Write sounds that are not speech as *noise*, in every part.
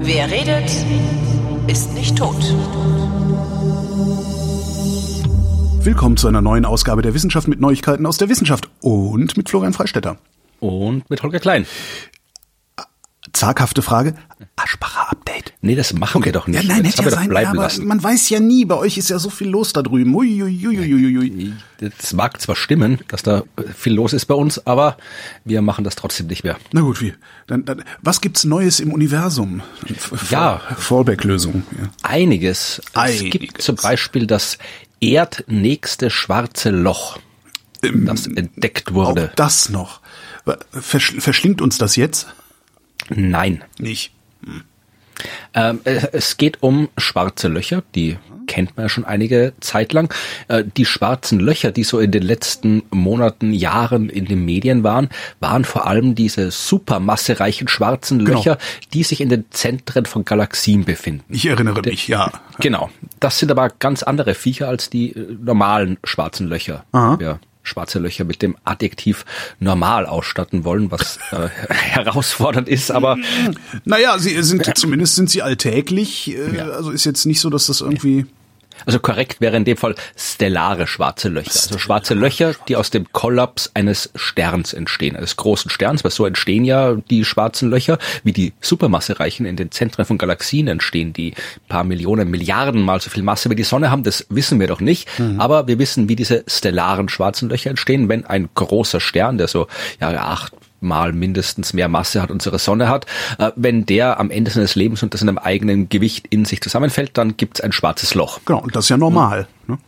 Wer redet, ist nicht tot. Willkommen zu einer neuen Ausgabe der Wissenschaft mit Neuigkeiten aus der Wissenschaft und mit Florian Freistetter. Und mit Holger Klein. Zaghafte Frage. Aschbacher-Update. Nee, das machen wir doch nicht. Ja, nein, das hätte ja sein, bleiben aber lassen. man weiß ja nie, bei euch ist ja so viel los da drüben. Ui, ui, ui, ui, ui. Das mag zwar stimmen, dass da viel los ist bei uns, aber wir machen das trotzdem nicht mehr. Na gut, wie? Dann, dann, was gibt's Neues im Universum? Ja. Fallback-Lösung. Ja. Einiges. Es Einiges. gibt zum Beispiel das erdnächste schwarze Loch, das entdeckt wurde. Auch das noch. Versch verschlingt uns das jetzt? Nein. Nicht. Ähm, äh, es geht um schwarze Löcher, die kennt man ja schon einige Zeit lang. Äh, die schwarzen Löcher, die so in den letzten Monaten, Jahren in den Medien waren, waren vor allem diese supermassereichen schwarzen Genau. Löcher, die sich in den Zentren von Galaxien befinden. Ich erinnere mich, ja. Genau. Das sind aber ganz andere Viecher als die äh, normalen schwarzen Löcher. Aha. Ja, schwarze Löcher mit dem Adjektiv normal ausstatten wollen, was *laughs* äh, herausfordernd ist, aber Naja, sie sind, zumindest sind sie alltäglich. Äh, Also ist jetzt nicht so, dass das irgendwie. Also korrekt wäre in dem Fall stellare schwarze Löcher. Also schwarze Löcher, die aus dem Kollaps eines Sterns entstehen, eines großen Sterns, weil so entstehen ja die schwarzen Löcher, wie die Supermassereichen in den Zentren von Galaxien entstehen, die paar Millionen, Milliarden mal so viel Masse wie die Sonne haben, das wissen wir doch nicht. Aber wir wissen, wie diese stellaren schwarzen Löcher entstehen, wenn ein großer Stern, der so ja, acht mal mindestens mehr Masse hat unsere Sonne hat. Äh, wenn der am Ende seines Lebens unter seinem eigenen Gewicht in sich zusammenfällt, dann gibt's ein schwarzes Loch. Genau, und das ist ja normal. Ne?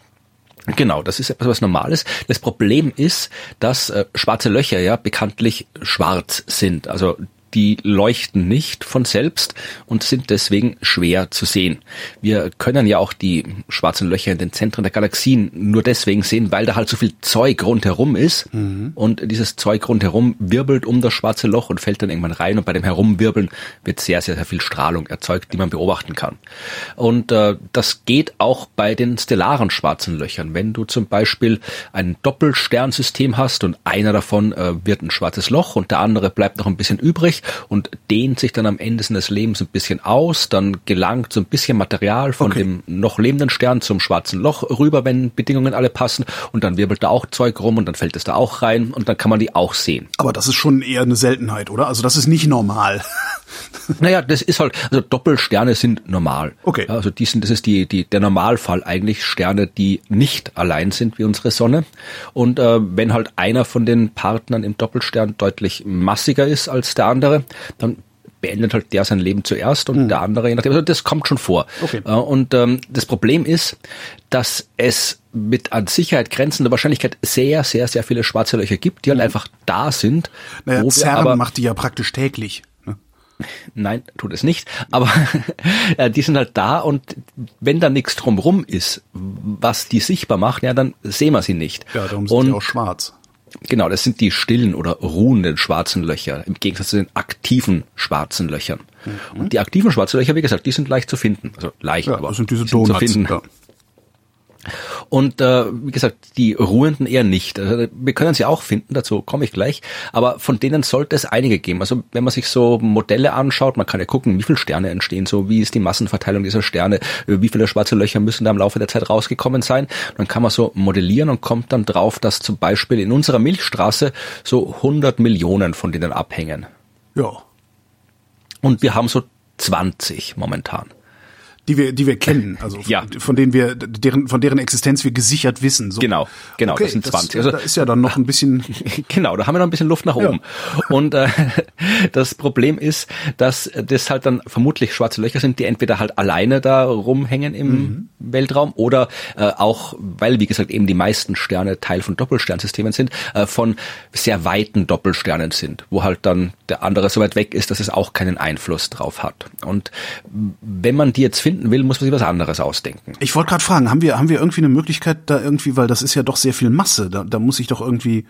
Genau, das ist etwas, was Normales. Das Problem ist, dass äh, schwarze Löcher ja bekanntlich schwarz sind. Also die leuchten nicht von selbst und sind deswegen schwer zu sehen. Wir können ja auch die schwarzen Löcher in den Zentren der Galaxien nur deswegen sehen, weil da halt so viel Zeug rundherum ist und dieses Zeug rundherum wirbelt um das schwarze Loch und fällt dann irgendwann rein und bei dem Herumwirbeln wird sehr, sehr, sehr viel Strahlung erzeugt, die man beobachten kann. Und äh, das geht auch bei den stellaren schwarzen Löchern. Wenn du zum Beispiel ein Doppelsternsystem hast und einer davon äh, wird ein schwarzes Loch und der andere bleibt noch ein bisschen übrig und dehnt sich dann am Ende seines Lebens ein bisschen aus, dann gelangt so ein bisschen Material von Okay. dem noch lebenden Stern zum schwarzen Loch rüber, wenn Bedingungen alle passen und dann wirbelt da auch Zeug rum und dann fällt es da auch rein und dann kann man die auch sehen. Aber das ist schon eher eine Seltenheit, oder? Also das ist nicht normal. Naja, das ist halt, also Doppelsterne sind normal. Okay. Also die sind, das ist die, die, der Normalfall eigentlich, Sterne, die nicht allein sind wie unsere Sonne. Und äh, wenn halt einer von den Partnern im Doppelstern deutlich massiger ist als der andere, dann beendet halt der sein Leben zuerst und der andere, je nachdem, also das kommt schon vor. Okay. Äh, Und ähm, das Problem ist, dass es mit an Sicherheit grenzender Wahrscheinlichkeit sehr, sehr, sehr viele schwarze Löcher gibt, die halt einfach da sind. Naja, CERN aber- macht die ja praktisch täglich. Ne? Nein, tut es nicht. Aber *laughs* äh, die sind halt da und wenn da nichts drumrum ist, was die sichtbar macht, ja, dann sehen wir sie nicht. Ja, darum sind und die auch schwarz. genau, das sind die stillen oder ruhenden schwarzen Löcher im Gegensatz zu den aktiven schwarzen Löchern. Und die aktiven schwarzen Löcher, wie gesagt, die sind leicht zu finden. Also leicht, Ja, aber das sind diese die sind Donuts. zu finden. Ja. Und äh, wie gesagt, die ruhenden eher nicht. Also, wir können sie auch finden, dazu komme ich gleich. Aber von denen sollte es einige geben. Also wenn man sich so Modelle anschaut, man kann ja gucken, wie viele Sterne entstehen, so wie ist die Massenverteilung dieser Sterne, äh, wie viele schwarze Löcher müssen da im Laufe der Zeit rausgekommen sein. Dann kann man so modellieren und kommt dann drauf, dass zum Beispiel in unserer Milchstraße so 100 Millionen von denen abhängen. ja. Und wir haben so 20 momentan. Die wir, die wir kennen, also Ja. von denen wir, deren, von deren Existenz wir gesichert wissen. So. Genau, genau, okay, das sind 20. Also- da ist ja dann noch ein bisschen, *laughs* Genau, da haben wir noch ein bisschen Luft nach oben. Und äh, *laughs* das Problem ist, dass das halt dann vermutlich schwarze Löcher sind, die entweder halt alleine da rumhängen im Weltraum oder äh, auch, weil wie gesagt eben die meisten Sterne Teil von Doppelsternsystemen sind, äh, von sehr weiten Doppelsternen sind, wo halt dann der andere so weit weg ist, dass es auch keinen Einfluss drauf hat. Und wenn man die jetzt finden will, muss man sich was anderes ausdenken. ich wollte gerade fragen, haben wir, haben wir irgendwie eine Möglichkeit da irgendwie, weil das ist ja doch sehr viel Masse, da, da muss ich doch irgendwie,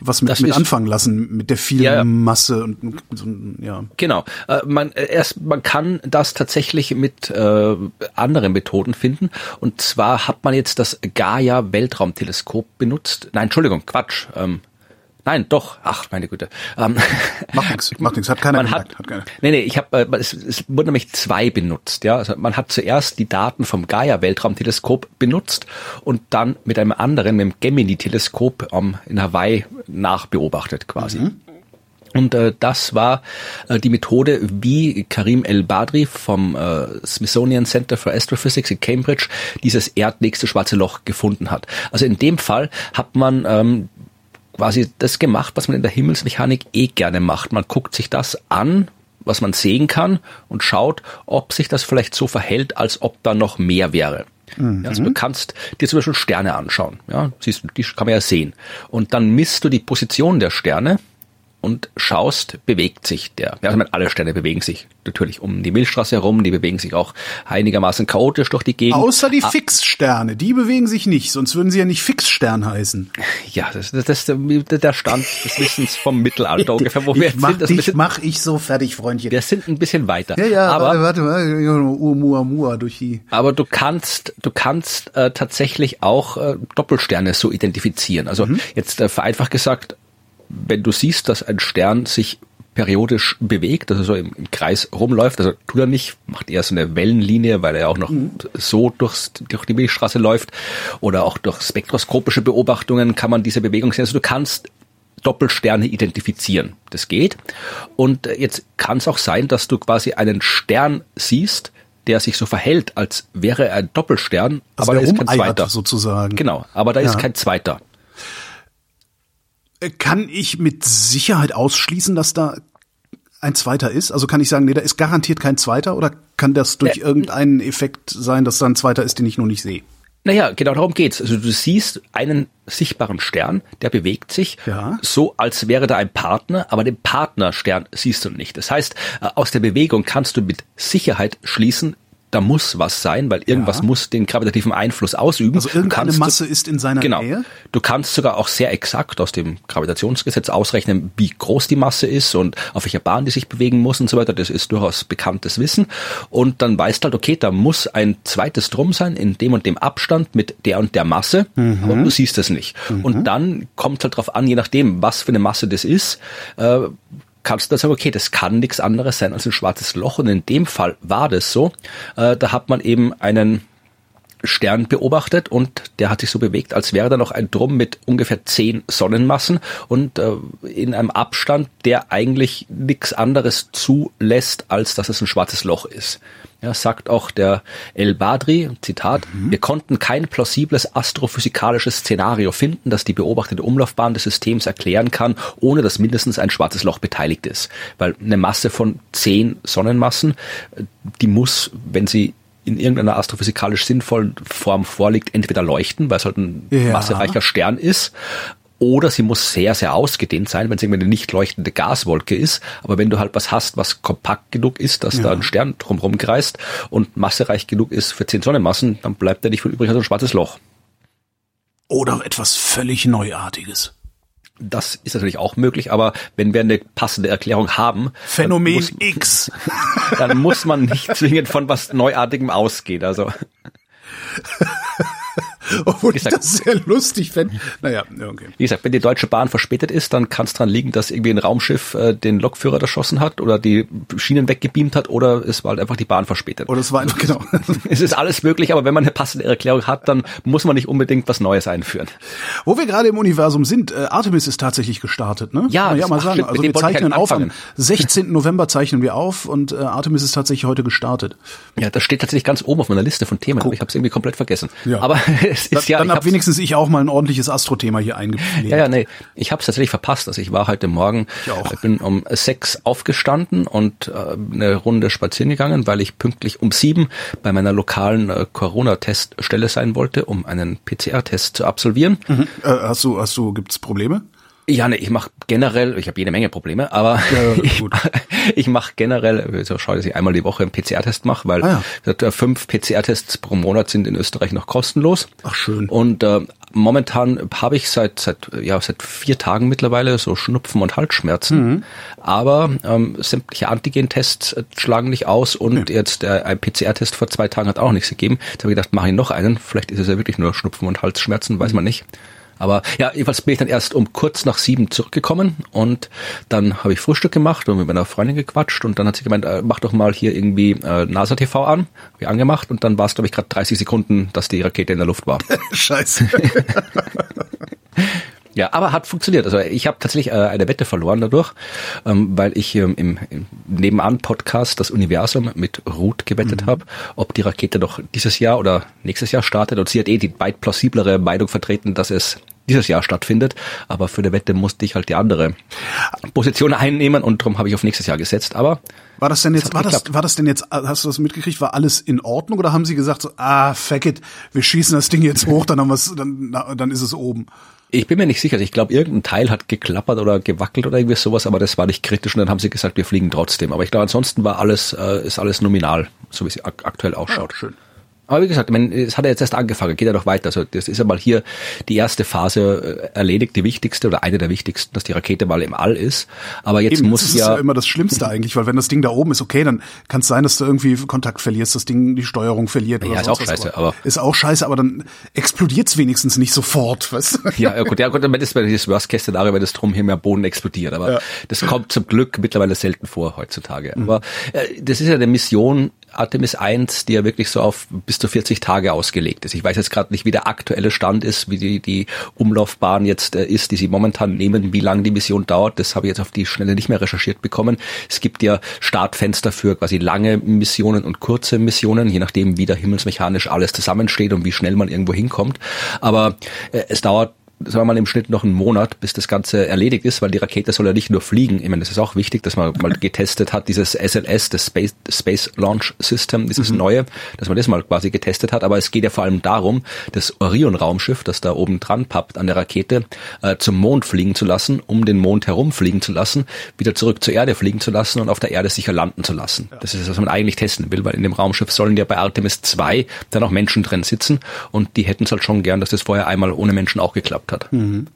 was mit, Das mit ist- anfangen lassen, mit der vielen Ja. Masse und so, ja. Genau. Äh, man, äh, erst, man kann das tatsächlich mit äh, anderen Methoden finden. Und zwar hat man jetzt das Gaia Weltraumteleskop benutzt. Nein, Entschuldigung, Quatsch. Ähm, nein, doch. Ach, meine Güte. Ähm, *laughs* Macht nichts, macht nichts, hat keiner man gemerkt. hat, Hat keiner. nee, nee, ich habe, äh, es, es wurden nämlich zwei benutzt, ja. Also man hat zuerst die Daten vom Gaia Weltraumteleskop benutzt und dann mit einem anderen, mit dem Gemini Teleskop ähm, in Hawaii nachbeobachtet quasi. Mhm. Und äh, das war äh, die Methode, wie Karim El-Badri vom äh, Smithsonian Center for Astrophysics in Cambridge dieses erdnächste schwarze Loch gefunden hat. Also in dem Fall hat man ähm, quasi das gemacht, was man in der Himmelsmechanik eh gerne macht. Man guckt sich das an, was man sehen kann und schaut, ob sich das vielleicht so verhält, als ob da noch mehr wäre. Ja, also du kannst dir zum Beispiel Sterne anschauen. Ja, siehst du, die kann man ja sehen. Und dann misst du die Position der Sterne und schaust, bewegt sich der. Ja, also alle Sterne bewegen sich natürlich um die Milchstraße herum, die bewegen sich auch einigermaßen chaotisch durch die Gegend. Außer die Ah, Fixsterne, die bewegen sich nicht, sonst würden sie ja nicht Fixstern heißen. Ja, das, ist der Stand des Wissens vom Mittelalter *laughs* ungefähr, wo wir ich jetzt mach sind. Dich, sind mach ich so fertig, Freundchen. wir sind ein bisschen weiter. ja, ja, aber, warte, warte, warte, Uamua durch die. aber du kannst, du kannst äh, tatsächlich auch äh, Doppelsterne so identifizieren. Also Mhm. jetzt äh, vereinfacht gesagt, wenn du siehst, dass ein Stern sich periodisch bewegt, also so im, im Kreis rumläuft, also tut er nicht, macht eher so eine Wellenlinie, weil er auch noch Mhm. so durchs, durch die Milchstraße läuft oder auch durch spektroskopische Beobachtungen kann man diese Bewegung sehen. Also du kannst Doppelsterne identifizieren. Das geht. Und äh, jetzt kann es auch sein, dass du quasi einen Stern siehst, der sich so verhält, als wäre er ein Doppelstern, Also aber da ist kein zweiter. sozusagen. Genau, aber da ist Ja. kein zweiter. Äh, Kann ich mit Sicherheit ausschließen, dass da ein zweiter ist? Also kann ich sagen, nee, da ist garantiert kein zweiter oder kann das durch Nee. irgendeinen Effekt sein, dass da ein zweiter ist, den ich nur nicht sehe? Naja, genau darum geht's. Also du siehst einen sichtbaren Stern, der bewegt sich Ja. so, als wäre da ein Partner, aber den Partnerstern siehst du nicht. Das heißt, äh, aus der Bewegung kannst du mit Sicherheit schließen, da muss was sein, weil irgendwas Ja. muss den gravitativen Einfluss ausüben. Also irgendeine kannst- Masse ist in seiner Genau. Nähe? Du kannst sogar auch sehr exakt aus dem Gravitationsgesetz ausrechnen, wie groß die Masse ist und auf welcher Bahn die sich bewegen muss und so weiter. Das ist durchaus bekanntes Wissen. Und dann weißt halt, okay, da muss ein zweites drum sein in dem und dem Abstand mit der und der Masse, aber du siehst es nicht. Und dann kommt halt drauf an, je nachdem, was für eine Masse das ist, äh, kannst du dann sagen, okay, das kann nichts anderes sein als ein schwarzes Loch. Und in dem Fall war das so. Äh, da hat man eben einen Stern beobachtet und der hat sich so bewegt, als wäre da noch ein Drum mit ungefähr zehn Sonnenmassen und äh, in einem Abstand, der eigentlich nichts anderes zulässt, als dass es ein schwarzes Loch ist. Ja, sagt auch der El Badri, Zitat, wir konnten kein plausibles astrophysikalisches Szenario finden, das die beobachtete Umlaufbahn des Systems erklären kann, ohne dass mindestens ein schwarzes Loch beteiligt ist. Weil eine Masse von zehn Sonnenmassen, äh, die muss, wenn sie in irgendeiner astrophysikalisch sinnvollen Form vorliegt, entweder leuchten, weil es halt ein Ja. massereicher Stern ist, oder sie muss sehr, sehr ausgedehnt sein, wenn es irgendwie eine nicht leuchtende Gaswolke ist. Aber wenn du halt was hast, was kompakt genug ist, dass da ein Stern drumherum kreist und massereich genug ist für zehn Sonnenmassen, dann bleibt da nicht viel übrig als ein schwarzes Loch. Oder etwas völlig Neuartiges. Das ist natürlich auch möglich, aber wenn wir eine passende Erklärung haben, Phänomen dann muss, X. *laughs* dann muss man nicht zwingend von was Neuartigem ausgehen. Also *laughs* *laughs* Obwohl ich sag- das sehr lustig fände. Naja, ja, okay. Wie gesagt, wenn die Deutsche Bahn verspätet ist, dann kann es dran liegen, dass irgendwie ein Raumschiff äh, den Lokführer erschossen hat oder die Schienen weggebeamt hat oder es war halt einfach die Bahn verspätet. Oder es war einfach, genau. *laughs* Es ist alles möglich, aber wenn man eine passende Erklärung hat, dann muss man nicht unbedingt was Neues einführen. Wo wir gerade im Universum sind, äh, Artemis ist tatsächlich gestartet, ne? Ja, Kann man das- mal sagen. stimmt, Also wir ich zeichnen auf, am anfangen. *laughs* 16. November zeichnen wir auf und äh, Artemis ist tatsächlich heute gestartet. Ja, das steht tatsächlich ganz oben auf meiner Liste von Themen, aber ich habe es irgendwie komplett vergessen. Ja. Aber es ist ja, dann hab wenigstens ich auch mal ein ordentliches Astro-Thema hier eingepflegt. Ja, ja, nee. Ich habe es tatsächlich verpasst. Also ich war heute Morgen, Ich auch. bin um sechs aufgestanden und äh, eine Runde spazieren gegangen, weil ich pünktlich um sieben bei meiner lokalen äh, Corona-Teststelle sein wollte, um einen PCR-Test zu absolvieren. Äh, hast du, hast du, gibt's Probleme? Ja, nee, ich mache generell, ich habe jede Menge Probleme, aber Ja, *laughs* ich, ich mache generell, so schau, dass ich einmal die Woche einen PCR-Test mache, weil Ah, ja. äh, fünf PCR-Tests pro Monat sind in Österreich noch kostenlos. Ach, schön. Und äh, momentan habe ich seit seit ja seit vier Tagen mittlerweile so Schnupfen und Halsschmerzen, mhm. aber ähm, sämtliche Antigen-Tests schlagen nicht aus und ja. jetzt der ein PCR-Test vor zwei Tagen hat auch nichts gegeben. Jetzt habe ich gedacht, mache ich noch einen. Vielleicht ist es ja wirklich nur Schnupfen und Halsschmerzen, weiß mhm. man nicht. Aber ja, jedenfalls bin ich dann erst um kurz nach sieben zurückgekommen und dann habe ich Frühstück gemacht und mit meiner Freundin gequatscht und dann hat sie gemeint, äh, mach doch mal hier irgendwie äh, NASA TV an. Hab ich angemacht und dann war es, glaube ich, gerade 30 Sekunden, dass die Rakete in der Luft war. *laughs* Scheiße. *laughs* Ja, aber hat funktioniert. Also ich habe tatsächlich äh, eine Wette verloren dadurch, ähm, weil ich ähm, im, im Nebenan-Podcast das Universum mit Ruth gewettet mhm. habe, ob die Rakete doch dieses Jahr oder nächstes Jahr startet. Und sie hat eh die weit plausiblere Meinung vertreten, dass es dieses Jahr stattfindet. Aber für die Wette musste ich halt die andere Position einnehmen und darum habe ich auf nächstes Jahr gesetzt. Aber war das denn jetzt, war das, war das denn jetzt, hast du das mitgekriegt, war alles in Ordnung oder haben sie gesagt so, ah, fuck it, wir schießen das Ding jetzt hoch, dann haben wir's, dann, dann ist es oben? Ich bin mir nicht sicher. Ich glaube, irgendein Teil hat geklappert oder gewackelt oder irgendwie sowas, aber das war nicht kritisch und dann haben sie gesagt, wir fliegen trotzdem. Aber ich glaube, ansonsten war alles, äh, ist alles nominal, so wie es aktuell ausschaut. Ja, schön. Aber wie gesagt, meine, es hat ja jetzt erst angefangen, geht ja doch weiter. Also das ist ja mal hier die erste Phase äh, erledigt, die wichtigste oder eine der wichtigsten, dass die Rakete mal im All ist. Aber jetzt Eben, muss das ja, ist ja immer das Schlimmste eigentlich, weil wenn das Ding da oben ist, okay, dann kann es sein, dass du irgendwie Kontakt verlierst, das Ding die Steuerung verliert. Ja, ist auch scheiße. Aber ist auch scheiße, aber dann explodiert's wenigstens nicht sofort, weißt du? Ja, gut, ja gut, dann ist das Worst-Case-Szenario, wenn das drum hier mehr Boden explodiert. Aber ja. das kommt zum Glück mittlerweile selten vor heutzutage. Mhm. Aber äh, das ist ja eine Mission Artemis 1, die ja wirklich so auf bis zu 40 Tage ausgelegt ist. Ich weiß jetzt gerade nicht, wie der aktuelle Stand ist, wie die, die Umlaufbahn jetzt äh, ist, die sie momentan nehmen, wie lange die Mission dauert. Das habe ich jetzt auf die Schnelle nicht mehr recherchiert bekommen. Es gibt ja Startfenster für quasi lange Missionen und kurze Missionen, je nachdem, wie da himmelsmechanisch alles zusammensteht und wie schnell man irgendwo hinkommt. Aber äh, es dauert sagen wir mal im Schnitt noch einen Monat, bis das Ganze erledigt ist, weil die Rakete soll ja nicht nur fliegen. Ich meine, das ist auch wichtig, dass man mal getestet hat, dieses SLS, das Space, Space Launch System, dieses mhm. neue, dass man das mal quasi getestet hat. Aber es geht ja vor allem darum, das Orion-Raumschiff, das da oben dran pappt an der Rakete, äh, zum Mond fliegen zu lassen, um den Mond herumfliegen zu lassen, wieder zurück zur Erde fliegen zu lassen und auf der Erde sicher landen zu lassen. Ja. Das ist, was man eigentlich testen will, weil in dem Raumschiff sollen ja bei Artemis 2 dann auch Menschen drin sitzen und die hätten es halt schon gern, dass das vorher einmal ohne Menschen auch geklappt hat. Mhm.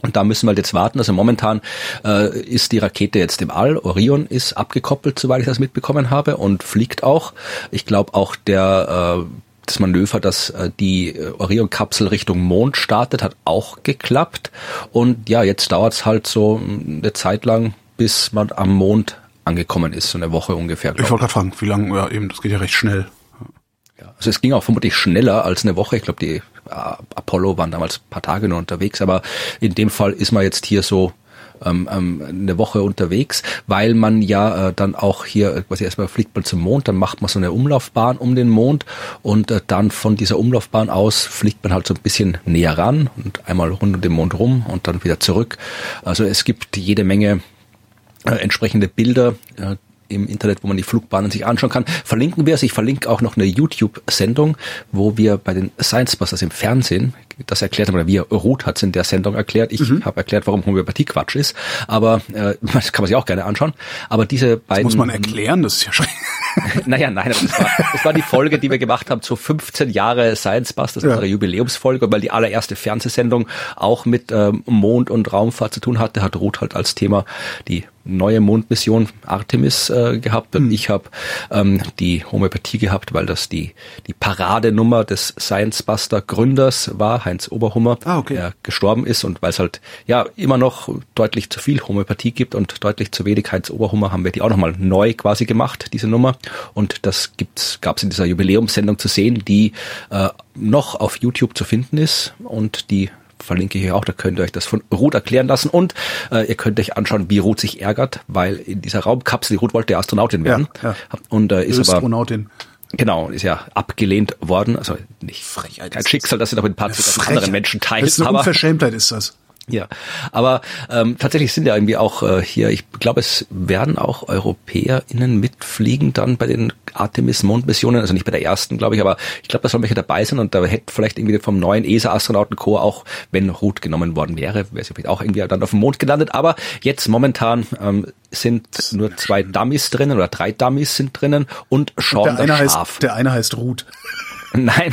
Und da müssen wir halt jetzt warten. Also momentan äh, ist die Rakete jetzt im All. Orion ist abgekoppelt, soweit ich das mitbekommen habe, und fliegt auch. Ich glaube auch der äh, das Manöver, dass äh, die Orion-Kapsel Richtung Mond startet, hat auch geklappt. Und ja, jetzt dauert es halt so eine Zeit lang, bis man am Mond angekommen ist, so eine Woche ungefähr. Ich wollte gerade fragen, wie lange, ja eben, das geht ja recht schnell. Ja, also es ging auch vermutlich schneller als eine Woche. Ich glaube, die Apollo waren damals paar Tage nur unterwegs, aber in dem Fall ist man jetzt hier so ähm, ähm, eine Woche unterwegs, weil man ja äh, dann auch hier äh, quasi erstmal fliegt man zum Mond, dann macht man so eine Umlaufbahn um den Mond und äh, dann von dieser Umlaufbahn aus fliegt man halt so ein bisschen näher ran und einmal rund um den Mond rum und dann wieder zurück. Also es gibt jede Menge äh, entsprechende Bilder, äh, im Internet, wo man die Flugbahnen sich anschauen kann. Verlinken wir es. Ich verlinke auch noch eine YouTube-Sendung, wo wir bei den Science Busters im Fernsehen das erklärt haben, oder wir, Ruth hat es in der Sendung erklärt. Ich mhm. habe erklärt, warum Homöopathie Quatsch ist. Aber äh, *laughs* das kann man sich auch gerne anschauen. Aber diese beiden. Das muss man erklären, das ist ja schon. *laughs* naja, nein, das war, das war die Folge, die wir gemacht haben zu 15 Jahre Science Busters, ja. unsere Jubiläumsfolge, weil die allererste Fernsehsendung auch mit ähm, Mond und Raumfahrt zu tun hatte, hat Ruth halt als Thema die neue Mondmission Artemis äh, gehabt und mhm. ich habe ähm, die Homöopathie gehabt, weil das die die Paradenummer des Science Buster Gründers war, Heinz Oberhummer, ah, okay. der gestorben ist und weil es halt ja immer noch deutlich zu viel Homöopathie gibt und deutlich zu wenig Heinz Oberhummer, haben wir die auch nochmal neu quasi gemacht, diese Nummer und das gibt's gab's in dieser Jubiläumssendung zu sehen, die äh, noch auf YouTube zu finden ist und die verlinke ich hier auch, da könnt ihr euch das von Ruth erklären lassen und äh, ihr könnt euch anschauen, wie Ruth sich ärgert, weil in dieser Raumkapsel, die Ruth wollte Astronautin werden ja, ja. und äh, ist Astronautin. aber Genau, ist ja abgelehnt worden. Also nicht Frechheit kein Schicksal, dass sie noch ein paar mit anderen Menschen teilt. Das ist eine Unverschämtheit ist das. Ja, aber ähm, tatsächlich sind ja irgendwie auch äh, hier, ich glaube, es werden auch EuropäerInnen mitfliegen dann bei den Artemis-Mondmissionen, also nicht bei der ersten, glaube ich, aber ich glaube, da sollen welche dabei sein und da hätte vielleicht irgendwie vom neuen ESA-Astronauten-Chor auch, wenn Ruth genommen worden wäre, wäre sie vielleicht auch irgendwie dann auf dem Mond gelandet, aber jetzt momentan ähm, sind nur zwei Dummies drinnen oder drei Dummies sind drinnen und Sean der, eine Schaf. Heißt, der eine heißt Ruth. *laughs* Nein,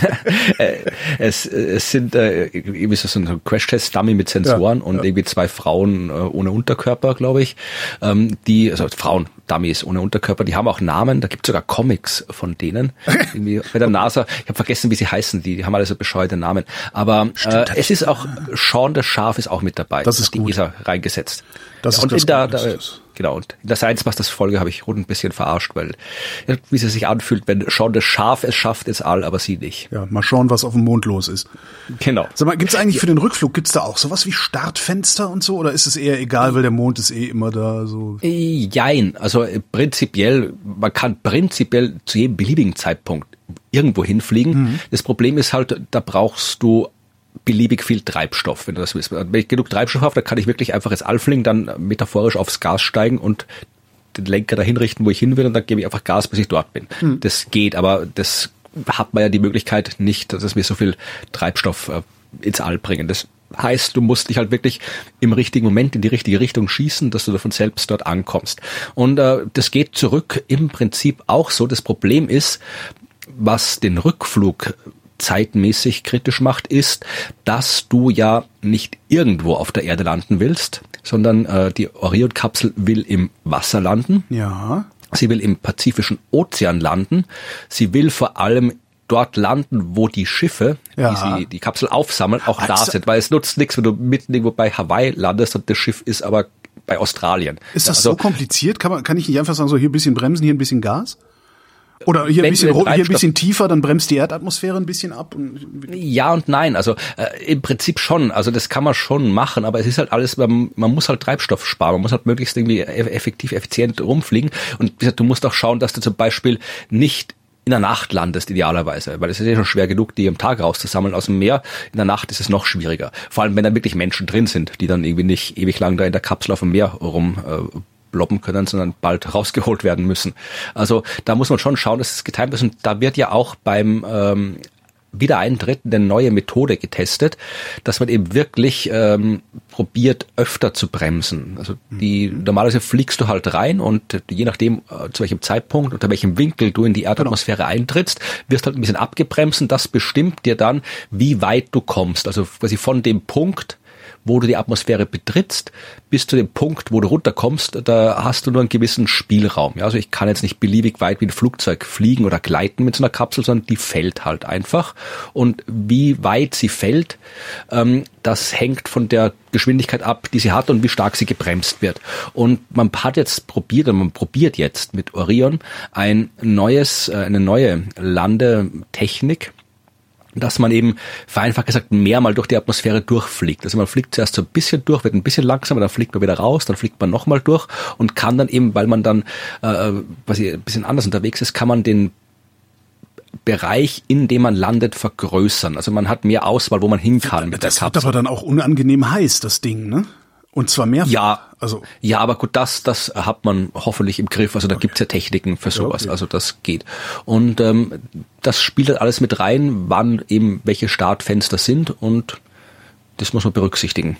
äh, es, es sind äh, irgendwie so ein Crash-Test-Dummy mit Sensoren ja, und ja. irgendwie zwei Frauen äh, ohne Unterkörper, glaube ich. Ähm, die, also Frauen, Dummies ohne Unterkörper, die haben auch Namen, da gibt es sogar Comics von denen. irgendwie *laughs* bei der NASA, ich habe vergessen, wie sie heißen, die, die haben alle so bescheuerte Namen. Aber äh, es ist auch, Sean der Schaf ist auch mit dabei. Das ist die gut. ESA reingesetzt. Das und ist in das der, da, genau, und in der Science Masters Folge habe ich rund ein bisschen verarscht, weil wie es sich anfühlt, wenn Sean das Schaf es schafft ins All, aber sie nicht. Ja, mal schauen, was auf dem Mond los ist. Genau. Sag mal, gibt's eigentlich für den Rückflug, gibt's da auch sowas wie Startfenster und so, oder ist es eher egal, weil der Mond ist eh immer da so? Jein, also äh, prinzipiell, man kann prinzipiell zu jedem beliebigen Zeitpunkt irgendwo hinfliegen. Mhm. Das Problem ist halt, da brauchst du beliebig viel Treibstoff, wenn du das willst. Wenn ich genug Treibstoff habe, dann kann ich wirklich einfach ins All fliegen, dann metaphorisch aufs Gas steigen und den Lenker dahin richten, wo ich hin will, und dann gebe ich einfach Gas, bis ich dort bin. Mhm. Das geht, aber das hat man ja die Möglichkeit nicht, dass wir so viel Treibstoff äh, ins All bringen. Das heißt, du musst dich halt wirklich im richtigen Moment in die richtige Richtung schießen, dass du davon selbst dort ankommst. Und äh, das geht zurück im Prinzip auch so. Das Problem ist, was den Rückflug zeitmäßig kritisch macht, ist, dass du ja nicht irgendwo auf der Erde landen willst, sondern äh, die Orion-Kapsel will im Wasser landen. Ja. Sie will im Pazifischen Ozean landen. Sie will vor allem dort landen, wo die Schiffe, ja. die sie die Kapsel aufsammeln, auch also, da sind, weil es nutzt nichts, wenn du mitten irgendwo bei Hawaii landest und das Schiff ist aber bei Australien. Ist das also, so kompliziert? Kann man kann ich nicht einfach sagen, so hier ein bisschen bremsen, hier ein bisschen Gas? Oder hier ein, bisschen, hier ein bisschen tiefer, dann bremst die Erdatmosphäre ein bisschen ab. Und ja und nein, also äh, im Prinzip schon. Also das kann man schon machen, aber es ist halt alles, man, man muss halt Treibstoff sparen, man muss halt möglichst irgendwie effektiv, effizient rumfliegen. Und wie gesagt, du musst auch schauen, dass du zum Beispiel nicht in der Nacht landest idealerweise, weil es ist ja schon schwer genug, die am Tag rauszusammeln aus dem Meer. In der Nacht ist es noch schwieriger. Vor allem, wenn da wirklich Menschen drin sind, die dann irgendwie nicht ewig lang da in der Kapsel auf dem Meer rum äh, bloppen können, sondern bald *laughs* rausgeholt werden müssen. Also da muss man schon schauen, dass es getimt ist. Und da wird ja auch beim ähm, Wiedereintritten eine neue Methode getestet, dass man eben wirklich ähm, probiert, öfter zu bremsen. Also die normalerweise fliegst du halt rein und je nachdem, äh, zu welchem Zeitpunkt, unter welchem Winkel du in die Erdatmosphäre genau. eintrittst, wirst halt ein bisschen abgebremst und das bestimmt dir dann, wie weit du kommst. Also quasi von dem Punkt, wo du die Atmosphäre betrittst, bis zu dem Punkt, wo du runterkommst, da hast du nur einen gewissen Spielraum. Ja, also ich kann jetzt nicht beliebig weit wie ein Flugzeug fliegen oder gleiten mit so einer Kapsel, sondern die fällt halt einfach. Und wie weit sie fällt, ähm, das hängt von der Geschwindigkeit ab, die sie hat und wie stark sie gebremst wird. Und man hat jetzt probiert, und man probiert jetzt mit Orion ein neues, äh, eine neue Landetechnik, dass man eben vereinfacht gesagt mehr mal durch die Atmosphäre durchfliegt. Also man fliegt zuerst so ein bisschen durch, wird ein bisschen langsamer, dann fliegt man wieder raus, dann fliegt man nochmal durch und kann dann eben, weil man dann äh, quasi ein bisschen anders unterwegs ist, kann man den Bereich, in dem man landet, vergrößern. Also man hat mehr Auswahl, wo man hin kann mit das wird aber dann auch unangenehm heiß, das Ding, ne? Und zwar mehrfach. Ja, also ja, aber gut, das das hat man hoffentlich im Griff. Also da okay. gibt's ja Techniken für sowas. Ja, okay. Also das geht. Und ähm, das spielt halt alles mit rein, wann eben welche Startfenster sind und das muss man berücksichtigen.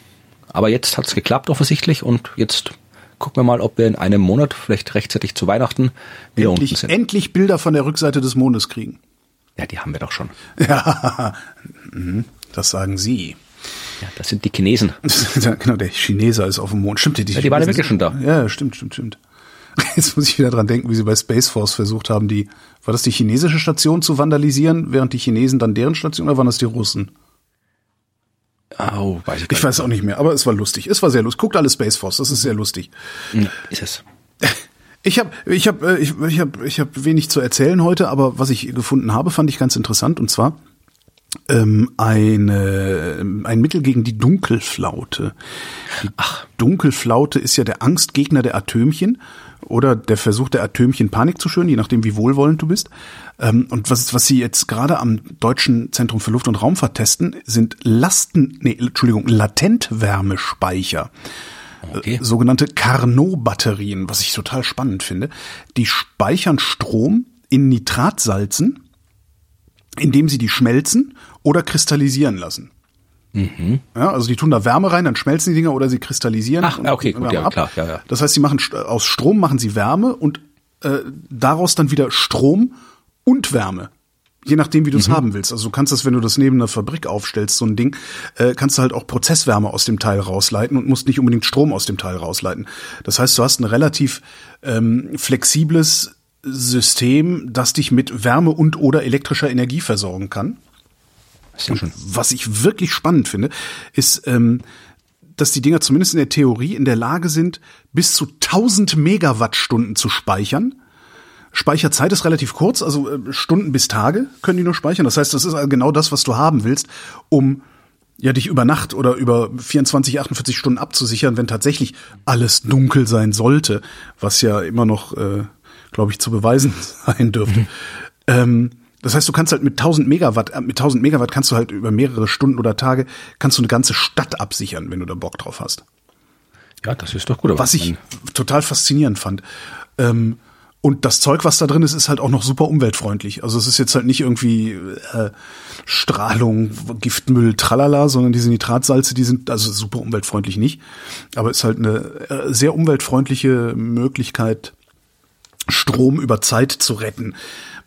Aber jetzt hat's geklappt offensichtlich und jetzt gucken wir mal, ob wir in einem Monat, vielleicht rechtzeitig zu Weihnachten, wieder endlich, unten sind. Endlich Bilder von der Rückseite des Mondes kriegen. Ja, die haben wir doch schon. *laughs* Ja, mhm. das sagen Sie. Ja, das sind die Chinesen. *laughs* genau, der Chineser ist auf dem Mond. Stimmt, die, ja, die waren ja wirklich schon da. Ja, stimmt, stimmt, stimmt. *laughs* Jetzt muss ich wieder dran denken, wie sie bei Space Force versucht haben, die, war das die chinesische Station zu vandalisieren, während die Chinesen dann deren Station, oder waren das die Russen? Oh, weiß ich, ich weiß auch nicht mehr, aber es war lustig. Es war sehr lustig. Guckt alle Space Force, das ist sehr lustig. Ja, ist es. *laughs* Ich habe ich hab, äh, ich, ich hab, ich hab wenig zu erzählen heute, aber was ich gefunden habe, fand ich ganz interessant. Und zwar ähm, eine, ein Mittel gegen die Dunkelflaute. Die Ach. Dunkelflaute ist ja der Angstgegner der Atömchen oder der Versuch der Atömchen Panik zu schüren, je nachdem wie wohlwollend du bist. Ähm, und was, was sie jetzt gerade am Deutschen Zentrum für Luft- und Raumfahrt testen, sind Lasten, nee, Entschuldigung, Latentwärmespeicher. Okay. Äh, sogenannte Carnot-Batterien, was ich total spannend finde. Die speichern Strom in Nitratsalzen indem sie die schmelzen oder kristallisieren lassen. Mhm. Ja, also die tun da Wärme rein, dann schmelzen die Dinger oder sie kristallisieren. Ach, okay, gut, ja, ab. klar, ja, ja. Das heißt, sie machen aus Strom machen sie Wärme und äh, daraus dann wieder Strom und Wärme. Je nachdem, wie du es mhm. haben willst. Also du kannst das, wenn du das neben einer Fabrik aufstellst, so ein Ding, äh, kannst du halt auch Prozesswärme aus dem Teil rausleiten und musst nicht unbedingt Strom aus dem Teil rausleiten. Das heißt, du hast ein relativ ähm, flexibles System, das dich mit Wärme und oder elektrischer Energie versorgen kann. Sehr schön. Was ich wirklich spannend finde, ist, ähm, dass die Dinger zumindest in der Theorie in der Lage sind, bis zu 1000 Megawattstunden zu speichern. Speicherzeit ist relativ kurz, also äh, Stunden bis Tage können die nur speichern. Das heißt, das ist genau das, was du haben willst, um ja dich über Nacht oder über 24, 48 Stunden abzusichern, wenn tatsächlich alles dunkel sein sollte, was ja immer noch, äh, glaube ich, zu beweisen *laughs* sein dürfte. Mhm. Ähm, das heißt, du kannst halt mit 1000 Megawatt, äh, mit 1000 Megawatt kannst du halt über mehrere Stunden oder Tage kannst du eine ganze Stadt absichern, wenn du da Bock drauf hast. Ja, das ist doch gut. Was ich total faszinierend fand. Ähm, und das Zeug, was da drin ist, ist halt auch noch super umweltfreundlich. Also es ist jetzt halt nicht irgendwie äh, Strahlung, Giftmüll, tralala, sondern diese Nitratsalze, die sind also super umweltfreundlich nicht. Aber es ist halt eine äh, sehr umweltfreundliche Möglichkeit, Strom über Zeit zu retten.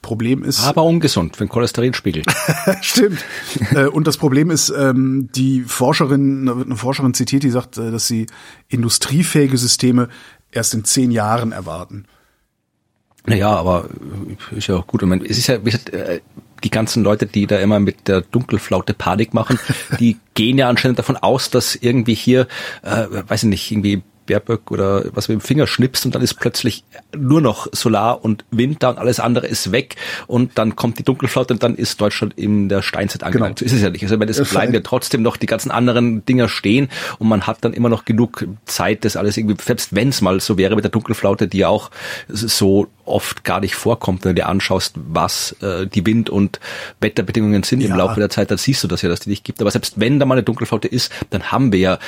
Problem ist. Aber ungesund für den Cholesterinspiegel. *laughs* Stimmt. Äh, und das Problem ist, ähm, die Forscherin, da wird eine Forscherin zitiert, die sagt, äh, dass sie industriefähige Systeme erst in zehn Jahren erwarten. Naja, aber ist ja auch gut. es ist ja, wie gesagt, äh, die ganzen Leute, die da immer mit der Dunkelflaute Panik machen, *laughs* die gehen ja anscheinend davon aus, dass irgendwie hier, äh, weiß ich nicht, irgendwie Baerböck oder was mit dem Finger schnippst und dann ist plötzlich nur noch Solar und Wind da und alles andere ist weg und dann kommt die Dunkelflaute und dann ist Deutschland in der Steinzeit angelangt. Genau. So ist es ja nicht. Also es bleiben ja trotzdem noch die ganzen anderen Dinger stehen und man hat dann immer noch genug Zeit, das alles irgendwie, selbst wenn es mal so wäre mit der Dunkelflaute, die ja auch so oft gar nicht vorkommt, wenn du dir anschaust, was äh, die Wind- und Wetterbedingungen sind ja. im Laufe der Zeit, dann siehst du das ja, dass die nicht gibt. Aber selbst wenn da mal eine Dunkelflaute ist, dann haben wir ja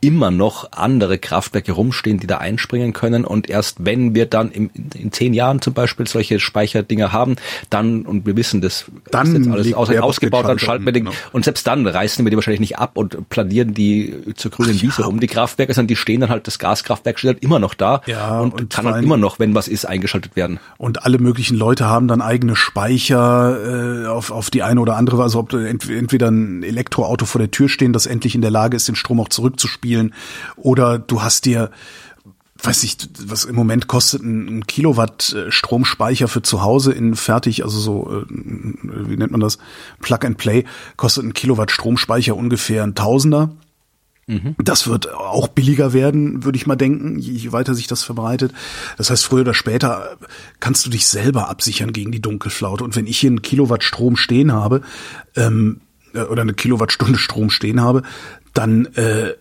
immer noch andere Kraftwerke rumstehen, die da einspringen können. Und erst wenn wir dann im, in zehn Jahren zum Beispiel solche Speicherdinger haben, dann, und wir wissen, das dann ist jetzt alles aus, ausgebaut, dann schalten wir den, genau. und selbst dann reißen wir die wahrscheinlich nicht ab und planieren die zur grünen Wiese ja. um die Kraftwerke, sondern die stehen dann halt, das Gaskraftwerk steht halt immer noch da ja, und, und kann dann immer noch, wenn was ist, eingeschaltet werden. Und alle möglichen Leute haben dann eigene Speicher äh, auf, auf die eine oder andere, also ob entweder ein Elektroauto vor der Tür stehen, das endlich in der Lage ist, den Strom auch zurückzuspielen, spielen. Oder du hast dir weiß ich, was im Moment kostet ein, Kilowatt äh, Stromspeicher für zu Hause in fertig, also so, äh, wie nennt man das? Plug and Play, kostet ein Kilowatt Stromspeicher ungefähr ein Tausender. Das wird auch billiger werden, würde ich mal denken, je weiter sich das verbreitet. Das heißt, früher oder später kannst du dich selber absichern gegen die Dunkelflaute. Und wenn ich hier einen Kilowatt Strom stehen habe, ähm, äh, oder eine Kilowattstunde Strom stehen habe, dann äh,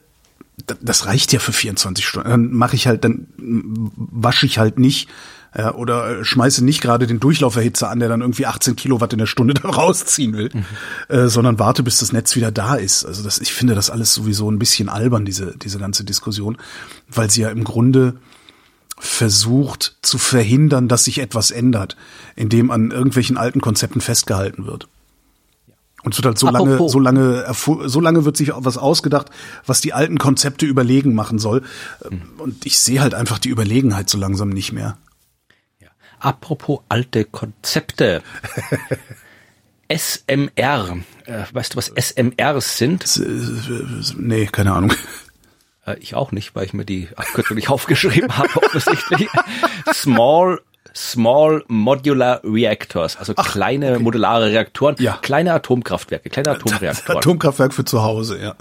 das reicht ja für 24 Stunden. Dann mache ich halt, dann wasche ich halt nicht ja, oder schmeiße nicht gerade den Durchlauferhitzer an, der dann irgendwie 18 Kilowatt in der Stunde *laughs* da rausziehen will, mhm. äh, sondern warte, bis das Netz wieder da ist. Also das, ich finde das alles sowieso ein bisschen albern, diese, diese ganze Diskussion, weil sie ja im Grunde versucht zu verhindern, dass sich etwas ändert, indem an irgendwelchen alten Konzepten festgehalten wird. Und es wird halt so lange, so lange, so lange wird sich was ausgedacht, was die alten Konzepte überlegen machen soll. Und ich sehe halt einfach die Überlegenheit so langsam nicht mehr. Ja. Apropos alte Konzepte. *laughs* SMR. Äh, weißt du, was SMRs sind? Nee, keine Ahnung. Äh, ich auch nicht, weil ich mir die Abkürzung nicht *laughs* aufgeschrieben habe, offensichtlich. Small Small Modular Reactors, also Ach, kleine okay. modulare Reaktoren, ja. kleine Atomkraftwerke, kleine Atomreaktoren. Atomkraftwerk für zu Hause, ja.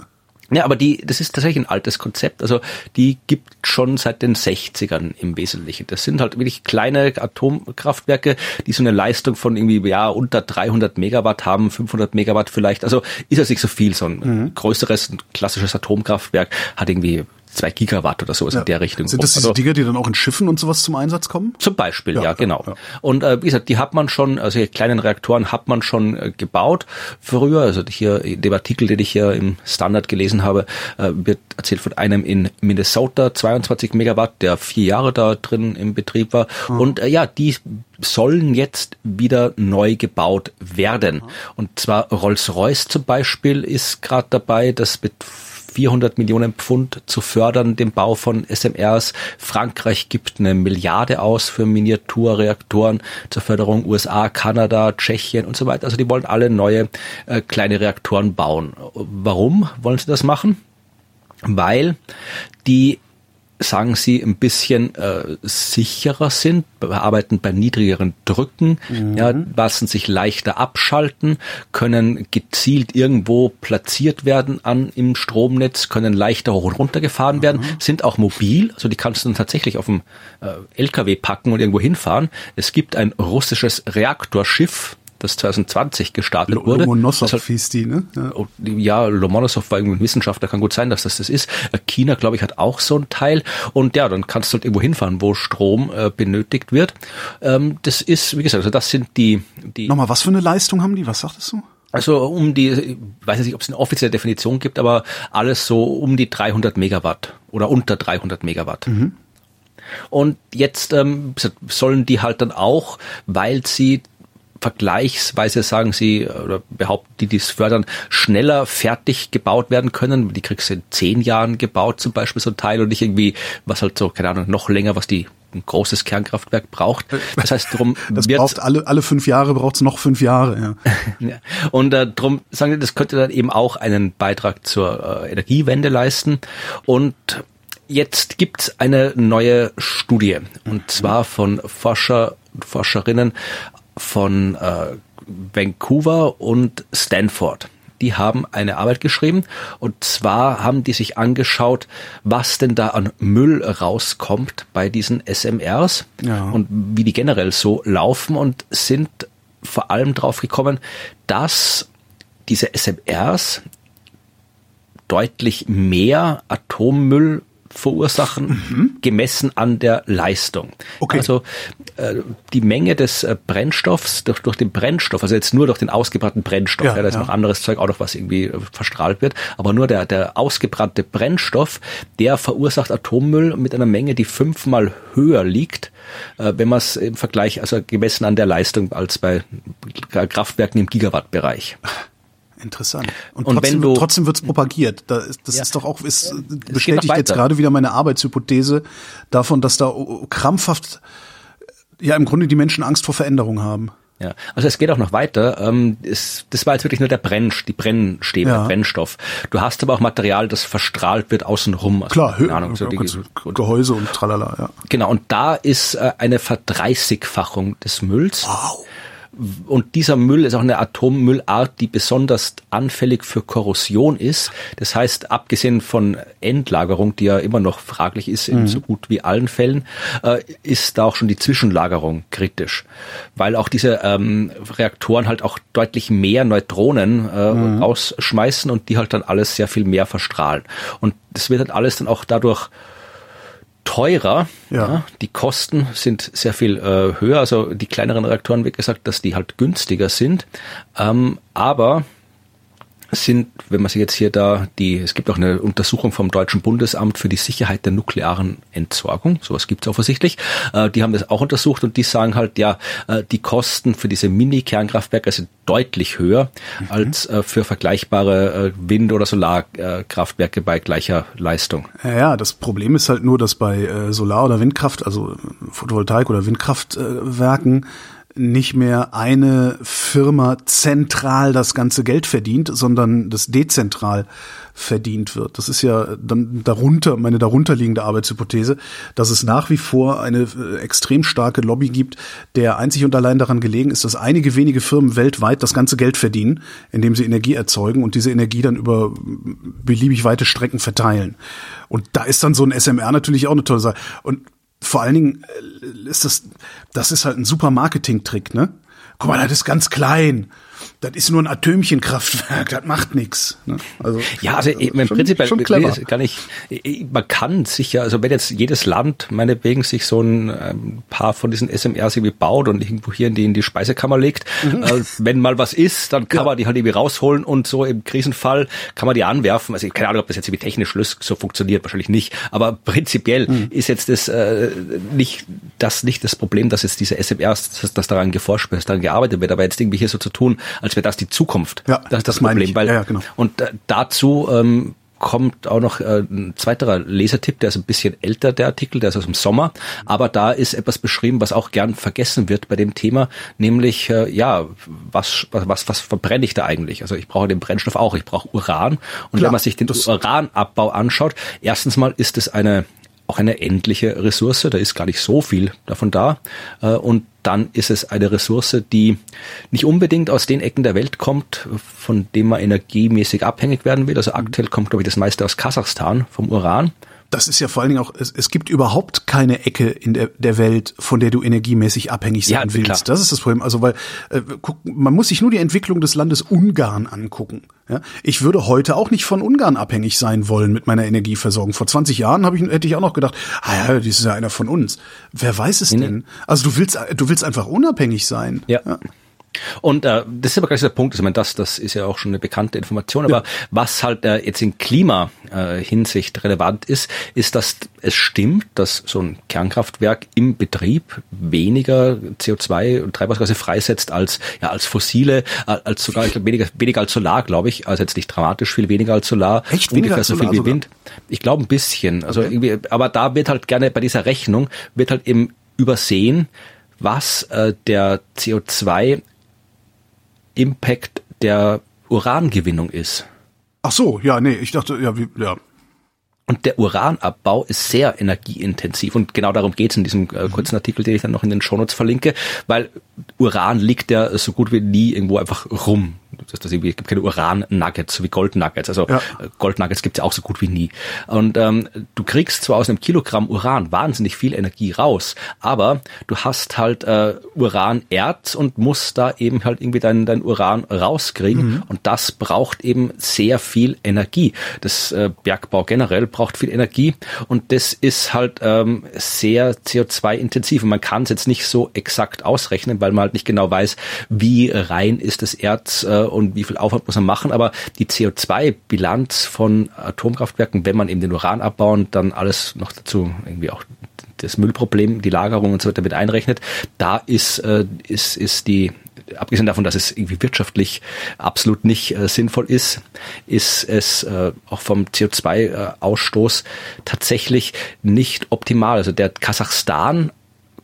Ja, aber die, das ist tatsächlich ein altes Konzept. Also die gibt schon seit den 60ern im Wesentlichen. Das sind halt wirklich kleine Atomkraftwerke, die so eine Leistung von irgendwie ja unter 300 Megawatt haben, 500 Megawatt vielleicht. Also ist das nicht so viel. So ein mhm. größeres, ein klassisches Atomkraftwerk hat irgendwie zwei Gigawatt oder sowas ja. in der Richtung. Sind das diese also, Dinger, die dann auch in Schiffen und sowas zum Einsatz kommen? Zum Beispiel, ja, ja genau. Ja. Und äh, wie gesagt, die hat man schon, also die kleinen Reaktoren hat man schon äh, gebaut früher. Also hier in dem Artikel, den ich hier im Standard gelesen habe, äh, wird erzählt von einem in Minnesota, 22 Megawatt, der vier Jahre da drin im Betrieb war. Mhm. Und äh, ja, die sollen jetzt wieder neu gebaut werden. Mhm. Und zwar Rolls-Royce zum Beispiel ist gerade dabei, das mit 400 Millionen Pfund zu fördern, den Bau von SMRs. Frankreich gibt eine Milliarde aus für Miniaturreaktoren zur Förderung USA, Kanada, Tschechien und so weiter. Also die wollen alle neue äh, kleine Reaktoren bauen. Warum wollen sie das machen? Weil die sagen sie, ein bisschen äh, sicherer sind, arbeiten bei niedrigeren Drücken, mhm. ja, lassen sich leichter abschalten, können gezielt irgendwo platziert werden an im Stromnetz, können leichter hoch und runter gefahren mhm. werden, sind auch mobil, also die kannst du dann tatsächlich auf dem äh, LKW packen und irgendwo hinfahren. Es gibt ein russisches Reaktorschiff, das 2020 gestartet L wurde. Lomonosov halt, hieß die, ne? Ja, oh, ja Lomonosov war irgendwie ein Wissenschaftler, kann gut sein, dass das das ist. Äh, China, glaube ich, hat auch so ein Teil. Und ja, dann kannst du halt irgendwo hinfahren, wo Strom äh, benötigt wird. Ähm, das ist, wie gesagt, also das sind die, die. Nochmal, was für eine Leistung haben die? Was sagtest du? Also um die, ich weiß nicht, ob es eine offizielle Definition gibt, aber alles so um die 300 Megawatt oder unter 300 Megawatt. Mhm. Und jetzt ähm, sollen die halt dann auch, weil sie vergleichsweise sagen sie oder behaupten die, die es fördern, schneller fertig gebaut werden können. Die kriegst du in zehn Jahren gebaut zum Beispiel so ein Teil und nicht irgendwie, was halt so, keine Ahnung, noch länger, was die ein großes Kernkraftwerk braucht. Das heißt, drum *laughs* das wird braucht alle alle fünf Jahre braucht es noch fünf Jahre. *laughs* Ja. Und äh, drum sagen die, das könnte dann eben auch einen Beitrag zur äh, Energiewende leisten. Und jetzt gibt's eine neue Studie und zwar von Forscher Forscherinnen von äh, Vancouver und Stanford. Die haben eine Arbeit geschrieben und zwar haben die sich angeschaut, was denn da an Müll rauskommt bei diesen SMRs ja. und wie die generell so laufen und sind vor allem drauf gekommen, dass diese SMRs deutlich mehr Atommüll verursachen, mhm. gemessen an der Leistung. Okay. Also äh, die Menge des äh, Brennstoffs durch, durch den Brennstoff, also jetzt nur durch den ausgebrannten Brennstoff, ja, ja da ist ja. noch anderes Zeug auch noch, was irgendwie äh, verstrahlt wird, aber nur der, der ausgebrannte Brennstoff, der verursacht Atommüll mit einer Menge, die fünfmal höher liegt, äh, wenn man es im Vergleich, also gemessen an der Leistung als bei Kraftwerken im Gigawattbereich. Interessant. Und, und trotzdem, trotzdem wird es propagiert. Da ist, das ja. ist doch auch, ist, bestätigt jetzt gerade wieder meine Arbeitshypothese davon, dass da krampfhaft ja im Grunde die Menschen Angst vor Veränderung haben. Ja, also es geht auch noch weiter. Ähm, es, das war jetzt wirklich nur der Brenn, die Brennstäbe, ja. Brennstoff. Du hast aber auch Material, das verstrahlt wird außenrum. Also, Klar, keine Ahnung, so die, Gehäuse und tralala, ja. Genau, und da ist äh, eine Verdreißigfachung des Mülls. Wow. Und dieser Müll ist auch eine Atommüllart, die besonders anfällig für Korrosion ist. Das heißt, abgesehen von Endlagerung, die ja immer noch fraglich ist in mhm. so gut wie allen Fällen, äh, ist da auch schon die Zwischenlagerung kritisch. Weil auch diese ähm, Reaktoren halt auch deutlich mehr Neutronen äh, mhm. ausschmeißen und die halt dann alles sehr viel mehr verstrahlen. Und das wird halt alles dann auch dadurch teurer. Ja. ja. die Kosten sind sehr viel äh, höher. Also die kleineren Reaktoren, wie gesagt, dass die halt günstiger sind. Ähm, aber sind, wenn man sich jetzt hier da die, es gibt auch eine Untersuchung vom Deutschen Bundesamt für die Sicherheit der nuklearen Entsorgung, sowas gibt es offensichtlich, äh, die haben das auch untersucht und die sagen halt, ja, äh, die Kosten für diese Mini-Kernkraftwerke sind deutlich höher mhm. als äh, für vergleichbare äh, Wind- oder Solarkraftwerke bei gleicher Leistung. Ja, das Problem ist halt nur, dass bei äh, Solar- oder Windkraft, also Photovoltaik- oder Windkraftwerken, nicht mehr eine Firma zentral das ganze Geld verdient, sondern das dezentral verdient wird. Das ist ja dann darunter, meine darunterliegende Arbeitshypothese, dass es nach wie vor eine äh, extrem starke Lobby gibt, der einzig und allein daran gelegen ist, dass einige wenige Firmen weltweit das ganze Geld verdienen, indem sie Energie erzeugen und diese Energie dann über beliebig weite Strecken verteilen. Und da ist dann so ein SMR natürlich auch eine tolle Sache. Und vor allen Dingen äh, ist das, das ist halt ein super Marketing-Trick, ne? Guck mal, das ist ganz klein das ist nur ein Atömchenkraftwerk, das macht nichts. Ne? Also, ja, also, also im schon, Prinzip schon clever. kann ich, man kann sicher, also wenn jetzt jedes Land meinetwegen sich so ein, ein ähm, paar von diesen SMRs irgendwie baut und irgendwo hier in die, in die Speisekammer legt, mhm. äh, wenn mal was ist, dann kann ja. man die halt irgendwie rausholen und so im Krisenfall kann man die anwerfen. Also ich keine Ahnung, ob das jetzt irgendwie technisch so funktioniert, wahrscheinlich nicht, aber prinzipiell mhm. ist jetzt das äh, nicht das nicht das Problem, dass jetzt diese SMRs, dass, dass daran geforscht wird, dass daran gearbeitet wird, aber jetzt irgendwie hier so zu tun, als wäre das die Zukunft. Ja, das ist das, das Problem. Weil, ja, genau. Und äh, dazu ähm, kommt auch noch äh, ein zweiterer Lesertipp, der ist ein bisschen älter, der Artikel, der ist aus dem Sommer, aber da ist etwas beschrieben, was auch gern vergessen wird bei dem Thema, nämlich äh, ja, was, was, was verbrenne ich da eigentlich? Also ich brauche den Brennstoff auch, ich brauche Uran und Klar, wenn man sich den Uranabbau anschaut, erstens mal ist es eine auch eine endliche Ressource, da ist gar nicht so viel davon da. Äh, und dann ist es eine Ressource, die nicht unbedingt aus den Ecken der Welt kommt, von dem man energiemäßig abhängig werden will. Also aktuell kommt, glaube ich, das meiste aus Kasachstan vom Uran das ist ja vor allen Dingen auch, es, es gibt überhaupt keine Ecke in der, der Welt, von der du energiemäßig abhängig sein ja, willst. Klar. Das ist das Problem. Also weil äh, guck, man muss sich nur die Entwicklung des Landes Ungarn angucken. Ja? Ich würde heute auch nicht von Ungarn abhängig sein wollen mit meiner Energieversorgung. Vor 20 Jahren ich, hätte ich auch noch gedacht, ah ja, das ist ja einer von uns. Wer weiß es nee. denn? Also du willst, du willst einfach unabhängig sein. ja. ja. Und äh, das ist aber gleich der Punkt, also, ich meine, das, das ist ja auch schon eine bekannte Information, aber ja. was halt äh, jetzt in Klima-Hinsicht äh, relevant ist, ist, dass es stimmt, dass so ein Kernkraftwerk im Betrieb weniger CO2 und Treibhausgase freisetzt als ja als fossile, äh, als sogar ich glaub, weniger, weniger als Solar, glaube ich, also jetzt nicht dramatisch viel weniger als Solar, Echt weniger als so viel wie Wind. Ich glaube ein bisschen, also okay. irgendwie, aber da wird halt gerne bei dieser Rechnung wird halt eben übersehen, was äh, der CO2 Impact der Urangewinnung ist. Ach so, ja, nee, ich dachte, ja, wie, ja. Und der Uranabbau ist sehr energieintensiv und genau darum geht es in diesem äh, kurzen Artikel, den ich dann noch in den Shownotes verlinke, weil Uran liegt ja so gut wie nie irgendwo einfach rum das, das irgendwie, es gibt keine Uran-Nuggets, so wie Gold-Nuggets. Also ja. Äh, Gold-Nuggets gibt es ja auch so gut wie nie. Und ähm, du kriegst zwar aus einem Kilogramm Uran wahnsinnig viel Energie raus, aber du hast halt äh, Uran-Erz und musst da eben halt irgendwie dein, dein Uran rauskriegen. Mhm. Und das braucht eben sehr viel Energie. Das äh, Bergbau generell braucht viel Energie und das ist halt ähm, sehr CO2-intensiv. Und man kann es jetzt nicht so exakt ausrechnen, weil man halt nicht genau weiß, wie rein ist das Erz äh, und wie viel Aufwand muss man machen. Aber die CO2-Bilanz von Atomkraftwerken, wenn man eben den Uran abbauen, dann alles noch dazu irgendwie auch das Müllproblem, die Lagerung und so weiter mit einrechnet, da ist, äh, ist, ist die abgesehen davon, dass es irgendwie wirtschaftlich absolut nicht äh, sinnvoll ist, ist es äh, auch vom CO2-Ausstoß äh, tatsächlich nicht optimal. Also der Kasachstan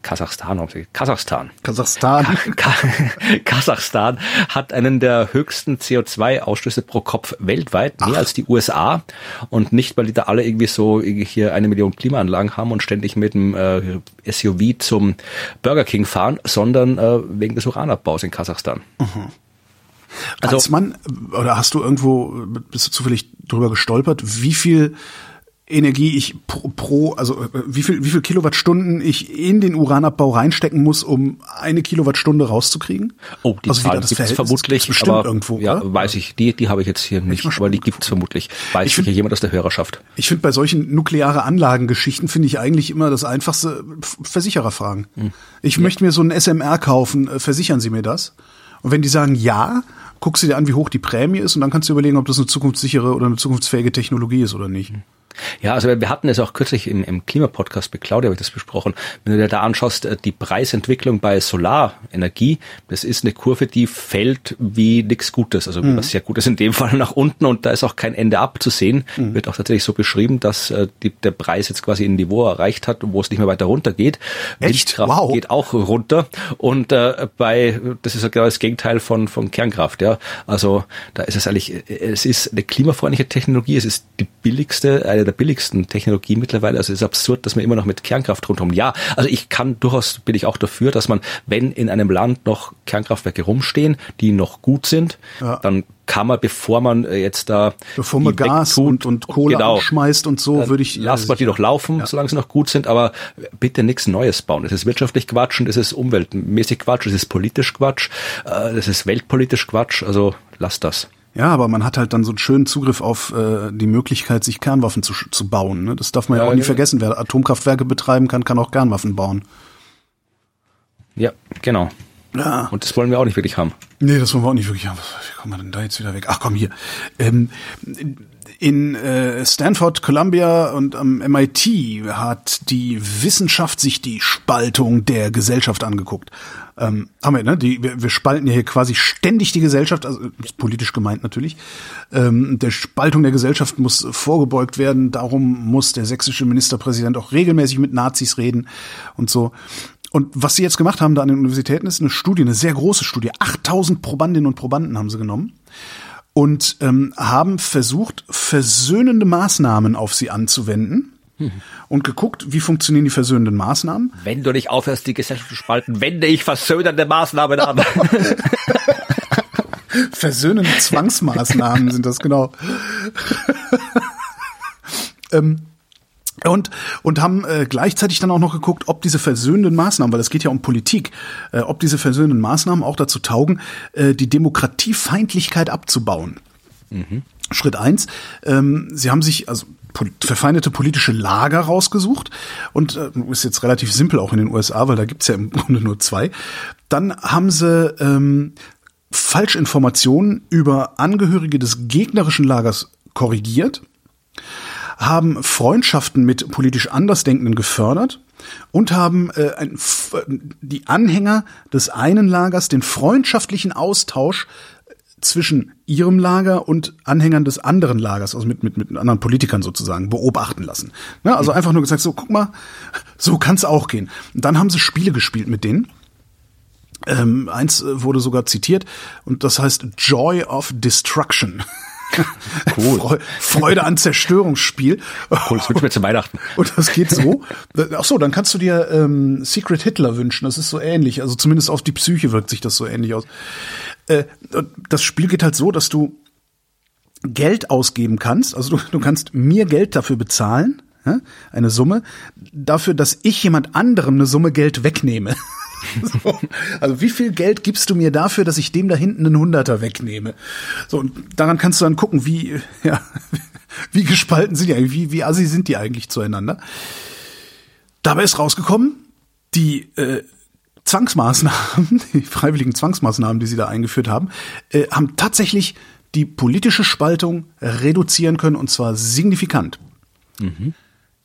Kasachstan, Kasachstan. Kasachstan. Ka *laughs* Kasachstan hat einen der höchsten CO2-Ausstöße pro Kopf weltweit, mehr Ach. als die USA. Und nicht, weil die da alle irgendwie so hier eine Million Klimaanlagen haben und ständig mit dem äh, SUV zum Burger King fahren, sondern äh, wegen des Uranabbaus in Kasachstan. Mhm. Also, Weiß man, oder hast du irgendwo, bist du zufällig drüber gestolpert, wie viel Energie ich pro, pro also äh, wie viel, wie viel Kilowattstunden ich in den Uranabbau reinstecken muss, um eine Kilowattstunde rauszukriegen? Oh, die also Zahl gibt es vermutlich, bestimmt aber, irgendwo. Ja, oder? weiß ich. Die, die habe ich jetzt hier nicht, aber die gibt es vermutlich. Weiß ich find, hier jemand aus der Hörerschaft. Ich finde bei solchen nukleare Anlagengeschichten finde ich eigentlich immer das einfachste Versicherer fragen. Hm. Ich ja. möchte mir so ein SMR kaufen, äh, versichern Sie mir das? Und wenn die sagen ja, guckst du dir an, wie hoch die Prämie ist und dann kannst du überlegen, ob das eine zukunftssichere oder eine zukunftsfähige Technologie ist oder nicht. Hm. Ja, also wir hatten es auch kürzlich im, im Klimapodcast mit Claudia habe ich das besprochen. Wenn du dir da anschaust, äh, die Preisentwicklung bei Solarenergie, das ist eine Kurve, die fällt wie nichts Gutes, also mhm. was sehr Gutes in dem *laughs* Fall nach unten und da ist auch kein Ende abzusehen. Mhm. Wird auch tatsächlich so beschrieben, dass äh, die, der Preis jetzt quasi ein Niveau erreicht hat, wo es nicht mehr weiter runter geht. Echt? Windkraft wow. geht auch runter und äh, bei das ist ja genau das Gegenteil von von Kernkraft, ja. Also da ist es eigentlich, äh, es ist eine klimafreundliche Technologie, es ist die billigste, eine der billigsten Technologien mittlerweile. Also es ist absurd, dass man immer noch mit Kernkraft rundherum. Ja, also ich kann durchaus, bin ich auch dafür, dass man, wenn in einem Land noch Kernkraftwerke rumstehen, die noch gut sind, ja. dann kann man, bevor man äh, jetzt da bevor man Gas und, und Kohle genau, schmeißt und so, würde ich lasst man die doch laufen, ja. solange sie noch gut sind, aber bitte nichts Neues bauen. Das ist wirtschaftlich Quatsch und das ist umweltmäßig Quatsch, das ist politisch Quatsch, äh, das ist weltpolitisch Quatsch. Also lasst das. Ja, aber man hat halt dann so einen schönen Zugriff auf äh, die Möglichkeit, sich Kernwaffen zu, zu bauen. Ne? Das darf man ja, ja auch nie ja. vergessen. Wer Atomkraftwerke betreiben kann, kann auch Kernwaffen bauen. Ja, genau. Ja. Und das wollen wir auch nicht wirklich haben. Nee, das wollen wir auch nicht wirklich haben. Wie kommen wir denn da jetzt wieder weg? Ach komm hier. Ähm, in äh, Stanford, Columbia und am MIT hat die Wissenschaft sich die Spaltung der Gesellschaft angeguckt. Ähm, haben wir, ne? Die, wir, wir spalten ja hier quasi ständig die Gesellschaft, also politisch gemeint natürlich. Ähm, der Spaltung der Gesellschaft muss vorgebeugt werden. Darum muss der sächsische Ministerpräsident auch regelmäßig mit Nazis reden und so. Und was sie jetzt gemacht haben da an den Universitäten ist eine Studie, eine sehr große Studie. 8000 Probandinnen und Probanden haben sie genommen und ähm, haben versucht, versöhnende Maßnahmen auf sie anzuwenden hm. und geguckt, wie funktionieren die versöhnenden Maßnahmen. Wenn du nicht aufhörst, die Gesellschaft zu spalten, wende ich versöhnende Maßnahmen an. *laughs* versöhnende Zwangsmaßnahmen sind das genau. *laughs* ähm, und und haben äh, gleichzeitig dann auch noch geguckt, ob diese versöhnenden Maßnahmen, weil es geht ja um Politik, äh, ob diese versöhnenden Maßnahmen auch dazu taugen, äh, die Demokratiefeindlichkeit abzubauen. Mhm. Schritt eins: ähm, Sie haben sich also verfeindete politische Lager rausgesucht und äh, ist jetzt relativ simpel auch in den USA, weil da gibt's ja im *laughs* Grunde nur zwei. Dann haben sie ähm, Falschinformationen über Angehörige des gegnerischen Lagers korrigiert haben Freundschaften mit politisch Andersdenkenden gefördert und haben äh, ein, die Anhänger des einen Lagers den freundschaftlichen Austausch zwischen ihrem Lager und Anhängern des anderen Lagers, also mit, mit, mit anderen Politikern sozusagen, beobachten lassen. Ne? Also einfach nur gesagt, so guck mal, *laughs* so kann's auch gehen. Und dann haben sie Spiele gespielt mit denen. Ähm, eins wurde sogar zitiert und das heißt Joy of Destruction. *laughs* *laughs* Cool. Freude an Zerstörungsspiel. Cool, das wünschen wir zu Weihnachten. *laughs* Und das geht so. Ach so, dann kannst du dir ähm, Secret Hitler wünschen. Das ist so ähnlich. Also zumindest auf die Psyche wirkt sich das so ähnlich aus. Äh, das Spiel geht halt so, dass du Geld ausgeben kannst. Also du, du kannst mir Geld dafür bezahlen, eine Summe, dafür, dass ich jemand anderem eine Summe Geld wegnehme. *laughs* *laughs* So, also wie viel Geld gibst du mir dafür, dass ich dem da hinten einen Hunderter wegnehme? So, und daran kannst du dann gucken, wie, *laughs* ja, wie gespalten sind die eigentlich, wie, wie assi sind die eigentlich zueinander. Dabei ist rausgekommen, die äh, Zwangsmaßnahmen, *laughs* die freiwilligen Zwangsmaßnahmen, die sie da eingeführt haben, äh, haben tatsächlich die politische Spaltung reduzieren können und zwar signifikant. Mhm.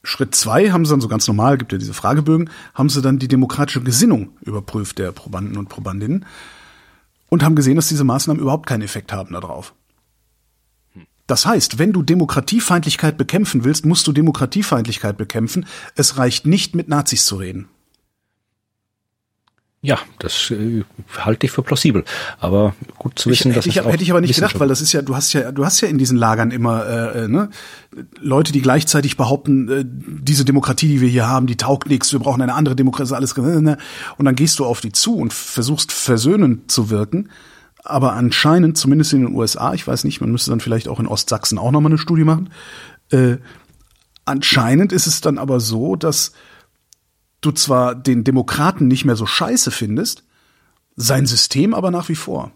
Schritt zwei haben sie dann so ganz normal, gibt ja diese Fragebögen, haben sie dann die demokratische Gesinnung überprüft der Probanden und Probandinnen und haben gesehen, dass diese Maßnahmen überhaupt keinen Effekt haben darauf. Das heißt, wenn du Demokratiefeindlichkeit bekämpfen willst, musst du Demokratiefeindlichkeit bekämpfen. Es reicht nicht, mit Nazis zu reden. Ja, das äh, halte ich für plausibel. Aber gut zu wissen, ich, dass ich, es hätte ich aber nicht gedacht, weil das ist ja, du hast ja, du hast ja in diesen Lagern immer äh, äh, ne, Leute, die gleichzeitig behaupten, äh, diese Demokratie, die wir hier haben, die taugt nichts, wir brauchen eine andere Demokratie, alles. Ne, und dann gehst du auf die zu und versuchst versöhnend zu wirken. Aber anscheinend, zumindest in den USA, ich weiß nicht, man müsste dann vielleicht auch in Ostsachsen auch nochmal eine Studie machen. Äh, anscheinend ist es dann aber so, dass du zwar den Demokraten nicht mehr so scheiße findest, sein System aber nach wie vor.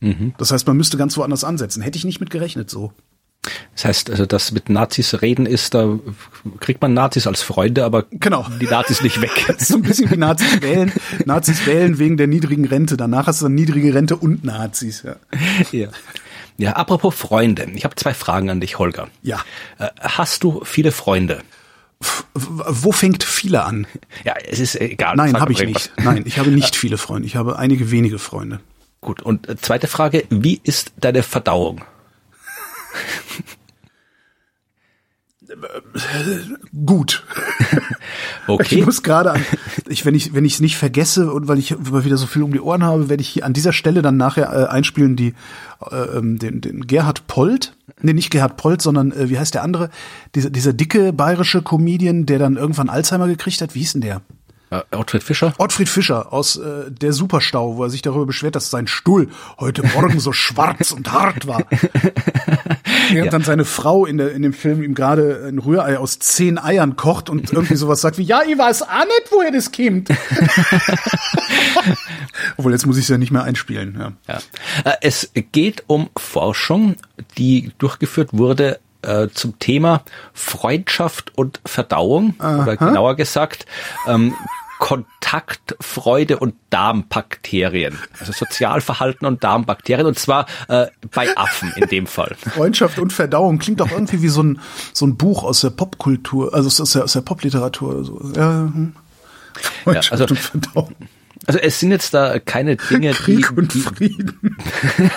Mhm. Das heißt, man müsste ganz woanders ansetzen. Hätte ich nicht mit gerechnet so. Das heißt, also das mit Nazis reden ist, da kriegt man Nazis als Freunde, aber genau. die Nazis nicht weg. *laughs* So ein bisschen wie Nazis wählen. Nazis wählen wegen der niedrigen Rente. Danach hast du dann niedrige Rente und Nazis. Ja. *laughs* ja. Ja, apropos Freunde. Ich habe zwei Fragen an dich, Holger. Ja. Äh, hast du viele Freunde? Wo fängt viele an? Ja, es ist egal. Nein, habe ich nicht. Nein, ich habe nicht *laughs* viele Freunde. Ich habe einige wenige Freunde. Gut. Und äh, zweite Frage: Wie ist deine Verdauung? *laughs* Gut. *laughs* Okay. Ich muss gerade ich, wenn ich wenn ich es nicht vergesse und weil ich immer wieder so viel um die Ohren habe, werde ich hier an dieser Stelle dann nachher äh, einspielen die äh, ähm, den, den Gerhard Polt, nee nicht Gerhard Polt, sondern äh, wie heißt der andere, dieser dieser dicke bayerische Comedian, der dann irgendwann Alzheimer gekriegt hat, wie hieß denn der? Äh, Ottfried Fischer? Ottfried Fischer aus äh, Der Superstau, wo er sich darüber beschwert, dass sein Stuhl heute Morgen so schwarz und hart war. *laughs* Während ja. dann seine Frau in, der, in dem Film ihm gerade ein Rührei aus zehn Eiern kocht und irgendwie sowas sagt wie, ja, ich weiß auch nicht, woher das kommt. *laughs* Obwohl, jetzt muss ich es ja nicht mehr einspielen. Ja. Ja. Äh, es geht um Forschung, die durchgeführt wurde äh, zum Thema Freundschaft und Verdauung, Aha. oder genauer gesagt, ähm, Kontaktfreude und Darmbakterien. Also Sozialverhalten und Darmbakterien und zwar äh, bei Affen in dem Fall. *laughs* Freundschaft und Verdauung klingt auch irgendwie wie so ein, so ein Buch aus der Popkultur, also aus der, aus der Popliteratur oder so. Ja, hm. Freundschaft ja, also, und Verdauung. Also es sind jetzt da keine Dinge, *laughs* Krieg die, und die Frieden.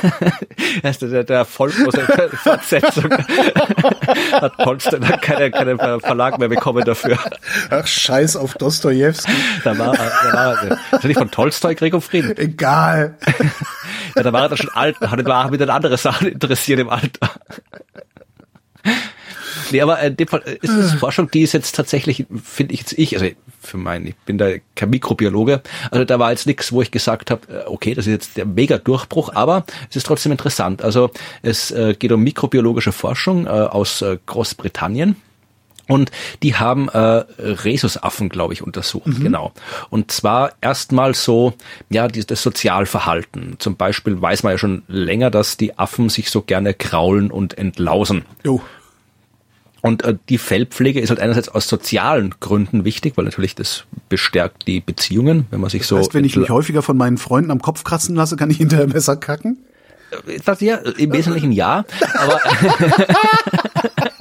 *laughs* erst der, der Vollprosa Fortsetzung *laughs* hat Polster dann keine, keine Verlag mehr bekommen dafür. Ach Scheiß auf Dostojewski. Da war, da war ist nicht von Tolstoi Krieg und Frieden. Egal. Ja, da war er dann schon alt, hat er wieder andere Sachen interessiert im Alter. Nee, aber in dem Fall ist es Forschung, die ist jetzt tatsächlich, finde ich jetzt ich, also für meinen, ich bin da kein Mikrobiologe, also da war jetzt nichts, wo ich gesagt habe, äh, okay, das ist jetzt der mega Durchbruch, aber es ist trotzdem interessant. Also es äh, geht um mikrobiologische Forschung äh, aus Großbritannien. Und die haben äh, Rhesusaffen, glaube ich, untersucht, mhm. genau. Und zwar erstmal so, ja, das Sozialverhalten. Zum Beispiel weiß man ja schon länger, dass die Affen sich so gerne kraulen und entlausen. Jo. Und äh, die Fellpflege ist halt einerseits aus sozialen Gründen wichtig, weil natürlich das bestärkt die Beziehungen, wenn man sich das so. Heißt, wenn ich mich häufiger von meinen Freunden am Kopf kratzen lasse, kann ich hinterher besser kacken? Das ja, im Wesentlichen ja, aber *laughs*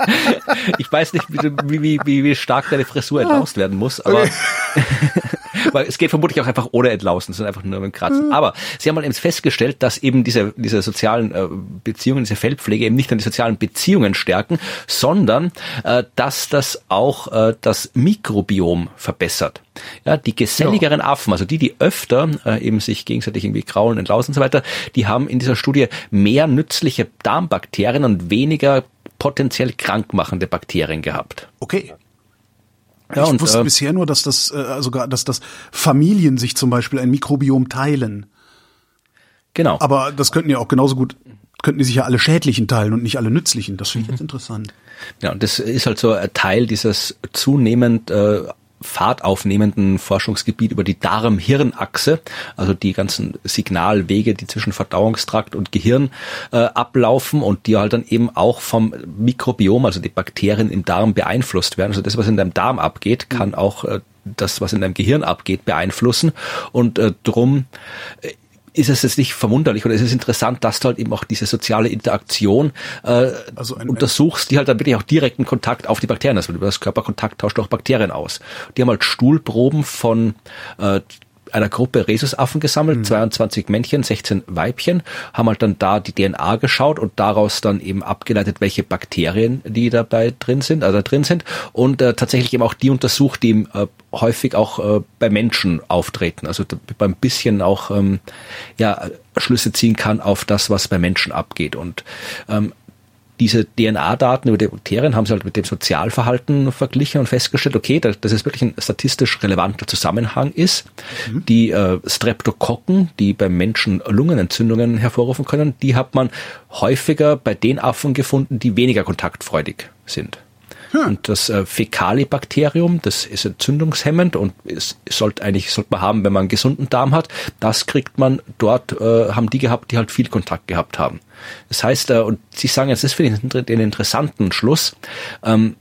*laughs* ich weiß nicht, wie, wie, wie, wie stark deine Frisur entlaust werden muss, aber. *laughs* *laughs* weil es geht vermutlich auch einfach ohne Entlausen, es sind einfach nur mit Kratzen. Aber sie haben mal eben festgestellt, dass eben diese, diese sozialen äh, Beziehungen, diese Feldpflege eben nicht nur die sozialen Beziehungen stärken, sondern äh, dass das auch äh, das Mikrobiom verbessert. Ja, die geselligeren ja. Affen, also die, die öfter äh, eben sich gegenseitig irgendwie kraulen, entlausen und so weiter, die haben in dieser Studie mehr nützliche Darmbakterien und weniger potenziell krankmachende Bakterien gehabt. Okay. Ja, ich und, wusste äh, bisher nur, dass das äh, sogar, dass das Familien sich zum Beispiel ein Mikrobiom teilen. Genau. Aber das könnten ja auch genauso gut, könnten die sich ja alle schädlichen teilen und nicht alle nützlichen. Das finde ich mhm. jetzt interessant. Ja, und das ist halt so ein Teil dieses zunehmend äh, Fahrt aufnehmenden Forschungsgebiet über die Darm-Hirn-Achse, also die ganzen Signalwege, die zwischen Verdauungstrakt und Gehirn äh, ablaufen und die halt dann eben auch vom Mikrobiom, also die Bakterien im Darm beeinflusst werden. Also das, was in deinem Darm abgeht, kann auch äh, das, was in deinem Gehirn abgeht, beeinflussen. Und äh, drum äh, ist es jetzt nicht verwunderlich oder ist es interessant, dass du halt eben auch diese soziale Interaktion äh, also ein, untersuchst, die halt dann wirklich auch direkten Kontakt auf die Bakterien hast. Weil über das Körperkontakt tauscht auch Bakterien aus. Die haben halt Stuhlproben von äh, einer Gruppe Rhesusaffen gesammelt, mhm. 22 Männchen, 16 Weibchen, haben halt dann da die DNA geschaut und daraus dann eben abgeleitet, welche Bakterien die dabei drin sind, also drin sind. Und äh, tatsächlich eben auch die untersucht, die äh, häufig auch äh, bei Menschen auftreten, also beim bisschen auch ähm, ja Schlüsse ziehen kann auf das, was bei Menschen abgeht. Und ähm, diese DNA-Daten über die Bakterien haben sie halt mit dem Sozialverhalten verglichen und festgestellt, okay, dass, dass es wirklich ein statistisch relevanter Zusammenhang ist. Mhm. Die äh, Streptokokken, die beim Menschen Lungenentzündungen hervorrufen können, die hat man häufiger bei den Affen gefunden, die weniger kontaktfreudig sind. Hm. Und das äh, Fäkalibakterium, das ist entzündungshemmend und es sollte eigentlich sollte man haben, wenn man einen gesunden Darm hat. Das kriegt man dort, äh, haben die gehabt, die halt viel Kontakt gehabt haben. Das heißt, äh, und Sie sagen jetzt, das finde ich den interessanten Schluss, ähm,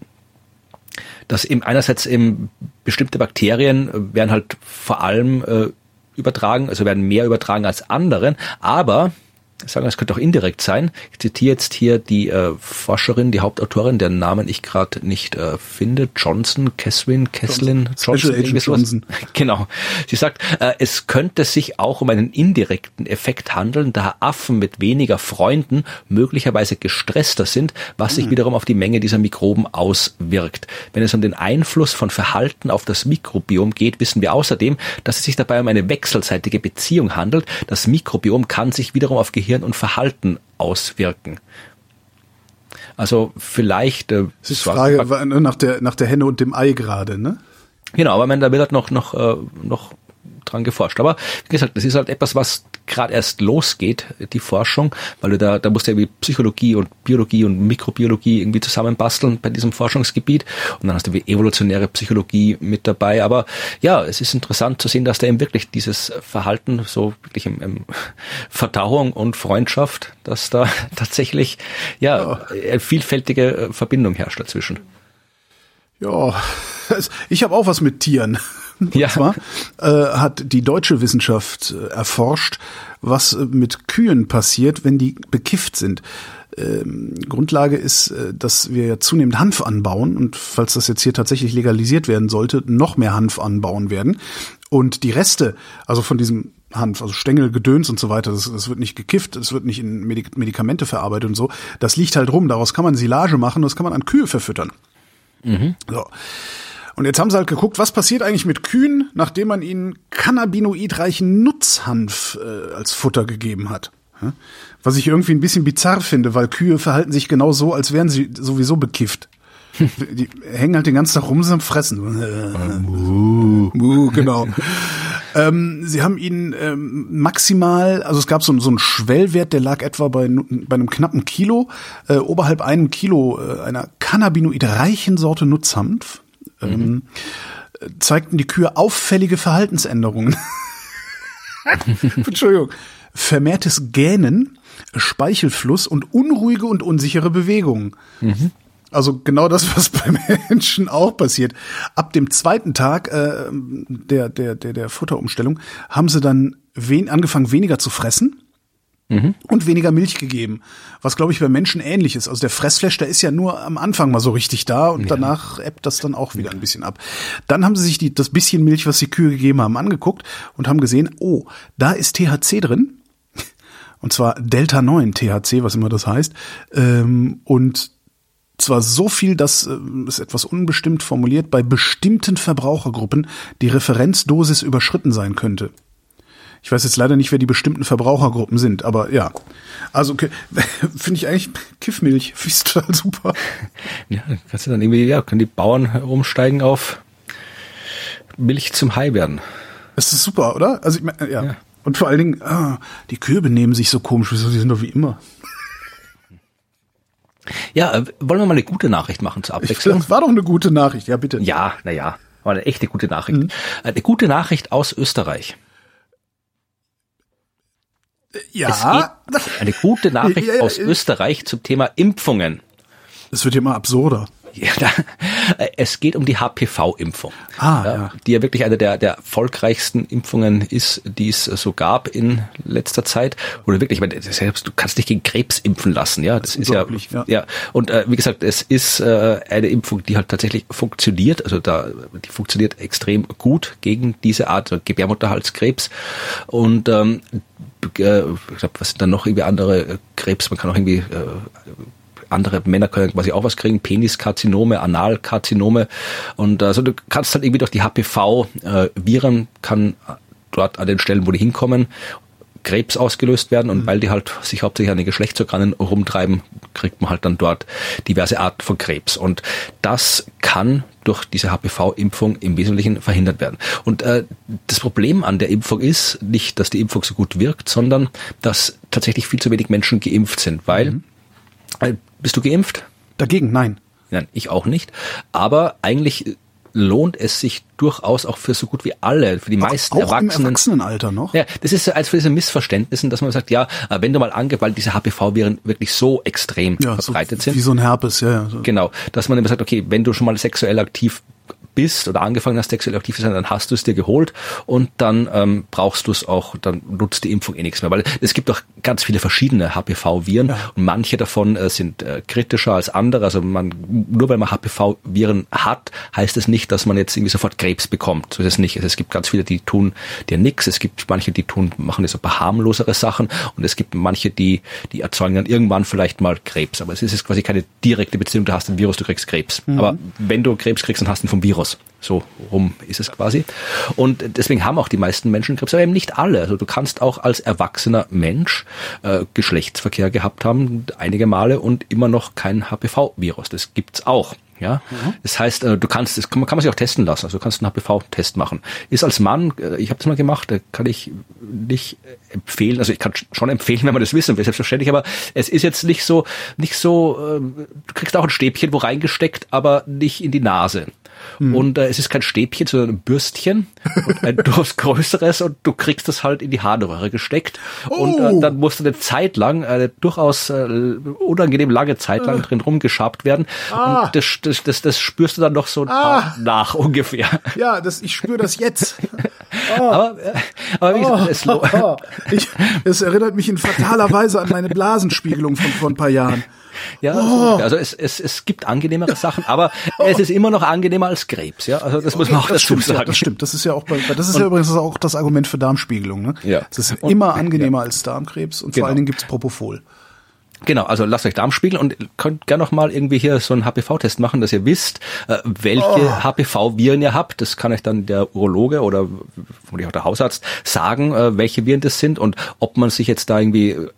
dass eben einerseits eben bestimmte Bakterien werden halt vor allem äh, übertragen, also werden mehr übertragen als anderen, aber sagen, es könnte auch indirekt sein. Ich zitiere jetzt hier die äh, Forscherin, die Hauptautorin, deren Namen ich gerade nicht äh, finde, Johnson, Keswin, Kesslin, Johnson, Johnson, Johnson. *laughs* Genau. Sie sagt, äh, es könnte sich auch um einen indirekten Effekt handeln, da Affen mit weniger Freunden möglicherweise gestresster sind, was sich mhm. wiederum auf die Menge dieser Mikroben auswirkt. Wenn es um den Einfluss von Verhalten auf das Mikrobiom geht, wissen wir außerdem, dass es sich dabei um eine wechselseitige Beziehung handelt. Das Mikrobiom kann sich wiederum auf Gehirn Gehirn und Verhalten auswirken. Also vielleicht. Äh, das ist die Frage nach der nach der Henne und dem Ei gerade, ne? Genau, aber man, da wird halt noch noch äh, noch dran geforscht. Aber wie gesagt, das ist halt etwas, was gerade erst losgeht, die Forschung, weil du da, da musst du ja wie Psychologie und Biologie und Mikrobiologie irgendwie zusammenbasteln bei diesem Forschungsgebiet. Und dann hast du wie evolutionäre Psychologie mit dabei. Aber ja, es ist interessant zu sehen, dass da eben wirklich dieses Verhalten so wirklich im, im *laughs* Verdauung und Freundschaft, dass da *laughs* tatsächlich ja, ja. vielfältige Verbindung herrscht dazwischen. Ja, *laughs* ich habe auch was mit Tieren. Ja. Und zwar äh, hat die deutsche Wissenschaft äh, erforscht, was äh, mit Kühen passiert, wenn die bekifft sind. Ähm, Grundlage ist, äh, dass wir ja zunehmend Hanf anbauen und falls das jetzt hier tatsächlich legalisiert werden sollte, noch mehr Hanf anbauen werden. Und die Reste, also von diesem Hanf, also Stängel, Gedöns und so weiter, das, das wird nicht gekifft, es wird nicht in Medik Medikamente verarbeitet und so. Das liegt halt rum, daraus kann man Silage machen, das kann man an Kühe verfüttern. So. Und jetzt haben sie halt geguckt, was passiert eigentlich mit Kühen, nachdem man ihnen cannabinoidreichen Nutzhanf äh, als Futter gegeben hat. Was ich irgendwie ein bisschen bizarr finde, weil Kühe verhalten sich genau so, als wären sie sowieso bekifft. Die hängen halt den ganzen Tag rum, sind fressen. Mu, genau. ähm, sie haben ihn ähm, maximal, also es gab so, so einen Schwellwert, der lag etwa bei, bei einem knappen Kilo, äh, oberhalb einem Kilo äh, einer cannabinoidreichen Sorte Nutzhanf. Ähm, äh, zeigten die Kühe auffällige Verhaltensänderungen. *laughs* Entschuldigung. Vermehrtes Gähnen, Speichelfluss und unruhige und unsichere Bewegungen. Also genau das, was bei Menschen auch passiert. Ab dem zweiten Tag äh, der, der, der, der Futterumstellung haben sie dann wen, angefangen, weniger zu fressen. Und weniger Milch gegeben. Was, glaube ich, bei Menschen ähnlich ist. Also der Fressflash, der ist ja nur am Anfang mal so richtig da und danach ebbt das dann auch wieder ein bisschen ab. Dann haben sie sich die, das bisschen Milch, was die Kühe gegeben haben, angeguckt und haben gesehen, oh, da ist THC drin. Und zwar Delta 9 THC, was immer das heißt. Ähm, und zwar so viel, dass ist etwas unbestimmt formuliert, bei bestimmten Verbrauchergruppen die Referenzdosis überschritten sein könnte. Ich weiß jetzt leider nicht, wer die bestimmten Verbrauchergruppen sind, aber ja. Also okay, *laughs* finde ich eigentlich Kiffmilch, finde ich total super. *laughs* Ja, kannst du dann irgendwie, ja, können die Bauern umsteigen auf Milch zum Hai werden. Das ist super, oder? Also ich meine, ja. Ja. Und vor allen Dingen, ah, die Kühe benehmen sich so komisch, wieso die sind doch wie immer. Ja, äh, wollen wir mal eine gute Nachricht machen zur Abwechslung? Das war doch eine gute Nachricht, ja bitte. Ja, naja, war eine echte gute Nachricht. Eine gute Nachricht aus Österreich. Ja. Es geht eine gute Nachricht Ja, ja, aus. Österreich zum Thema Impfungen. Es wird immer absurder. Ja, äh, es geht um die HPV-Impfung. Ah, ja. Die ja wirklich eine der, der erfolgreichsten Impfungen ist, die es so gab in letzter Zeit. Oder wirklich, ich meine, das ist ja- du kannst dich gegen Krebs impfen lassen, ja. Das, ist ja, unglaublich, ja. ja. Und äh, wie gesagt, es ist äh, eine Impfung, die halt tatsächlich funktioniert. Also da, die funktioniert extrem gut gegen diese Art äh, Gebärmutterhalskrebs. Und ähm, äh, ich glaube, was sind dann noch irgendwie andere äh, Krebs? Man kann auch irgendwie äh, andere Männer können quasi auch was kriegen, Peniskarzinome, Analkarzinome. Und also du kannst halt irgendwie durch die HPV-Viren kann dort an den Stellen, wo die hinkommen, Krebs ausgelöst werden. Und weil die halt sich hauptsächlich an den Geschlechtsorganen rumtreiben, kriegt man halt dann dort diverse Arten von Krebs. Und das kann durch diese HPV-Impfung im Wesentlichen verhindert werden. Und äh, das Problem an der Impfung ist nicht, dass die Impfung so gut wirkt, sondern dass tatsächlich viel zu wenig Menschen geimpft sind, weil äh, bist du geimpft? Dagegen, nein. Nein, ich auch nicht. Aber eigentlich lohnt es sich durchaus auch für so gut wie alle, für die meisten Auch im Erwachsenen. Erwachsenenalter noch. Ja, das ist so eins von diesen Missverständnissen, dass man sagt, ja, wenn du mal ange, weil diese HPV-Viren wirklich so extrem Ja, so verbreitet wie sind. so ein Herpes, ja. ja. So. Genau, dass man immer sagt, okay, wenn du schon mal sexuell aktiv bist oder angefangen hast, sexuell aktiv zu sein, dann hast du es dir geholt und dann ähm, brauchst du es auch, dann nutzt die Impfung eh nichts mehr. Weil es gibt auch ganz viele verschiedene HPV-Viren und manche davon äh, sind äh, kritischer als andere. Also man, nur weil man HPV-Viren hat, heißt es nicht, dass man jetzt irgendwie sofort Krebs bekommt. So ist es nicht. Also es gibt ganz viele, die tun dir nichts. Es gibt manche, die tun, machen jetzt ein paar harmlosere Sachen und es gibt manche, die, die erzeugen dann irgendwann vielleicht mal Krebs. Aber es ist quasi keine direkte Beziehung. Du hast ein Virus, du kriegst Krebs. Aber wenn du Krebs kriegst, dann hast du ihn vom Virus. So rum ist es quasi. Und deswegen haben auch die meisten Menschen Krebs, aber eben nicht alle. Also du kannst auch als erwachsener Mensch äh, Geschlechtsverkehr gehabt haben, einige Male und immer noch kein HPV-Virus. Das gibt's auch. Ja, das heißt, äh, du kannst, das kann man, kann man sich auch testen lassen. Also du kannst einen HPV-Test machen. Ist als Mann, äh, ich habe das mal gemacht, da kann ich nicht äh, empfehlen. Also ich kann schon empfehlen, wenn man das wissen will, selbstverständlich. Aber es ist jetzt nicht so, nicht so. ähm, Du kriegst auch ein Stäbchen wo reingesteckt, aber nicht in die Nase. Und äh, es ist kein Stäbchen, sondern ein Bürstchen und ein *laughs* durchaus größeres und du kriegst das halt in die Harnröhre gesteckt und äh, Oh. dann musst du eine Zeit lang, eine durchaus äh, unangenehm lange Zeit lang drin rumgeschabt werden Ah. und das, das, das, das spürst du dann noch so ein paar nach ungefähr. Ja, das, ich spüre das jetzt. *laughs* Aber, äh, aber wie gesagt, es, lo- Oh, *laughs* ich, es erinnert mich in fataler Weise an meine Blasenspiegelung von vor ein paar Jahren. Ja, also, also es, es, es gibt angenehmere Sachen, aber *laughs* es ist immer noch angenehmer als Krebs, ja. Also das muss man auch das dazu stimmt, ja, sagen. das stimmt. Das ist ja auch bei, das ist ja übrigens auch das Argument für Darmspiegelung. Ne? Ja. Es ist Und- immer angenehmer als Darmkrebs und Genau. vor allen Dingen gibt's Propofol. Genau, also lasst euch Darm spiegeln und könnt gerne noch mal irgendwie hier so einen HPV-Test machen, dass ihr wisst, äh, welche Oh. HPV-Viren ihr habt. Das kann euch dann der Urologe oder vermutlich auch der Hausarzt sagen, äh, welche Viren das sind und ob man sich jetzt da irgendwie äh,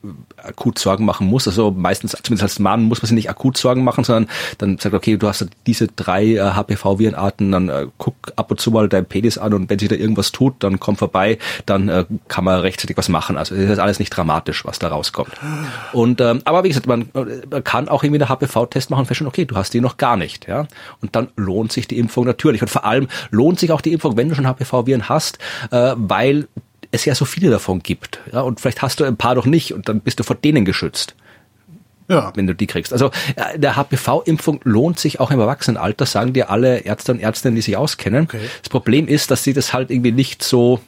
akut Sorgen machen muss. Also meistens, zumindest als Mann, muss man sich nicht akut Sorgen machen, sondern dann sagt, okay, du hast diese drei HPV-Virenarten, dann guck ab und zu mal dein Penis an und wenn sich da irgendwas tut, dann komm vorbei, dann kann man rechtzeitig was machen. Also es ist alles nicht dramatisch, was da rauskommt. Und ähm, aber wie gesagt, man, man kann auch irgendwie einen HPV-Test machen und feststellen, okay, du hast die noch gar nicht, ja. Und dann lohnt sich die Impfung natürlich. Und vor allem lohnt sich auch die Impfung, wenn du schon HPV-Viren hast, äh, weil es ja so viele davon gibt. Ja, und vielleicht hast du ein paar noch nicht und dann bist du vor denen geschützt Ja. wenn du die kriegst. Also äh, der HPV-Impfung lohnt sich auch im Erwachsenenalter, sagen dir alle Ärzte und Ärztinnen, die sich auskennen. Okay. Das Problem ist, dass sie das halt irgendwie nicht so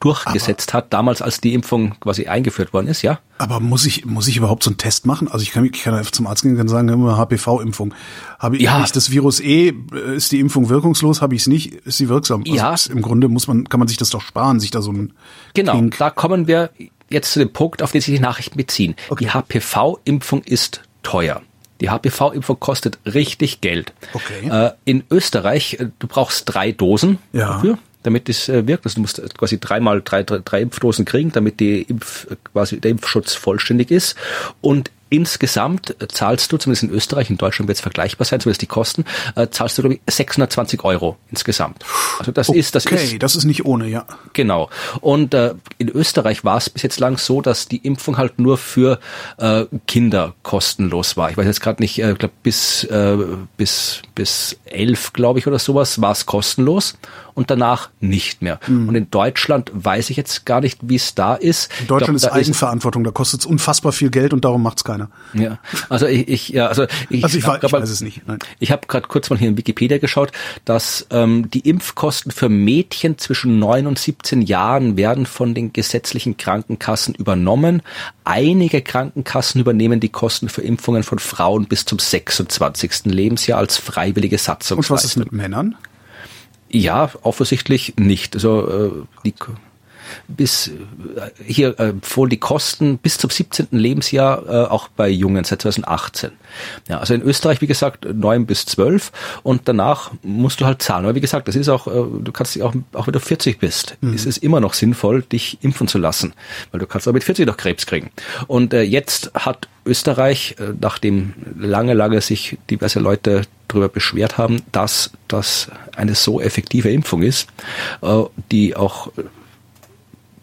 durchgesetzt hat, damals als die Impfung quasi eingeführt worden ist, ja? Aber muss ich, muss ich überhaupt so einen Test machen? Also ich kann, ich kann einfach zum Arzt gehen und sagen, immer HPV-Impfung. Habe ich, Ja. ich das Virus eh, äh, ist die Impfung wirkungslos? Habe ich es nicht, ist sie wirksam? Also Ja. ist- Im Grunde muss man, kann man sich das doch sparen, sich da so ein Genau, Kink- da kommen wir jetzt zu dem Punkt, auf den sich die Nachrichten beziehen. Okay. Die HPV-Impfung ist teuer. Die HPV-Impfung kostet richtig Geld. Okay. Äh, in Österreich, äh, du brauchst drei Dosen Ja. dafür, damit es äh, wirkt. Also du musst äh, quasi dreimal drei, drei, drei Impfdosen kriegen, damit die Impf, äh, quasi der Impfschutz vollständig ist. Und insgesamt zahlst du, zumindest in Österreich, in Deutschland wird es vergleichbar sein, zumindest die Kosten, äh, zahlst du, glaube ich, 620 Euro insgesamt. Also das ist, das ist Okay, das ist nicht ohne, ja. Genau. Und äh, in Österreich war es bis jetzt lang so, dass die Impfung halt nur für äh, Kinder kostenlos war. Ich weiß jetzt gerade nicht, äh, glaub, bis äh, bis bis elf, glaube ich, oder sowas war es kostenlos und danach nicht mehr. Hm. Und in Deutschland weiß ich jetzt gar nicht, wie es da ist. In Deutschland glaub, ist Eigenverantwortung, da kostet es unfassbar viel Geld und darum macht's keiner. ja, also ich, ich ja, also ich, Also ich wei- ich weiß es nicht, nein. Ich habe gerade kurz mal hier in Wikipedia geschaut, dass ähm, die Impfkosten für Mädchen zwischen 9 und 17 Jahren werden von den gesetzlichen Krankenkassen übernommen. Einige Krankenkassen übernehmen die Kosten für Impfungen von Frauen bis zum 26. Lebensjahr als freiwillige Und Satzungsleistung. was ist mit Männern? Ja, offensichtlich nicht. Also äh, die, bis äh, hier äh, die Kosten bis zum 17. Lebensjahr äh, auch bei Jungen seit 2018. Ja, also in Österreich wie gesagt 9 bis 12 und danach musst du halt zahlen. Aber wie gesagt, das ist auch, äh, du kannst dich auch, auch wenn du 40 bist, ist es immer noch sinnvoll, dich impfen zu lassen, weil du kannst auch mit 40 noch Krebs kriegen. Und äh, jetzt hat Österreich, äh, nachdem lange, lange sich diverse Leute darüber beschwert haben, dass das eine so effektive Impfung ist, die auch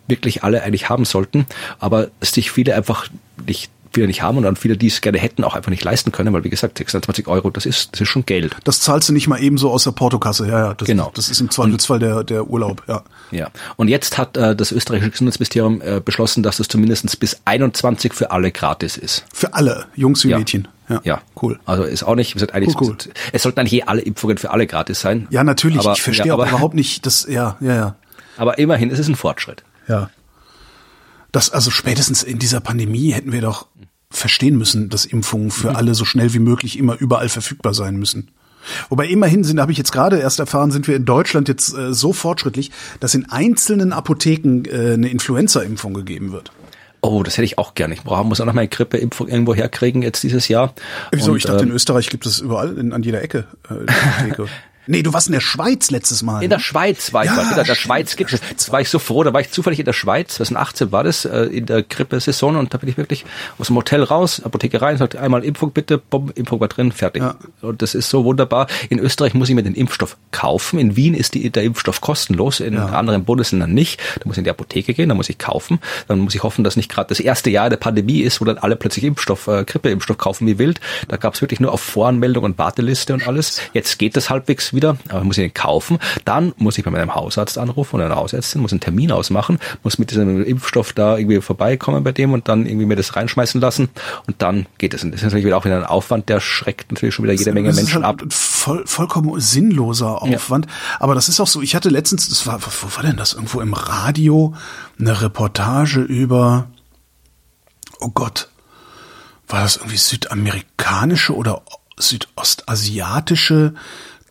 wirklich alle eigentlich haben sollten, aber sich viele einfach nicht viele nicht haben und dann viele, die es gerne hätten, auch einfach nicht leisten können, weil wie gesagt, 620 Euro, das ist, das ist schon Geld. Das zahlst du nicht mal eben so aus der Portokasse. Ja, ja, das, Genau. das ist im Zweifelsfall der, der Urlaub, ja. Ja. Und jetzt hat äh, das österreichische Gesundheitsministerium äh, beschlossen, dass das zumindest bis 21 für alle gratis ist. Für alle, Jungs wie Ja. Mädchen. Ja, Ja, cool. Also ist auch nicht, wie gesagt, eigentlich, Cool, cool. es sollten eigentlich eh alle Impfungen für alle gratis sein. Ja, natürlich. Aber, ich verstehe ja, aber überhaupt nicht, das, ja, ja, ja. aber immerhin ist es ein Fortschritt. Ja. Das, also spätestens in dieser Pandemie hätten wir doch verstehen müssen, dass Impfungen für Mhm. alle so schnell wie möglich immer überall verfügbar sein müssen. Wobei immerhin sind, habe ich jetzt gerade erst erfahren, sind wir in Deutschland jetzt äh, so fortschrittlich, dass in einzelnen Apotheken äh, eine Influenza-Impfung gegeben wird. Oh, das hätte ich auch gerne. Ich brauche, muss auch noch mal eine Grippeimpfung irgendwo herkriegen jetzt dieses Jahr. Wieso? Und, ich dachte, in ähm, Österreich gibt es überall, in, an jeder Ecke äh. *laughs* nee, du warst in der Schweiz letztes Mal. In der Schweiz war ich Ja, mal. In der stimmt. Schweiz gibt es. War ich so froh, da war ich zufällig in der Schweiz, 2018 war das, äh, in der Grippesaison und da bin ich wirklich aus dem Hotel raus, Apotheke rein, sagte einmal Impfung bitte, bumm, Impfung war drin, fertig. Ja. Und das ist so wunderbar. In Österreich muss ich mir den Impfstoff kaufen. In Wien ist die, der Impfstoff kostenlos, in Ja. anderen Bundesländern nicht. Da muss ich in die Apotheke gehen, da muss ich kaufen. Dann muss ich hoffen, dass nicht gerade das erste Jahr der Pandemie ist, wo dann alle plötzlich Impfstoff, äh, Grippeimpfstoff kaufen wie wild. Da gab es wirklich nur auf Voranmeldung und Warteliste und alles. Jetzt geht das halbwegs wieder, aber muss ich den kaufen. Dann muss ich bei meinem Hausarzt anrufen oder einer Hausärztin, muss einen Termin ausmachen, muss mit diesem Impfstoff da irgendwie vorbeikommen bei dem und dann irgendwie mir das reinschmeißen lassen und dann geht es. Und das ist natürlich wieder auch wieder ein Aufwand, der schreckt natürlich schon wieder jede Menge das Menschen ist halt ab. Voll, vollkommen sinnloser Aufwand. Aber das ist auch so, ich hatte letztens, das war, wo war denn das? Irgendwo im Radio eine Reportage über, oh Gott, war das irgendwie südamerikanische oder südostasiatische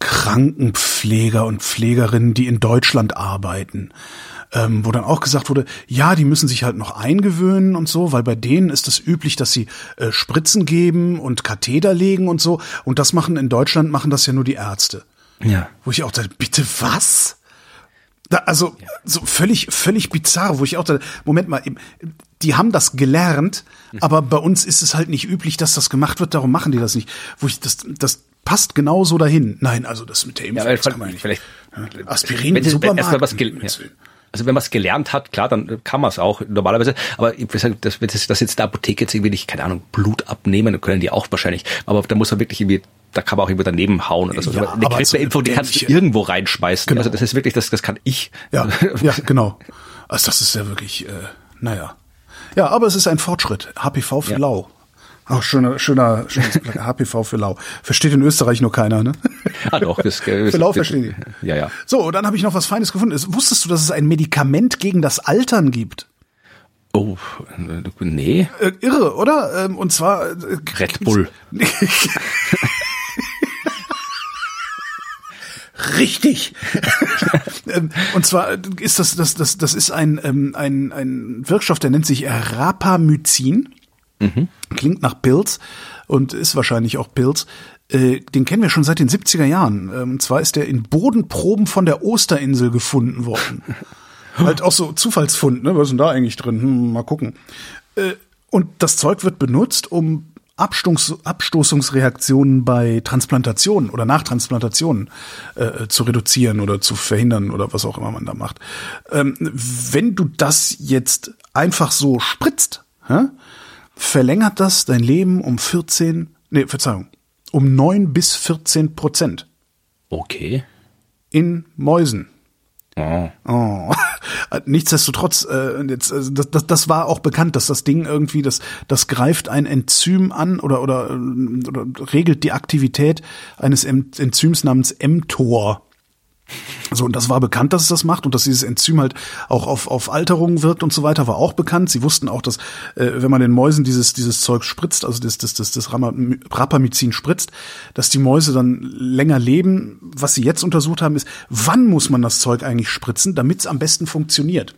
Krankenpfleger und Pflegerinnen, die in Deutschland arbeiten. Ähm, wo dann auch gesagt wurde, ja, die müssen sich halt noch eingewöhnen und so, weil bei denen ist es üblich, dass sie äh, Spritzen geben und Katheter legen und so. Und das machen in Deutschland machen das ja nur die Ärzte. Ja. Wo ich auch dachte, bitte was? Da, also so völlig, völlig bizarr, wo ich auch dachte, Moment mal, die haben das gelernt, aber bei uns ist es halt nicht üblich, dass das gemacht wird, darum machen die das nicht. Wo ich das, das passt genau so dahin. Nein, also das mit der Impfung, Ja, das kann man nicht. vielleicht, Aspirin wenn, mal was Supermarkt. gel- ja. Also wenn man es gelernt hat, klar, dann kann man es auch normalerweise. Aber ich sag, dass, wenn das, das jetzt der Apotheke jetzt irgendwie nicht, keine Ahnung, Blut abnehmen, dann können die auch wahrscheinlich. Aber da muss man wirklich irgendwie, da kann man auch irgendwie daneben hauen oder so. Ja, Aber eine aber so Grippeimpfung, die kannst du irgendwo reinschmeißen. Genau. Also das ist wirklich, das, das kann ich. Ja, ja, *laughs* genau. Also das ist ja wirklich, äh, naja. Ja, aber es ist ein Fortschritt. HPV für Ja. lau. Auch schöner, schöner, schönes. *laughs* HPV für lau. Versteht in Österreich nur keiner, ne? Ah, doch, das, *laughs* Für lau verstehen die. Ja, ja. So, dann habe ich noch was Feines gefunden. Es- Wusstest du, dass es ein Medikament gegen das Altern gibt? Oh, äh, nee. Äh, irre, oder? Ähm, und zwar äh, Red Bull. *laughs* Richtig. Ähm, und zwar ist das, das, das, das ist ein, ähm, ein, ein Wirkstoff, der nennt sich Rapamycin. Klingt nach Pilz und ist wahrscheinlich auch Pilz. Äh, Den kennen wir schon seit den 70er Jahren. Ähm, Und zwar ist der in Bodenproben von der Osterinsel gefunden worden. *laughs* halt auch so Zufallsfund, ne? Was ist denn da eigentlich drin? Hm, mal gucken. Äh, Und das Zeug wird benutzt, um Abstoß, Abstoßungsreaktionen bei Transplantationen oder nach Transplantationen äh, zu reduzieren oder zu verhindern oder was auch immer man da macht. Ähm, wenn du das jetzt einfach so spritzt, hä, verlängert das dein Leben um 14, nee, Verzeihung, um 9 bis 14 Prozent Okay. in Mäusen. Oh. Oh. *laughs* Nichtsdestotrotz, äh, jetzt, also das, das, das war auch bekannt, dass das Ding irgendwie, das, das greift ein Enzym an oder, oder, oder regelt die Aktivität eines Enzyms namens mTOR. So, und das war bekannt, dass es das macht und dass dieses Enzym halt auch auf, auf Alterung wirkt und so weiter, war auch bekannt. Sie wussten auch, dass äh, wenn man den Mäusen dieses, dieses Zeug spritzt, also das, das, das, das Rapamycin spritzt, dass die Mäuse dann länger leben. Was sie jetzt untersucht haben, ist, wann muss man das Zeug eigentlich spritzen, damit es am besten funktioniert.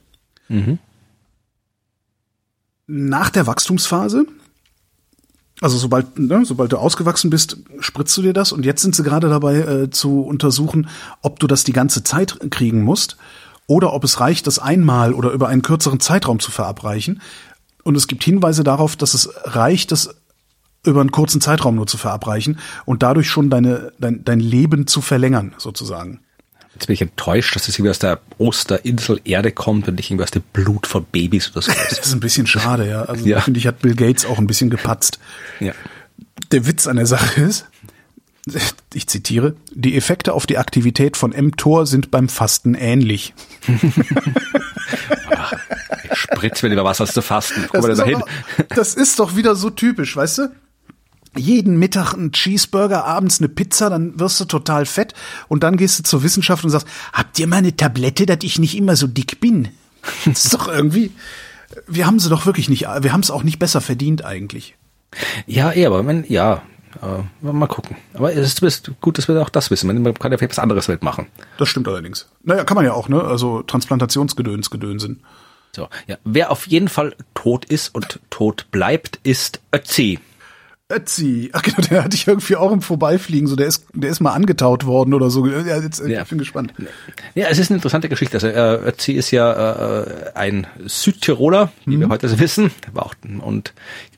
Nach der Wachstumsphase, also sobald, ne, sobald du ausgewachsen bist, spritzt du dir das und jetzt sind sie gerade dabei äh, zu untersuchen, ob du das die ganze Zeit kriegen musst oder ob es reicht, das einmal oder über einen kürzeren Zeitraum zu verabreichen. Und es gibt Hinweise darauf, dass es reicht, das über einen kurzen Zeitraum nur zu verabreichen und dadurch schon deine, dein, dein Leben zu verlängern, sozusagen. Jetzt bin ich enttäuscht, dass es irgendwie aus der Osterinsel Erde kommt und nicht irgendwie aus dem Blut von Babys oder so. Das ist ein bisschen schade, ja. Also Ja. finde ich, hat Bill Gates auch ein bisschen gepatzt. ja. Der Witz an der Sache ist, ich zitiere, die Effekte auf die Aktivität von mTOR sind beim Fasten ähnlich. Spritz mir lieber was als zu fasten. Guck mal ist da hin. aber- das ist doch wieder so typisch, weißt du? Jeden Mittag ein Cheeseburger, abends eine Pizza, dann wirst du total fett und dann gehst du zur Wissenschaft und sagst, habt ihr mal eine Tablette, dass ich nicht immer so dick bin? Das ist doch irgendwie, wir haben sie doch wirklich nicht, wir haben es auch nicht besser verdient eigentlich. Ja, eh, aber man, ja, äh, mal gucken. Aber es ist gut, dass wir auch das wissen. Man kann ja vielleicht was anderes mitmachen. Das stimmt allerdings. Naja, kann man ja auch, ne? Also Transplantationsgedöns, Gedönsen. So, ja. Wer auf jeden Fall tot ist und tot bleibt, ist Ötzi. Ötzi. Ach genau, den hatte ich irgendwie auch im Vorbeifliegen, so der ist, der ist mal angetaut worden oder so. Ja, jetzt, Ja. Ich bin gespannt. Ja, es ist eine interessante Geschichte. Also äh, Ötzi ist ja äh, ein Südtiroler, wie Mhm. wir heute wissen. War auch, und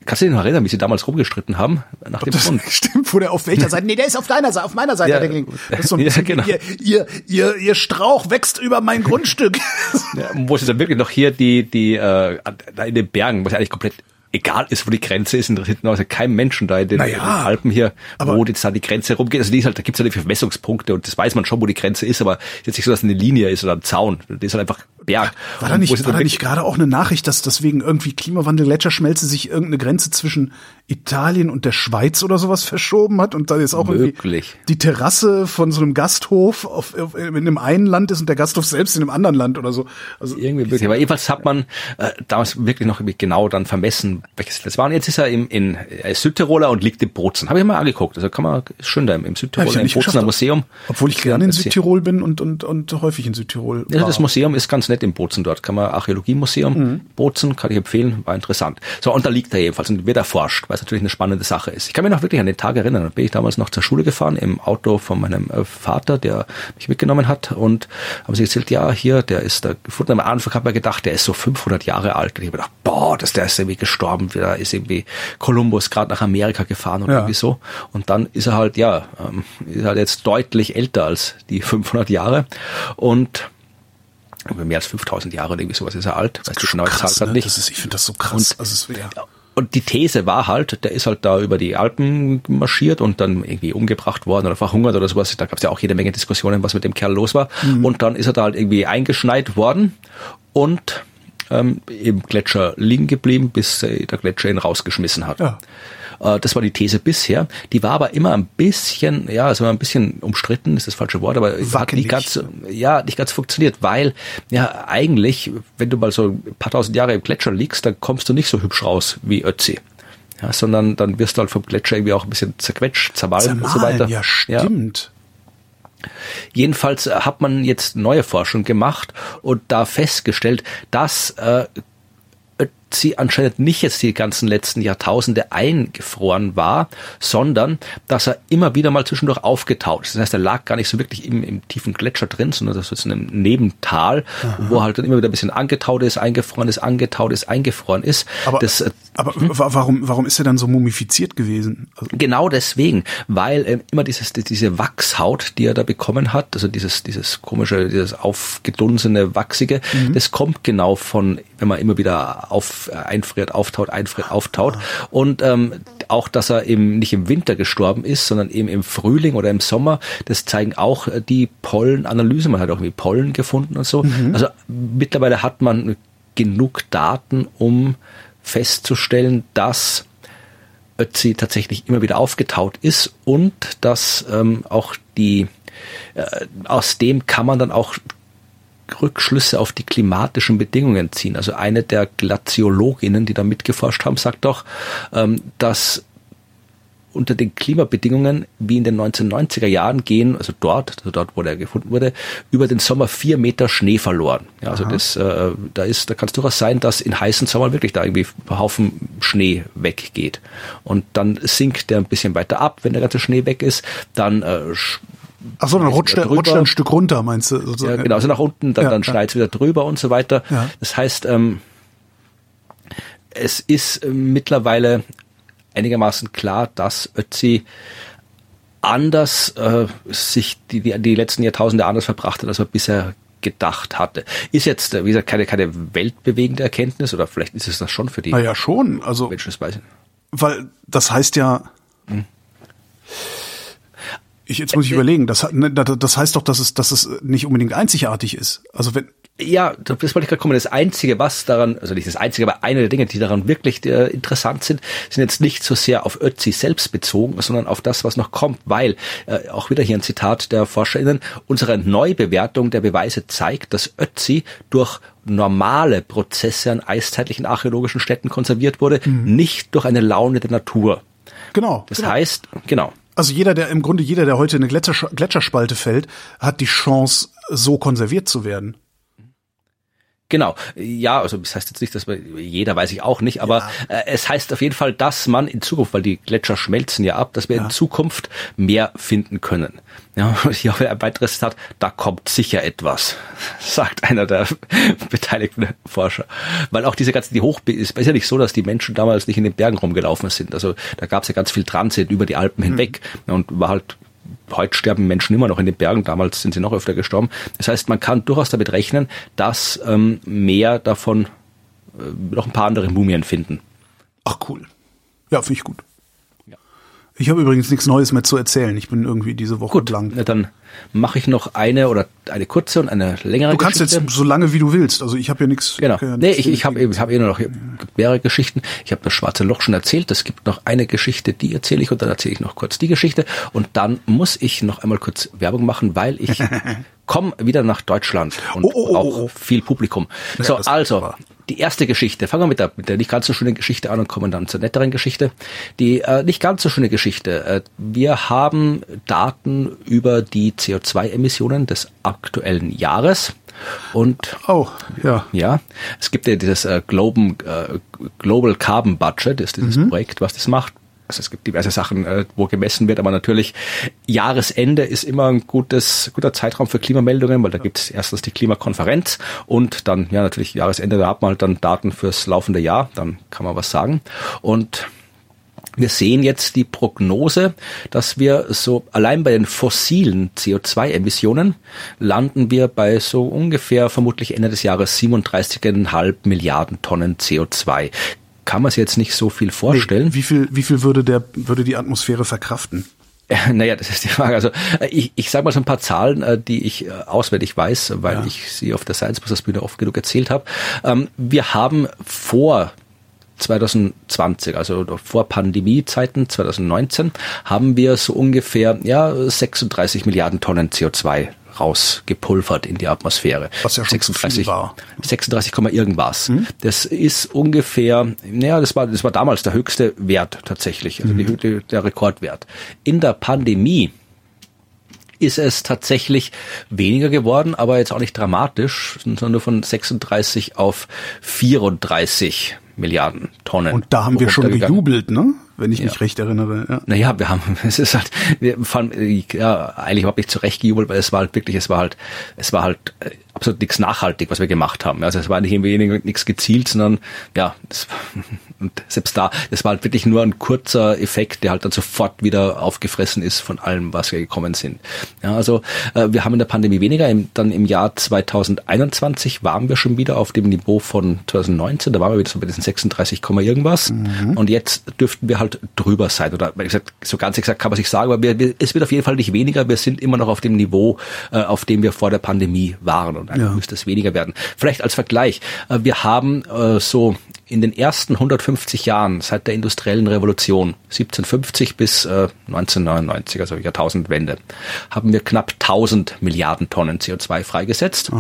kannst du dich noch erinnern, wie sie damals rumgestritten haben nach dem Grund? *laughs* stimmt, wo der auf welcher Seite? Nee, der ist auf deiner Seite, auf meiner Seite. Ja. der. Das ist so ein *laughs* Ja, bisschen, genau. ihr, ihr, ihr, ihr Strauch wächst über mein Grundstück. *laughs* Ja, wo sie dann wirklich noch hier die, die, äh, da in den Bergen, was ja eigentlich komplett egal ist, wo die Grenze ist, interessiert also kein Menschen da in den, Naja, in den Alpen hier, aber- wo jetzt da die Grenze rumgeht. Also die ist halt, da gibt's halt die Vermessungspunkte und das weiß man schon, wo die Grenze ist, aber jetzt nicht so, dass eine Linie ist oder ein Zaun. Das ist halt einfach Berg. War da nicht, war da nicht gerade auch eine Nachricht, dass deswegen irgendwie Klimawandel, Gletscherschmelze sich irgendeine Grenze zwischen Italien und der Schweiz oder sowas verschoben hat und da jetzt auch irgendwie Möglich. die Terrasse von so einem Gasthof auf, auf, in einem einen Land ist und der Gasthof selbst in einem anderen Land oder so. Also Irgendwie möglich. Aber jedenfalls hat man äh, damals wirklich noch irgendwie genau dann vermessen, welches das war. Und jetzt ist er im, in äh, Südtiroler und liegt in Bozen. Habe ich mal angeguckt. Also kann man ist schön da im, im Südtiroler, ja im Bozener Museum. Obwohl ich gerne in Südtirol bin und, und, und häufig in Südtirol. Ja, war. das Museum ist ganz nett in Bozen dort. Kann man Archäologiemuseum Mhm. Bozen, kann ich empfehlen, war interessant. So, und da liegt er jedenfalls und wird erforscht, weil es natürlich eine spannende Sache ist. Ich kann mich noch wirklich an den Tag erinnern. Da bin ich damals noch zur Schule gefahren im Auto von meinem äh, Vater, der mich mitgenommen hat und haben sie erzählt, ja, hier, der ist da gefunden. Am Anfang hat man gedacht, der ist so 500 Jahre alt. Und ich habe gedacht, boah, das, der ist irgendwie gestorben. Da ist irgendwie Kolumbus gerade nach Amerika gefahren oder Ja. irgendwie so. Und dann ist er halt, ja, ähm, ist halt jetzt deutlich älter als die 500 Jahre. Und mehr als 5000 Jahre oder irgendwie sowas ist er alt. Weißt du genau Zahl krass, gerade ne? nicht. Das ist, ich finde das so krass. also es, ja. Und die These war halt, der ist halt da über die Alpen marschiert und dann irgendwie umgebracht worden oder verhungert oder sowas. Da gab es ja auch jede Menge Diskussionen, was mit dem Kerl los war. Mhm. Und dann ist er da halt irgendwie eingeschneit worden und ähm, im Gletscher liegen geblieben, bis äh, der Gletscher ihn rausgeschmissen hat. Ja. Äh, Das war die These bisher. Die war aber immer ein bisschen, ja, also ein bisschen umstritten, ist das falsche Wort, aber hat Wackelig. nicht ganz, ja, nicht ganz funktioniert, weil ja eigentlich, wenn du mal so ein paar tausend Jahre im Gletscher liegst, dann kommst du nicht so hübsch raus wie Ötzi. Ja, sondern dann wirst du halt vom Gletscher irgendwie auch ein bisschen zerquetscht, zermahlen und so weiter. ja, stimmt. Jedenfalls äh, hat man jetzt neue Forschung gemacht und da festgestellt, dass äh, sie anscheinend nicht jetzt die ganzen letzten Jahrtausende eingefroren war, sondern dass er immer wieder mal zwischendurch aufgetaut ist. Das heißt, er lag gar nicht so wirklich im, im tiefen Gletscher drin, sondern das ist in einem Nebental, wo er halt dann immer wieder ein bisschen angetaut ist, eingefroren ist, angetaut ist, eingefroren ist. Aber, das, äh, aber wa- warum, warum ist er dann so mumifiziert gewesen? Also, Genau deswegen, weil ähm, immer dieses, diese Wachshaut, die er da bekommen hat, also dieses, dieses komische, dieses aufgedunsene, wachsige, das kommt genau von, wenn man immer wieder auf, äh, einfriert, auftaut, einfriert, auftaut. Und ähm, auch, dass er eben nicht im Winter gestorben ist, sondern eben im Frühling oder im Sommer, das zeigen auch äh, die Pollenanalyse. Man hat auch irgendwie Pollen gefunden und so. Also mittlerweile hat man genug Daten, um festzustellen, dass Ötzi tatsächlich immer wieder aufgetaut ist und dass ähm, auch die äh, aus dem kann man dann auch Rückschlüsse auf die klimatischen Bedingungen ziehen. Also eine der Glaziologinnen, die da mitgeforscht haben, sagt doch, ähm, dass unter den Klimabedingungen wie in den 1990er Jahren gehen, also dort, also dort, wo der gefunden wurde, über den Sommer vier Meter Schnee verloren. Ja, also das, äh, da ist, da kann es durchaus sein, dass in heißen Sommern wirklich da irgendwie ein Haufen Schnee weggeht. Und dann sinkt der ein bisschen weiter ab, wenn der ganze Schnee weg ist, dann äh, ach so, dann rutscht er, drüber. rutscht ein Stück runter, meinst du? ja, sozusagen? genau, also nach unten, dann, Ja, dann ja. schneit es wieder drüber und so weiter. Ja. Das heißt, ähm, es ist äh, mittlerweile einigermaßen klar, dass Ötzi anders äh, sich die, die, die letzten Jahrtausende anders verbracht hat, als man bisher gedacht hatte. Ist jetzt, äh, wie gesagt, keine, keine weltbewegende Erkenntnis oder vielleicht ist es das schon für die Na ja, schon. Also, Menschen, das weiß ich nicht. weil das heißt ja. Ich, jetzt muss ich überlegen. Das, hat- ne, das das heißt doch, dass es, dass es nicht unbedingt einzigartig ist. Also wenn, Ja, das wollte ich gerade kommen. Das Einzige, was daran, also nicht das Einzige, aber eine der Dinge, die daran wirklich äh, interessant sind, sind jetzt nicht so sehr auf Ötzi selbst bezogen, sondern auf das, was noch kommt, weil, äh, auch wieder hier ein Zitat der ForscherInnen, unsere Neubewertung der Beweise zeigt, dass Ötzi durch normale Prozesse an eiszeitlichen archäologischen Städten konserviert wurde, nicht durch eine Laune der Natur. genau. Das genau. heißt, genau, Also jeder, der im Grunde jeder, der heute in eine Gletschersch Gletscherspalte fällt, hat die Chance, so konserviert zu werden. Genau, ja, also das heißt jetzt nicht, dass man, jeder weiß ich auch nicht, aber äh, es heißt auf jeden Fall, dass man in Zukunft, weil die Gletscher schmelzen ja ab, dass wir in Zukunft mehr finden können. Ja, *laughs* hier auch ein weiteres Zitat, da kommt sicher etwas, *laughs* sagt einer der *laughs* beteiligten Forscher. Weil auch diese ganzen, die Hoch, es ist ja nicht so, dass die Menschen damals nicht in den Bergen rumgelaufen sind. Also da gab es ja ganz viel Transit über die Alpen hinweg und war halt heute sterben Menschen immer noch in den Bergen, damals sind sie noch öfter gestorben. Das heißt, man kann durchaus damit rechnen, dass ähm, mehr davon äh, noch ein paar andere Mumien finden. Ach cool. Ja, finde ich gut. Ich habe übrigens nichts Neues mehr zu erzählen. Ich bin irgendwie diese Woche Gut, na, dann mache ich noch eine oder eine kurze und eine längere Du kannst Geschichte. jetzt so lange wie du willst. Also ich habe ja nichts. Genau. ja Nee, nichts ich, ich habe ich hab eh nur noch mehrere Geschichten. Ich habe das schwarze Loch schon erzählt. Es gibt noch eine Geschichte, die erzähle ich und dann erzähle ich noch kurz die Geschichte. Und dann muss ich noch einmal kurz Werbung machen, weil ich *laughs* komme wieder nach Deutschland und Oh, oh, oh, auch oh. viel Publikum. so, das- also, die erste Geschichte. Fangen wir mit der, mit der nicht ganz so schönen Geschichte an und kommen dann zur netteren Geschichte. Die äh, nicht ganz so schöne Geschichte. Äh, wir haben Daten über die CO2-Emissionen des aktuellen Jahres und Oh, ja. ja, es gibt ja dieses äh, Global, äh, Global Carbon Budget, ist dieses Projekt, was das macht. Also es gibt diverse Sachen, äh, wo gemessen wird, aber natürlich Jahresende ist immer ein gutes, guter Zeitraum für Klimameldungen, weil da gibt es erstens die Klimakonferenz und dann ja natürlich Jahresende, da hat man halt dann Daten fürs laufende Jahr, dann kann man was sagen. Und wir sehen jetzt die Prognose, dass wir so allein bei den fossilen CO2-Emissionen landen wir bei so ungefähr vermutlich Ende des Jahres 37,5 Milliarden Tonnen CO2. Kann man sich jetzt nicht so viel vorstellen. Wie viel, wie viel würde der, würde die Atmosphäre verkraften? *laughs* Naja, das ist die Frage. Also äh, ich, ich sage mal so ein paar Zahlen, äh, die ich äh, auswendig weiß, weil ich sie auf der Science Busters Bühne oft genug erzählt habe. Ähm, Wir haben vor 2020, also vor Pandemiezeiten 2019, haben wir so ungefähr ja 36 Milliarden Tonnen CO2 rausgepulvert in die Atmosphäre. Was ja schon zu viel war. 36, Komma irgendwas. Das ist ungefähr, naja, das war, das war damals der höchste Wert tatsächlich, also die, Hö- der Rekordwert. In der Pandemie ist es tatsächlich weniger geworden, aber jetzt auch nicht dramatisch, sondern nur von 36 auf 34 Milliarden Tonnen. Und da haben wir schon gejubelt, ne? Wenn ich mich recht erinnere. Ja. Naja, wir haben, *laughs* es ist halt, wir fanden, ja, eigentlich überhaupt nicht zurecht gejubelt, weil es war halt wirklich, es war halt, es war halt äh, absolut nichts nachhaltig, was wir gemacht haben. Also es war nicht irgendwie nichts gezielt, sondern ja, das, *laughs* und selbst da, es war halt wirklich nur ein kurzer Effekt, der halt dann sofort wieder aufgefressen ist von allem, was wir gekommen sind. Ja, also äh, wir haben in der Pandemie weniger, im, dann im Jahr 2021 waren wir schon wieder auf dem Niveau von 2019, da waren wir wieder so bei diesen 36, Komma irgendwas und jetzt dürften wir halt drüber sein oder wie gesagt, so ganz exakt kann man sich sagen, aber wir, wir, es wird auf jeden Fall nicht weniger, wir sind immer noch auf dem Niveau, äh, auf dem wir vor der Pandemie waren und eigentlich Ja. müsste es weniger werden. Vielleicht als Vergleich, äh, wir haben äh, so in den ersten 150 Jahren seit der industriellen Revolution 1750 bis äh, 1999, also Jahrtausendwende, haben wir knapp 1000 Milliarden Tonnen CO2 freigesetzt.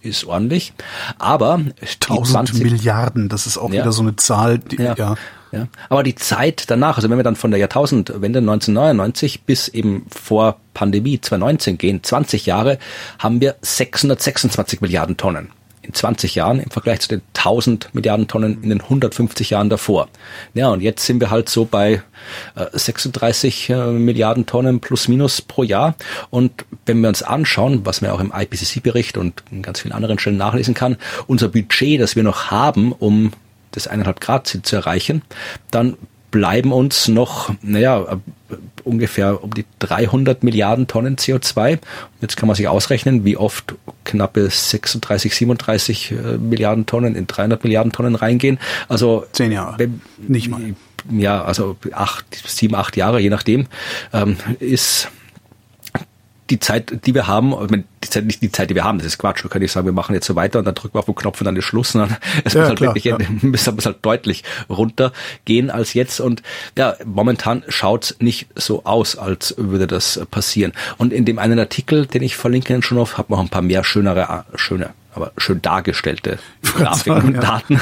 Ist ordentlich. Aber die 1000 20 Milliarden, das ist auch Ja. wieder so eine Zahl, die, ja. ja. Ja. Aber die Zeit danach, also wenn wir dann von der Jahrtausendwende 1999 bis eben vor Pandemie 2019 gehen, 20 Jahre, haben wir 626 Milliarden Tonnen. In 20 Jahren im Vergleich zu den 1000 Milliarden Tonnen in den 150 Jahren davor. Ja, und jetzt sind wir halt so bei äh, 36 äh, Milliarden Tonnen plus minus pro Jahr. Und wenn wir uns anschauen, was man auch im IPCC-Bericht und in ganz vielen anderen Stellen nachlesen kann, unser Budget, das wir noch haben, um das eineinhalb Grad Ziel zu erreichen, dann bleiben uns noch, naja, äh, ungefähr um die 300 Milliarden Tonnen CO2. Und jetzt kann man sich ausrechnen, wie oft knappe 36, 37 äh, Milliarden Tonnen in 300 Milliarden Tonnen reingehen. Also Zehn Jahre. wenn- Nicht mal. Ja, also acht, sieben, acht Jahre, je nachdem, ähm, ist die Zeit, die wir haben, die Zeit, nicht die Zeit, die wir haben, das ist Quatsch. Wir können nicht sagen, wir machen jetzt so weiter und dann drücken wir auf den Knopf und dann ist Schluss, sondern *laughs* es Ja, muss halt klar, wirklich, ja. muss, *laughs* muss halt deutlich runtergehen als jetzt und ja, momentan schaut's nicht so aus, als würde das passieren. Und in dem einen Artikel, den ich verlinke in schon auf, hat man noch ein paar mehr schönere, äh, schöne, aber schön dargestellte *laughs* Grafiken und ja. Daten.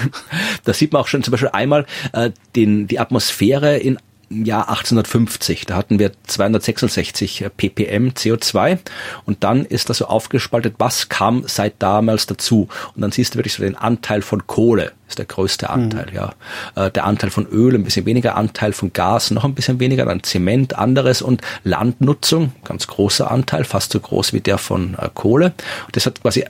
Da sieht man auch schon zum Beispiel einmal äh, den, die Atmosphäre in Jahr 1850, da hatten wir 266 ppm CO2 und dann ist das so aufgespaltet, was kam seit damals dazu und dann siehst du wirklich so den Anteil von Kohle ist der größte Anteil, ja. Äh, Der Anteil von Öl ein bisschen weniger, Anteil von Gas noch ein bisschen weniger, dann Zement anderes und Landnutzung, ganz großer Anteil, fast so groß wie der von äh, Kohle. Und das hat quasi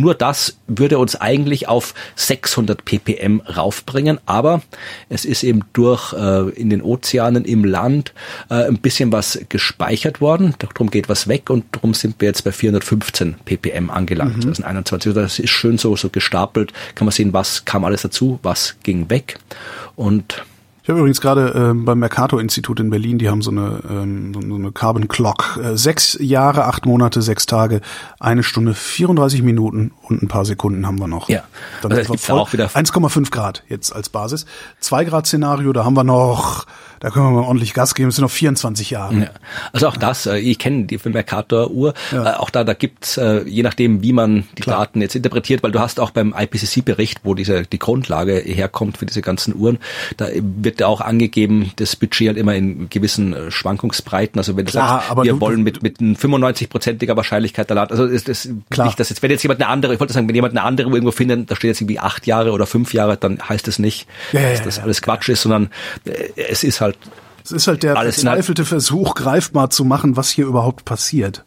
nur das würde uns eigentlich auf 600 ppm raufbringen, aber es ist eben durch äh, in den Ozeanen im Land äh, ein bisschen was gespeichert worden, darum geht was weg und darum sind wir jetzt bei 415 ppm angelangt, mhm. 2021. Das ist schön so so gestapelt, kann man sehen, was kam alles dazu, was ging weg und ich habe übrigens gerade äh, beim Mercator-Institut in Berlin, die haben so eine, ähm, so eine Carbon Clock. Äh, sechs Jahre, acht Monate, sechs Tage, eine Stunde, 34 Minuten und ein paar Sekunden haben wir noch. Ja, Dann also das voll, auch wieder 1,5 Grad jetzt als Basis. Zwei Grad Szenario, da haben wir noch da können wir mal ordentlich Gas geben. Es sind noch 24 Jahre. Ja. Also auch das, äh, ich kenne die Mercator-Uhr, ja. Äh, auch da, da gibt's äh, je nachdem, wie man die Klar. Daten jetzt interpretiert, weil du hast auch beim IPCC-Bericht, wo diese die Grundlage herkommt für diese ganzen Uhren, da wird ja auch angegeben, das Budget halt immer in gewissen Schwankungsbreiten. Also wenn du Klar, sagst, wir du, wollen mit mit 95-prozentiger Wahrscheinlichkeit da also ist das Klar. nicht, dass jetzt wenn jetzt jemand eine andere, ich wollte sagen, wenn jemand eine andere irgendwo findet, da steht jetzt irgendwie acht Jahre oder fünf Jahre, dann heißt es nicht, ja, dass das alles Quatsch ist, sondern es ist halt. Es ist halt der verzweifelte Versuch, greifbar zu machen, was hier überhaupt passiert.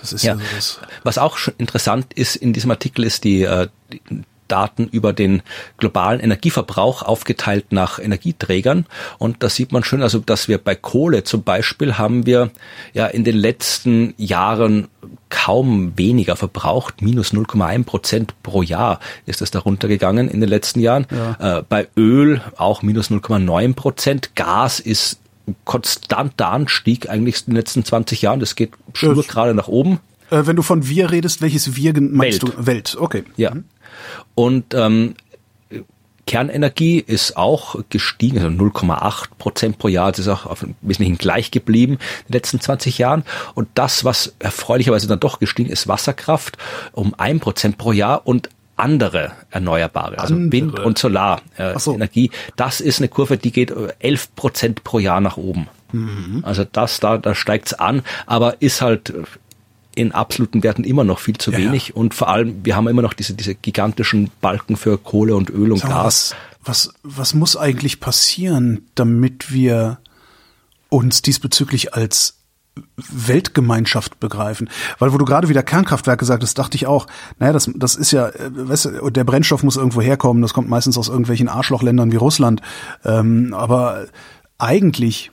Das ist ja, ja das. Was auch interessant ist in diesem Artikel ist die, äh, die Daten über den globalen Energieverbrauch aufgeteilt nach Energieträgern. Und da sieht man schön, also dass wir bei Kohle zum Beispiel haben wir ja in den letzten Jahren kaum weniger verbraucht, minus 0,1 Prozent pro Jahr ist das darunter gegangen in den letzten Jahren. Ja. Äh, bei Öl auch minus 0,9 Prozent. Gas ist konstanter Anstieg eigentlich in den letzten 20 Jahren. Das geht schon gerade nach oben. Äh, wenn du von wir redest, welches wir meinst Welt. du? Welt, okay. Ja. Und ähm, Kernenergie ist auch gestiegen, also 0,8 Prozent pro Jahr. Das ist auch auf ein Wesentlichen gleich geblieben in den letzten 20 Jahren. Und das, was erfreulicherweise dann doch gestiegen ist, Wasserkraft um ein Prozent pro Jahr und andere Erneuerbare, also andere. Wind- und Solarenergie. Äh, so. Das ist eine Kurve, die geht 11 Prozent pro Jahr nach oben. Mhm. Also das, da, da steigt's an, aber ist halt in absoluten Werten immer noch viel zu ja, wenig. Ja. Und vor allem, wir haben immer noch diese, diese gigantischen Balken für Kohle und Öl und Sag Gas. Was, was, was muss eigentlich passieren, damit wir uns diesbezüglich als Weltgemeinschaft begreifen. Weil wo du gerade wieder Kernkraftwerke sagtest, dachte ich auch, naja, das, das ist ja, äh, weißt du, der Brennstoff muss irgendwo herkommen, das kommt meistens aus irgendwelchen Arschlochländern wie Russland. Ähm, aber eigentlich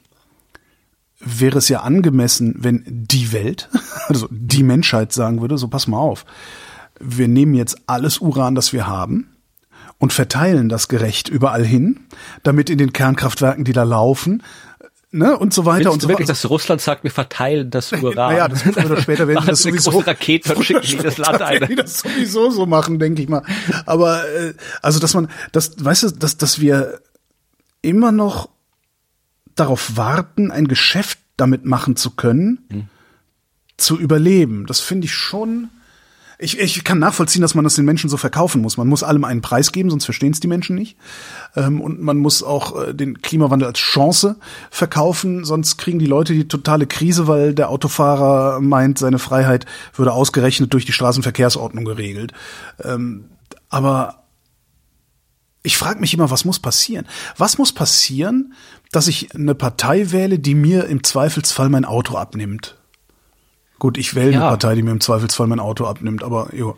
wäre es ja angemessen, wenn die Welt, *laughs* also die Menschheit sagen würde, so pass mal auf, wir nehmen jetzt alles Uran, das wir haben und verteilen das gerecht überall hin, damit in den Kernkraftwerken, die da laufen, ne, und so weiter Willst und so wirklich, dass Russland sagt, wir verteilen das *laughs* Uran? naja, das wird oder später werden *laughs* das sowieso Raketen verschicken in das Land ein. Die das sowieso so machen, denke ich mal. Aber äh, also, dass man, das, weißt du, dass dass wir immer noch darauf warten, ein Geschäft damit machen zu können, hm. zu überleben. Das finde ich schon. Ich, ich kann nachvollziehen, dass man das den Menschen so verkaufen muss. Man muss allem einen Preis geben, sonst verstehen es die Menschen nicht. Ähm, und man muss auch äh, den Klimawandel als Chance verkaufen, sonst kriegen die Leute die totale Krise, weil der Autofahrer meint, seine Freiheit würde ausgerechnet durch die Straßenverkehrsordnung geregelt. Ähm, aber ich frage mich immer, was muss passieren? Was muss passieren, dass ich eine Partei wähle, die mir im Zweifelsfall mein Auto abnimmt? Gut, ich wähle ja. eine Partei, die mir im Zweifelsfall mein Auto abnimmt, aber jo.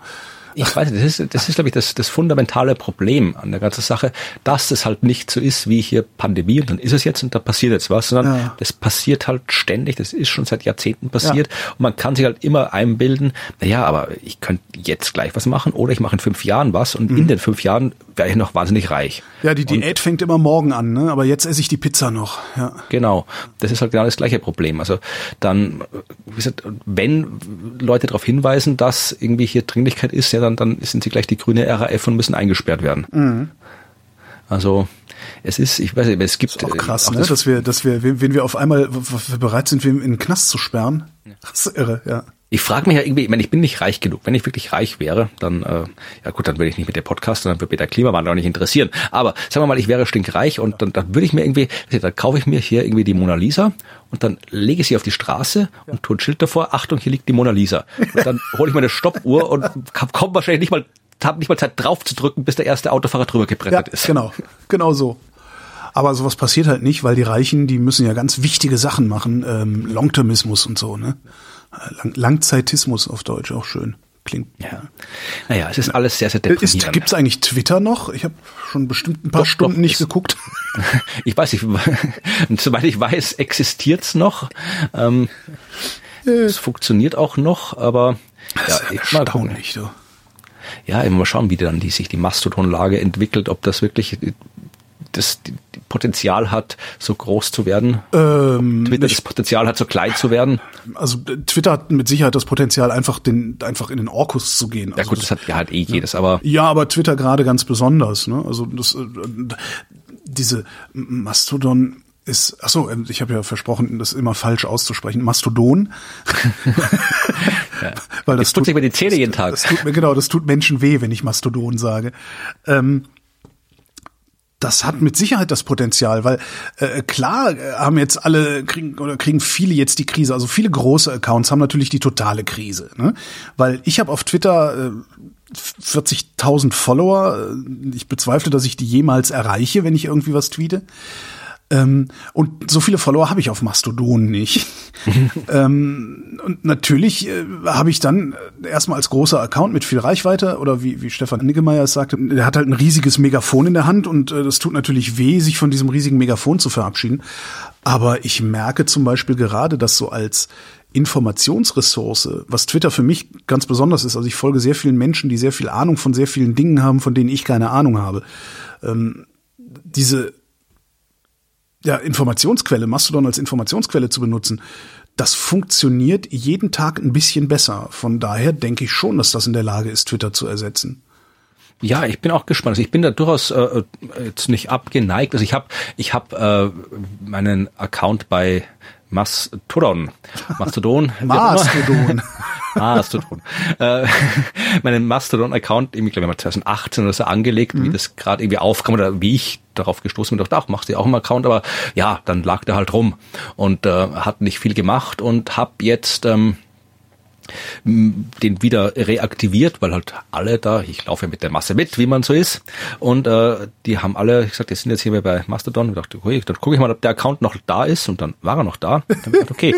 Ich weiß nicht, das ist, das ist glaube ich, das, das fundamentale Problem an der ganzen Sache, dass es halt nicht so ist wie hier Pandemie und dann ist es jetzt und da passiert jetzt was, sondern ja. das passiert halt ständig, das ist schon seit Jahrzehnten passiert ja. und man kann sich halt immer einbilden, naja, aber ich könnte jetzt gleich was machen oder ich mache in fünf Jahren was und mhm. in den fünf Jahren wäre ich noch wahnsinnig reich. Ja, die Diät und, fängt immer morgen an, ne? aber jetzt esse ich die Pizza noch. Ja. Genau, das ist halt genau das gleiche Problem. Also dann, wie gesagt, wenn Leute darauf hinweisen, dass irgendwie hier Dringlichkeit ist, ja, dann, dann sind sie gleich die grüne RAF und müssen eingesperrt werden. Mhm. Also es ist, ich weiß nicht, es gibt das ist auch krass, auch ne? dass wir, dass wir, wenn wir auf einmal bereit sind, in den Knast zu sperren. Das ist irre, ja. Ich frage mich ja irgendwie, ich meine, ich bin nicht reich genug. Wenn ich wirklich reich wäre, dann, äh, ja gut, dann würde ich nicht mit dem Podcast, dann würde mich der Klimawandel auch nicht interessieren. Aber sagen wir mal, ich wäre stinkreich und dann, dann würde ich mir irgendwie, dann kaufe ich mir hier irgendwie die Mona Lisa und dann lege ich sie auf die Straße und tue ein Schild davor, Achtung, hier liegt die Mona Lisa. Und dann hole ich meine Stoppuhr und komme wahrscheinlich nicht mal, habe nicht mal Zeit drauf zu drücken, bis der erste Autofahrer drüber gebrettert ja, ist. Genau, genau so. Aber sowas passiert halt nicht, weil die Reichen, die müssen ja ganz wichtige Sachen machen, ähm, Longtermismus und so, ne? Lang Langzeitismus auf Deutsch, auch schön. Klingt. Ja. Naja, es ist alles sehr, sehr deprimierend. Gibt es eigentlich Twitter noch? Ich habe schon bestimmt ein paar doch, Stunden doch, nicht geguckt. *laughs* ich weiß nicht, *laughs* soweit ich weiß, existiert's noch. Ähm, äh. es funktioniert auch noch, aber das ja, ist erstaunlich, du. Ja, immer mal schauen, wie dann die, sich die Mastodon-Lage entwickelt, ob das wirklich das Potenzial hat, so groß zu werden? Ähm, Twitter das Potenzial hat, so klein zu werden? Also Twitter hat mit Sicherheit das Potenzial, einfach den einfach in den Orkus zu gehen. Ja also gut, das, das hat ja halt eh jedes, aber ja, aber Twitter gerade ganz besonders. Ne? Also das, äh, diese Mastodon ist, ach so, ich habe ja versprochen, das immer falsch auszusprechen, Mastodon. *laughs* ja. Weil das tut sich mir die Zähne jeden Tag. Das tut mir genau, das tut Menschen weh, wenn ich Mastodon sage. Ähm, das hat mit Sicherheit das Potenzial, weil äh, klar äh, haben jetzt alle kriegen oder kriegen viele jetzt die Krise, also viele große Accounts haben natürlich die totale Krise, ne? Weil ich habe auf Twitter äh, 40.000 Follower, ich bezweifle, dass ich die jemals erreiche, wenn ich irgendwie was tweete. Ähm, und so viele Follower habe ich auf Mastodon nicht. *laughs* ähm, und natürlich äh, habe ich dann äh, erstmal als großer Account mit viel Reichweite oder wie, wie Stefan Niggemeier es sagte, der hat halt ein riesiges Megafon in der Hand und äh, das tut natürlich weh, sich von diesem riesigen Megafon zu verabschieden. Aber ich merke zum Beispiel gerade, dass so als Informationsressource, was Twitter für mich ganz besonders ist, also ich folge sehr vielen Menschen, die sehr viel Ahnung von sehr vielen Dingen haben, von denen ich keine Ahnung habe. Ähm, diese ja, Informationsquelle, Mastodon als Informationsquelle zu benutzen, das funktioniert jeden Tag ein bisschen besser. Von daher denke ich schon, dass das in der Lage ist, Twitter zu ersetzen. Ja, ich bin auch gespannt. Also ich bin da durchaus äh, jetzt nicht abgeneigt. Also ich habe ich hab, äh, meinen Account bei Mastodon. *laughs* Mastodon. Mastodon. *laughs* *laughs* Mastodon. äh, *laughs* meinen Mastodon-Account, ich glaube, 2018 oder so angelegt, mhm. wie das gerade irgendwie aufkam oder wie ich darauf gestoßen bin, dachte, ach, machst du auch einen Account, aber ja, dann lag der halt rum und äh, hat nicht viel gemacht und hab jetzt ähm, den wieder reaktiviert, weil halt alle da, ich laufe ja mit der Masse mit, wie man so ist, und äh, die haben alle gesagt, die sind jetzt hier bei Mastodon, ich dachte, okay, dann gucke ich mal, ob der Account noch da ist, und dann war er noch da. Dann gedacht, okay.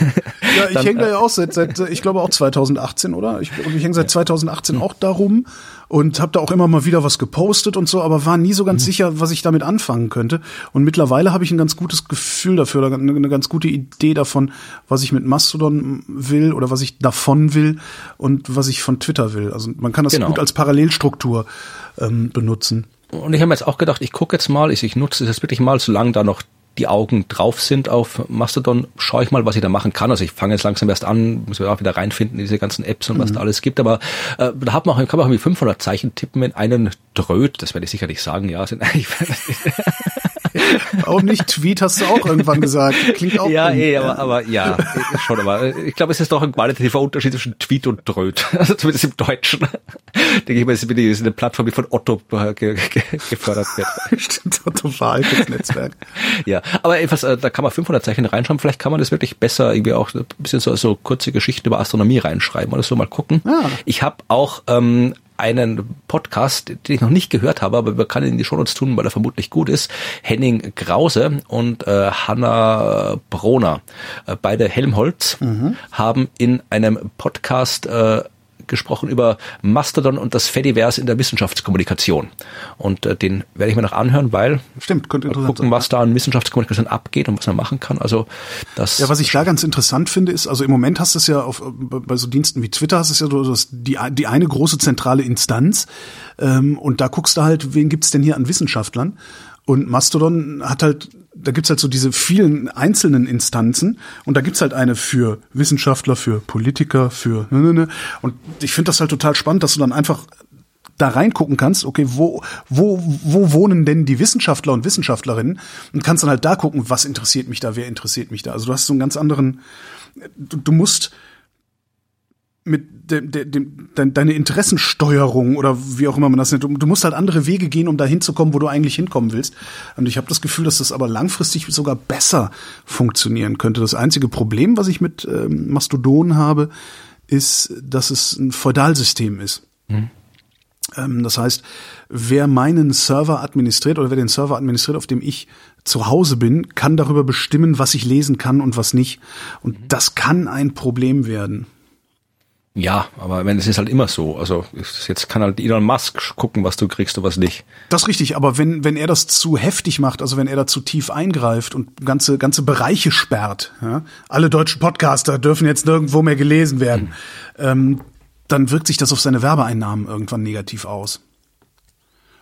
*laughs* ja, ich hänge da ja auch seit, seit, ich glaube auch 2018, oder? Ich, ich hänge seit 2018 auch darum und habe da auch immer mal wieder was gepostet und so, aber war nie so ganz mhm. sicher, was ich damit anfangen könnte. Und mittlerweile habe ich ein ganz gutes Gefühl dafür, oder eine, eine ganz gute Idee davon, was ich mit Mastodon will oder was ich davon will und was ich von Twitter will. Also man kann das genau. gut als Parallelstruktur ähm, benutzen. Und ich habe mir jetzt auch gedacht, ich gucke jetzt mal, ich, ich nutze das wirklich mal, solange da noch die Augen drauf sind auf Mastodon, schaue ich mal, was ich da machen kann. Also ich fange jetzt langsam erst an, muss auch wieder reinfinden in diese ganzen Apps und was mhm. da alles gibt. Aber äh, da hat man auch, kann man auch irgendwie 500 Zeichen tippen in einen Dröt. Das werde ich sicherlich sagen. Ja, sind *laughs* eigentlich *laughs* Warum nicht Tweet, hast du auch irgendwann gesagt. Klingt auch Ja, eh, aber, aber ja, schon, aber äh, ich glaube, es ist doch ein qualitativer Unterschied zwischen Tweet und Dröt. *laughs* Also zumindest im Deutschen. *laughs* Denke ich mal, es ist eine Plattform, die von Otto ge gefördert wird. Stimmt, Otto veraltet Netzwerk. Ja, aber etwas, äh, da kann man 500 Zeichen reinschreiben. Vielleicht kann man das wirklich besser irgendwie auch ein bisschen so, so kurze Geschichten über Astronomie reinschreiben oder so mal gucken. Ah. Ich habe auch ähm, einen Podcast, den ich noch nicht gehört habe, aber wir können ihn in die Shownotes tun, weil er vermutlich gut ist. Henning Krause und äh, Hanna Broner, äh, beide Helmholtz, mhm. haben in einem Podcast äh, gesprochen über Mastodon und das Fediverse in der Wissenschaftskommunikation. Und äh, den werde ich mir noch anhören, weil Stimmt, könnte mal gucken, was da an Wissenschaftskommunikation abgeht und was man machen kann. Also das Ja, was ich da ganz interessant finde, ist, also im Moment hast du es ja auf, bei so Diensten wie Twitter hast du es ja so, dass die, die eine große zentrale Instanz ähm, und da guckst du halt, wen gibt's denn hier an Wissenschaftlern? Und Mastodon hat halt da gibt's halt so diese vielen einzelnen Instanzen und da gibt's halt eine für Wissenschaftler, für Politiker, für ne, ne, ne. und ich finde das halt total spannend, dass du dann einfach da reingucken kannst, okay, wo, wo, wo wohnen denn die Wissenschaftler und Wissenschaftlerinnen und kannst dann halt da gucken, was interessiert mich da, wer interessiert mich da. Also du hast so einen ganz anderen, du, du musst mit dem, dem, dem, deine Interessensteuerung oder wie auch immer man das nennt. Du, du musst halt andere Wege gehen, um da hinzukommen, wo du eigentlich hinkommen willst. Und ich habe das Gefühl, dass das aber langfristig sogar besser funktionieren könnte. Das einzige Problem, was ich mit ähm, Mastodon habe, ist, dass es ein Feudalsystem ist. Mhm. Ähm, das heißt, wer meinen Server administriert oder wer den Server administriert, auf dem ich zu Hause bin, kann darüber bestimmen, was ich lesen kann und was nicht. Und mhm. das kann ein Problem werden. Ja, aber wenn es ist halt immer so. Also jetzt kann halt Elon Musk gucken, was du kriegst und was nicht. Das ist richtig, aber wenn, wenn er das zu heftig macht, also wenn er da zu tief eingreift und ganze, ganze Bereiche sperrt, ja, alle deutschen Podcaster dürfen jetzt nirgendwo mehr gelesen werden, mhm. ähm, dann wirkt sich das auf seine Werbeeinnahmen irgendwann negativ aus.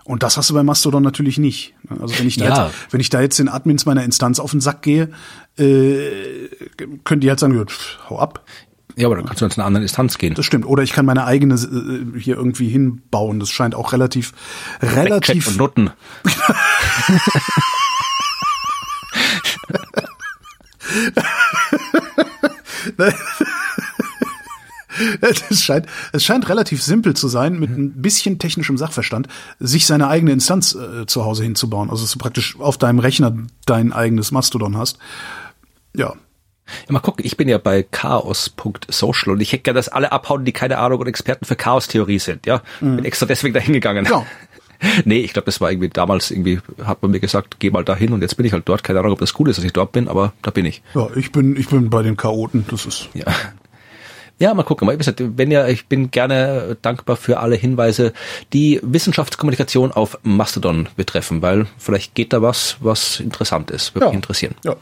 Und das hast du bei Mastodon natürlich nicht. Also wenn ich da, ja. jetzt, wenn ich da jetzt den Admins meiner Instanz auf den Sack gehe, äh, können die halt sagen, hau ab. Ja, aber dann kannst du zu einer anderen Instanz gehen. Das stimmt. Oder ich kann meine eigene äh, hier irgendwie hinbauen. Das scheint auch relativ, relativ. und Nutten. *laughs* es scheint, es scheint relativ simpel zu sein, mit ein bisschen technischem Sachverstand, sich seine eigene Instanz äh, zu Hause hinzubauen. Also dass du praktisch auf deinem Rechner dein eigenes Mastodon hast. Ja, ja, mal gucken, ich bin ja bei chaos.social und ich hätte gerne, dass alle abhauen, die keine Ahnung und Experten für Chaos-Theorie sind, ja. Mhm. Bin extra deswegen da hingegangen. Ja. *laughs* Nee, ich glaube, das war irgendwie damals irgendwie, hat man mir gesagt, geh mal da hin und jetzt bin ich halt dort. Keine Ahnung, ob das cool ist, dass ich dort bin, aber da bin ich. Ja, ich bin, ich bin bei den Chaoten, das ist. Ja. Ja, mal gucken. Wenn ja, ich bin gerne dankbar für alle Hinweise, die Wissenschaftskommunikation auf Mastodon betreffen, weil vielleicht geht da was, was interessant ist, würde ja. mich interessieren. Ja.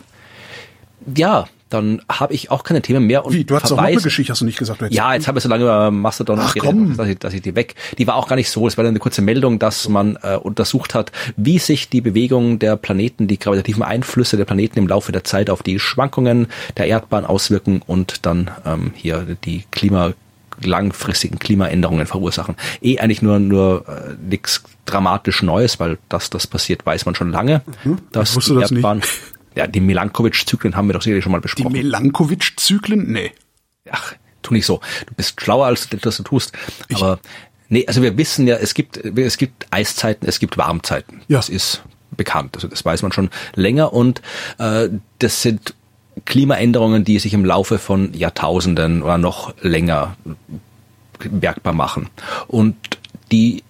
Ja, dann habe ich auch keine Themen mehr. Und Wie, du hast auch eine Geschichte, hast du nicht gesagt? Ja, jetzt habe ich so lange über Mastodon Ach, geredet, dass ich, dass ich die weg. Die war auch gar nicht so. Es war eine kurze Meldung, dass man äh, untersucht hat, wie sich die Bewegung der Planeten, die gravitativen Einflüsse der Planeten im Laufe der Zeit auf die Schwankungen der Erdbahn auswirken und dann ähm, hier die Klima langfristigen Klimaänderungen verursachen. Eh eigentlich nur nur äh, nichts dramatisch Neues, weil dass das passiert, weiß man schon lange. Mhm, dass die Erdbahn nicht. *laughs* Ja, die Milankovic-Zyklen haben wir doch sicherlich schon mal besprochen. Die Milankovic-Zyklen? Nee. Ach, tu nicht so. Du bist schlauer, als du das du tust. Aber nee, also wir wissen ja, es gibt, es gibt Eiszeiten, es gibt Warmzeiten. Ja. Das ist bekannt. Also das weiß man schon länger und äh, das sind Klimaänderungen, die sich im Laufe von Jahrtausenden oder noch länger merkbar machen. Und die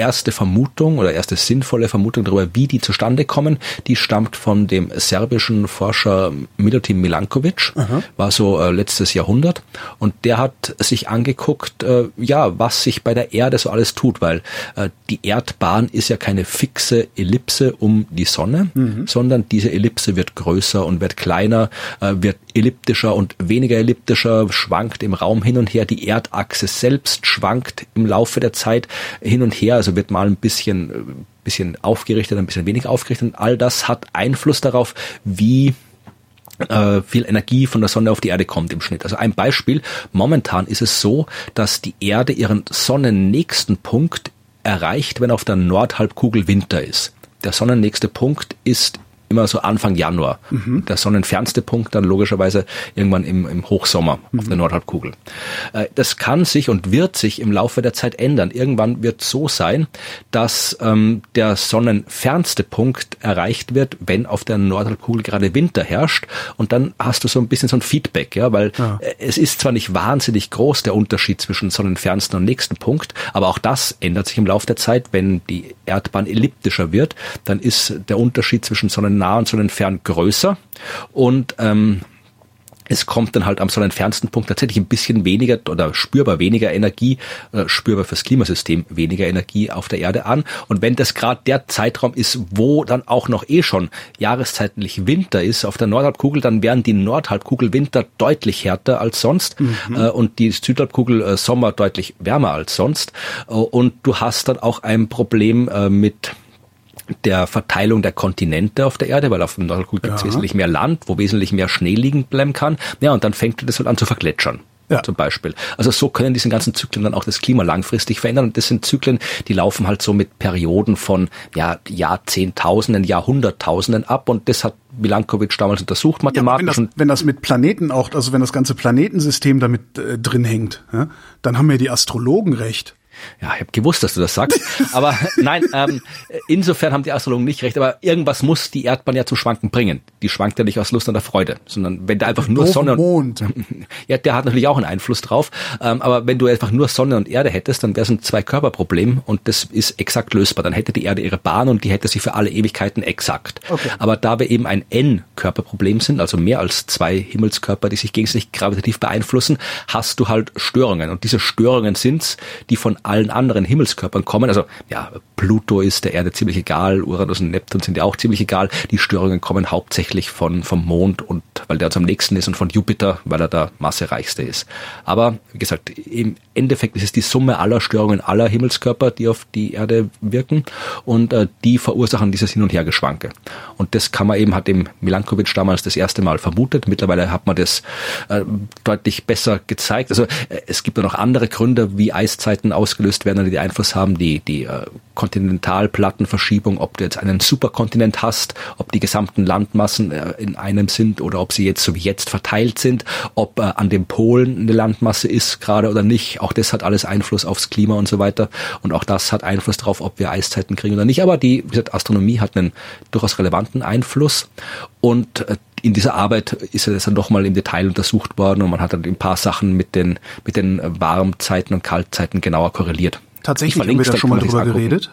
erste Vermutung oder erste sinnvolle Vermutung darüber, wie die zustande kommen, die stammt von dem serbischen Forscher Milutin Milankovic, Aha. war so äh, letztes Jahrhundert und der hat sich angeguckt, äh, ja, was sich bei der Erde so alles tut, weil äh, die Erdbahn ist ja keine fixe Ellipse um die Sonne, mhm. sondern diese Ellipse wird größer und wird kleiner, äh, wird elliptischer und weniger elliptischer, schwankt im Raum hin und her, die Erdachse selbst schwankt im Laufe der Zeit hin und her, also wird mal ein bisschen, äh, bisschen aufgerichtet, ein bisschen weniger aufgerichtet. Und all das hat Einfluss darauf, wie äh, viel Energie von der Sonne auf die Erde kommt im Schnitt. Also ein Beispiel, momentan ist es so, dass die Erde ihren sonnennächsten Punkt erreicht, wenn auf der Nordhalbkugel Winter ist. Der sonnennächste Punkt ist immer so Anfang Januar. Mhm. Der sonnenfernste Punkt dann logischerweise irgendwann im, im Hochsommer mhm. auf der Nordhalbkugel. Äh, das kann sich und wird sich im Laufe der Zeit ändern. Irgendwann wird so sein, dass ähm, der sonnenfernste Punkt erreicht wird, wenn auf der Nordhalbkugel gerade Winter herrscht. Und dann hast du so ein bisschen so ein Feedback, ja, weil ja. Äh, es ist zwar nicht wahnsinnig groß der Unterschied zwischen sonnenfernsten und nächsten Punkt, aber auch das ändert sich im Laufe der Zeit. Wenn die Erdbahn elliptischer wird, dann ist der Unterschied zwischen Sonnen nah und sonnenfern größer und ähm, es kommt dann halt am sonnenfernsten Punkt tatsächlich ein bisschen weniger oder spürbar weniger Energie, äh, spürbar fürs Klimasystem weniger Energie auf der Erde an. Und wenn das gerade der Zeitraum ist, wo dann auch noch eh schon jahreszeitlich Winter ist auf der Nordhalbkugel, dann wären die Nordhalbkugel Winter deutlich härter als sonst mhm. äh, und die Südhalbkugel äh, Sommer deutlich wärmer als sonst. Und du hast dann auch ein Problem mit der Verteilung der Kontinente auf der Erde, weil auf dem Nordhalbkugel gibt es wesentlich mehr Land, wo wesentlich mehr Schnee liegen bleiben kann. Ja, und dann fängt das halt an zu vergletschern. Ja. Zum Beispiel. Also so können diese ganzen Zyklen dann auch das Klima langfristig verändern. Und das sind Zyklen, die laufen halt so mit Perioden von ja, Jahrzehntausenden, Jahrhunderttausenden ab. Und das hat Milankovic damals untersucht, mathematisch. Ja, wenn, das, wenn das mit Planeten auch, also wenn das ganze Planetensystem damit äh, drin hängt, ja, dann haben ja die Astrologen recht. Ja, ich habe gewusst, dass du das sagst. *laughs* Aber nein, ähm, insofern haben die Astrologen nicht recht. Aber irgendwas muss die Erdbahn ja zum Schwanken bringen. Die schwankt ja nicht aus Lust und der Freude, sondern wenn da einfach nur Sonne und Mond. *laughs* ja, der hat natürlich auch einen Einfluss drauf. Ähm, aber wenn du einfach nur Sonne und Erde hättest, dann wäre es ein Zwei-Körper-Problem und das ist exakt lösbar. Dann hätte die Erde ihre Bahn und die hätte sie für alle Ewigkeiten exakt. Okay. Aber da wir eben ein N-Körperproblem sind, also mehr als zwei Himmelskörper, die sich gegenseitig gravitativ beeinflussen, hast du halt Störungen. Und diese Störungen sind's, die von allen anderen Himmelskörpern kommen. Also ja, Pluto ist der Erde ziemlich egal, Uranus und Neptun sind ja auch ziemlich egal. Die Störungen kommen hauptsächlich von vom Mond und weil der uns am nächsten ist und von Jupiter, weil er der massereichste ist. Aber wie gesagt, im Endeffekt ist es die Summe aller Störungen aller Himmelskörper, die auf die Erde wirken und äh, die verursachen dieses Hin- und Hergeschwanke. Und das kann man eben, hat dem Milankovic damals das erste Mal vermutet. Mittlerweile hat man das äh, deutlich besser gezeigt. Also äh, es gibt ja noch andere Gründe, wie Eiszeiten ausgelöst werden, die Einfluss haben, die, die äh, Kontinentalplattenverschiebung, ob du jetzt einen Superkontinent hast, ob die gesamten Landmassen äh, in einem sind oder ob sie jetzt so wie jetzt verteilt sind, ob äh, an den Polen eine Landmasse ist gerade oder nicht. Auch das hat alles Einfluss aufs Klima und so weiter. Und auch das hat Einfluss darauf, ob wir Eiszeiten kriegen oder nicht. Aber die, wie gesagt, Astronomie hat einen durchaus relevanten Einfluss. Und äh, in dieser Arbeit ist das dann nochmal im Detail untersucht worden und man hat dann ein paar Sachen mit den, mit den Warmzeiten und Kaltzeiten genauer korreliert. Tatsächlich Ich haben wir da schon mal drüber geredet.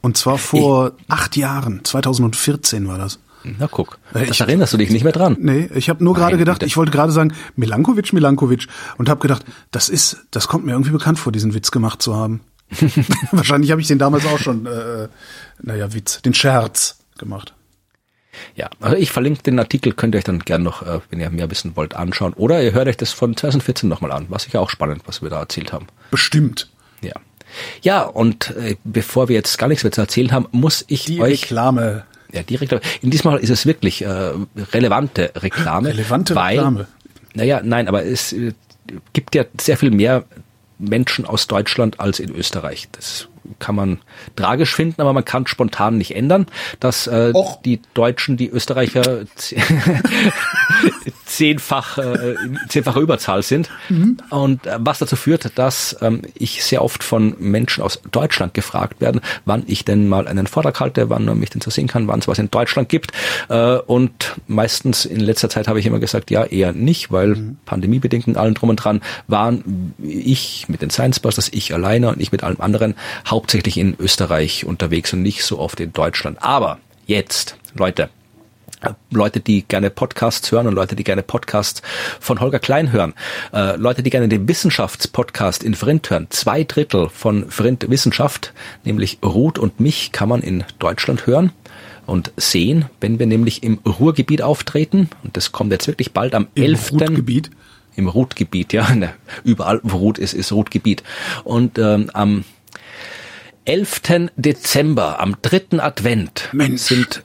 Und zwar vor acht Jahren, 2014 war das. Na guck, Äh, das ich- erinnerst du dich nicht mehr dran. Nee, ich habe nur gerade gedacht, ich wollte gerade sagen, Milankovic, Milankovic und habe gedacht, das ist, das kommt mir irgendwie bekannt vor, diesen Witz gemacht zu haben. *laughs* Wahrscheinlich habe ich den damals auch schon, äh, naja, Witz, den Scherz gemacht. Ja, also ich verlinke den Artikel, könnt ihr euch dann gerne noch, äh, wenn ihr mehr wissen wollt, anschauen. Oder ihr hört euch das von 2014 nochmal an, was sicher auch spannend, was wir da erzählt haben. Bestimmt. Ja. Ja, und äh, bevor wir jetzt gar nichts mehr zu erzählen haben, muss ich Die euch Reklame. Ja, die Reklame. In diesem Mal ist es wirklich äh, relevante Reklame. Relevante weil, Reklame. Naja, nein, aber es äh, gibt ja sehr viel mehr Menschen aus Deutschland als in Österreich. Das kann man tragisch finden, aber man kann spontan nicht ändern, dass äh, Och. die Deutschen die Österreicher *laughs* zehnfach, äh, in zehnfacher Überzahl sind. Und äh, was dazu führt, dass ähm, ich sehr oft von Menschen aus Deutschland gefragt werden, wann ich denn mal einen Vortrag halte, wann man mich denn so sehen kann, wann es was in Deutschland gibt. Äh, und meistens in letzter Zeit habe ich immer gesagt, ja, eher nicht, weil pandemiebedingt und allem drum und dran waren ich mit den Science Busters, ich alleine und ich mit allem anderen hauptsächlich in Österreich unterwegs und nicht so oft in Deutschland. Aber jetzt, Leute, Leute, die gerne Podcasts hören und Leute, die gerne Podcasts von Holger Klein hören, äh, Leute, die gerne den Wissenschaftspodcast in Vrindt hören. Zwei Drittel von Vrindt Wissenschaft, nämlich Ruth und mich, kann man in Deutschland hören und sehen, wenn wir nämlich im Ruhrgebiet auftreten. Und das kommt jetzt wirklich bald am Im 11. Ruhrgebiet? Im Ruhrgebiet, ja. Ne, Überall, wo Ruth ist, ist Ruhrgebiet. Und ähm, am 11. Dezember, am dritten Advent, Mensch. sind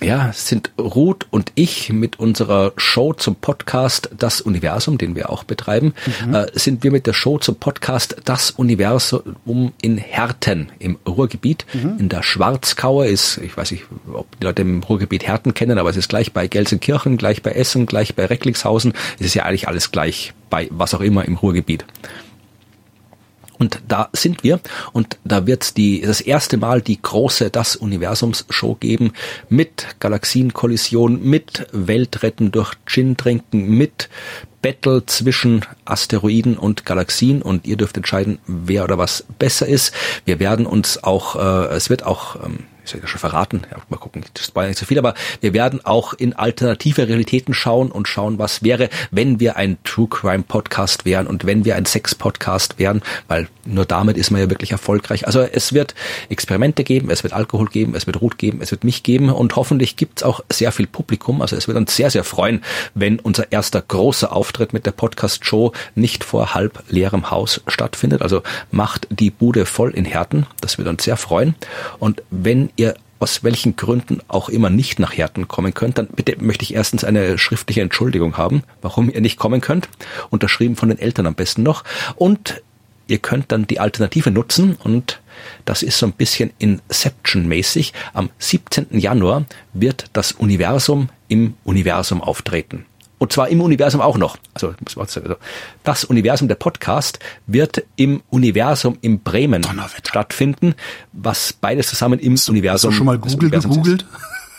ja, sind Ruth und ich mit unserer Show zum Podcast Das Universum, den wir auch betreiben, äh, sind wir mit der Show zum Podcast Das Universum in Herten im Ruhrgebiet. In der Schwarzkaue ist, ich weiß nicht, ob die Leute im Ruhrgebiet Herten kennen, aber es ist gleich bei Gelsenkirchen, gleich bei Essen, gleich bei Recklinghausen. Es ist ja eigentlich alles gleich bei was auch immer im Ruhrgebiet. Und da sind wir und da wird die das erste Mal die große Das Universums Show geben mit Galaxienkollision, mit Weltretten durch Gin trinken, mit Battle zwischen Asteroiden und Galaxien und ihr dürft entscheiden, wer oder was besser ist. Wir werden uns auch, äh, es wird auch, ähm, soll ja schon verraten, ja, mal gucken, das war nicht so viel, aber wir werden auch in alternative Realitäten schauen und schauen, was wäre, wenn wir ein True Crime Podcast wären und wenn wir ein Sex Podcast wären, weil nur damit ist man ja wirklich erfolgreich. Also es wird Experimente geben, es wird Alkohol geben, es wird Rot geben, es wird mich geben und hoffentlich gibt's auch sehr viel Publikum. Also es wird uns sehr, sehr freuen, wenn unser erster großer Auftritt mit der Podcast-Show nicht vor halb leerem Haus stattfindet. Also macht die Bude voll in Härten. Das wird uns sehr freuen. Und wenn ihr aus welchen Gründen auch immer nicht nach Härten kommen könnt, dann bitte möchte ich erstens eine schriftliche Entschuldigung haben, warum ihr nicht kommen könnt. Unterschrieben von den Eltern am besten noch. Und ihr könnt dann die Alternative nutzen und das ist so ein bisschen Inception-mäßig. Am 17. Januar wird das Universum im Universum auftreten. Und zwar im Universum auch noch. Also das Universum der Podcast wird im Universum in Bremen stattfinden, was beides zusammen im Hast Universum. du schon mal Google gegoogelt?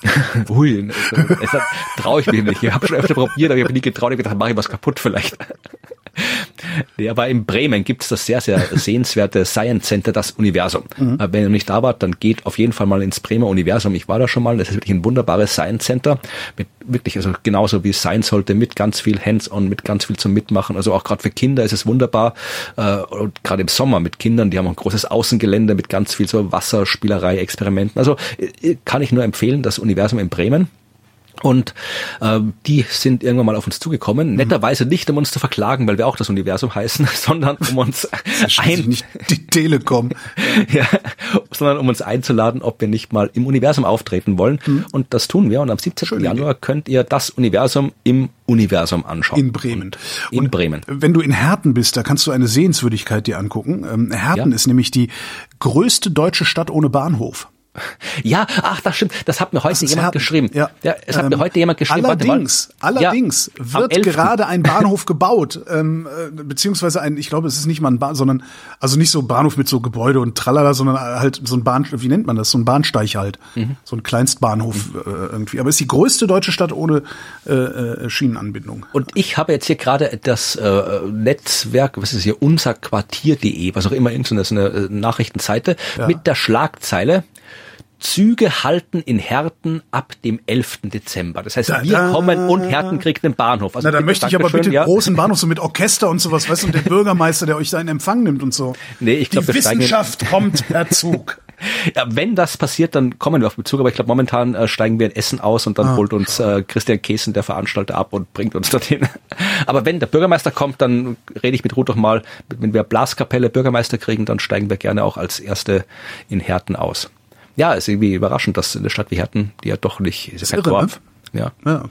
*laughs* Ui, *laughs* traue ich mich nicht. Ich habe schon öfter probiert, aber ich habe nie getraut. Ich habe gedacht, mache ich was kaputt vielleicht. *laughs* Nee, aber in Bremen gibt es das sehr, sehr sehenswerte Science Center, das Universum. Mhm. Wenn ihr nicht da wart, dann geht auf jeden Fall mal ins Bremer Universum. Ich war da schon mal. Das ist wirklich ein wunderbares Science Center. Mit wirklich, also genauso wie es sein sollte, mit ganz viel Hands-on, mit ganz viel zum Mitmachen. Also auch gerade für Kinder ist es wunderbar. Äh, und gerade im Sommer mit Kindern, die haben ein großes Außengelände mit ganz viel so Wasserspielerei, Experimenten. Also äh, kann ich nur empfehlen, das Universum in Bremen. Und äh, die sind irgendwann mal auf uns zugekommen. Mhm. Netterweise nicht, um uns zu verklagen, weil wir auch das Universum heißen, *laughs* sondern um uns ein nicht die Telekom, *laughs* ja, sondern um uns einzuladen, ob wir nicht mal im Universum auftreten wollen. Mhm. Und das tun wir. Und am 17. Januar könnt ihr das Universum im Universum anschauen. In Bremen. In Und Bremen. Wenn du in Herten bist, da kannst du eine Sehenswürdigkeit dir angucken. Ähm, Herten ja. ist nämlich die größte deutsche Stadt ohne Bahnhof. Ja, ach, das stimmt. Das hat mir heute jemand geschrieben. Ja, ja es hat ähm, mir heute jemand geschrieben. Allerdings, allerdings ja, wird gerade ein Bahnhof *laughs* gebaut, ähm, äh, beziehungsweise ein, ich glaube, es ist nicht mal ein Bahn, sondern also nicht so Bahnhof mit so Gebäude und Tralala, sondern halt so ein Bahn, wie nennt man das? So ein Bahnsteig halt, mhm. so ein Kleinstbahnhof mhm. äh, irgendwie. Aber es ist die größte deutsche Stadt ohne äh, äh, Schienenanbindung. Und ich habe jetzt hier gerade das äh, Netzwerk, was ist hier, unserquartier.de, was auch immer, irgendeine so eine äh, Nachrichtenseite ja. mit der Schlagzeile Züge halten in Herten ab dem 11. Dezember. Das heißt, wir da, kommen und Herten kriegt einen Bahnhof. Also Na, da möchte ich aber bitte ja. großen Bahnhof so mit *laughs* Orchester und sowas, weißt du, und der Bürgermeister, der euch da in Empfang nimmt und so. Nee, ich glaube, Die Wissenschaft kommt per Zug. *laughs* Ja, wenn das passiert, dann kommen wir auf Bezug, aber ich glaube, momentan äh, steigen wir in Essen aus und dann ah. holt uns äh, Christian Kesen, der Veranstalter, ab und bringt uns dorthin. *laughs* Aber wenn der Bürgermeister kommt, dann rede ich mit Ruth doch mal, wenn wir Blaskapelle Bürgermeister kriegen, dann steigen wir gerne auch als Erste in Herten aus ja, ist irgendwie überraschend, dass eine Stadt wie Herten, die ja doch nicht, ist ja kein Dorf. Ne? Ja. ja.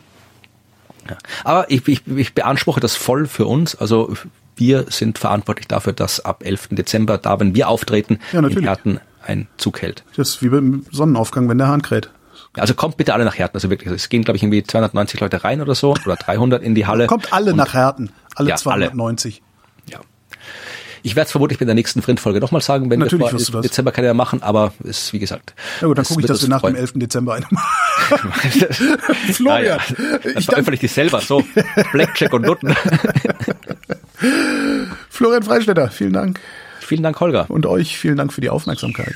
ja. Aber ich, ich, ich beanspruche das voll für uns. Also wir sind verantwortlich dafür, dass ab 11. Dezember, da wenn wir auftreten, ja, in Herten ein Zug hält. Das ist wie beim Sonnenaufgang, wenn der Hahn kräht. Also kommt bitte alle nach Herten. Also wirklich, es gehen, glaube ich, irgendwie 290 Leute rein oder so oder 300 in die Halle. Kommt alle nach Herten. Alle ja, 290. Alle. Ich werde es vermutlich in der nächsten Frint-Folge nochmal sagen, wenn Natürlich wir vor Dezember kann ja machen, aber ist wie gesagt. Ja gut, dann gucke ich, dass wir nach freuen. dem 11. Dezember eine machen. *laughs* Florian. Ja, ja. Das veröffentliche ich dich selber, so. Blackjack und Nutten. *laughs* Florian Freistetter, vielen Dank. Vielen Dank, Holger. Und euch vielen Dank für die Aufmerksamkeit.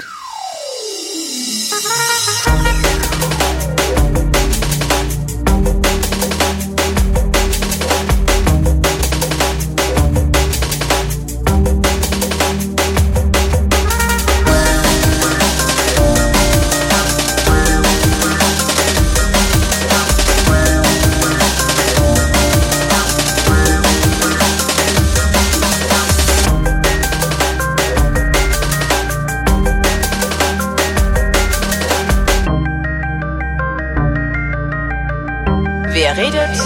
Redet, ist nicht tot.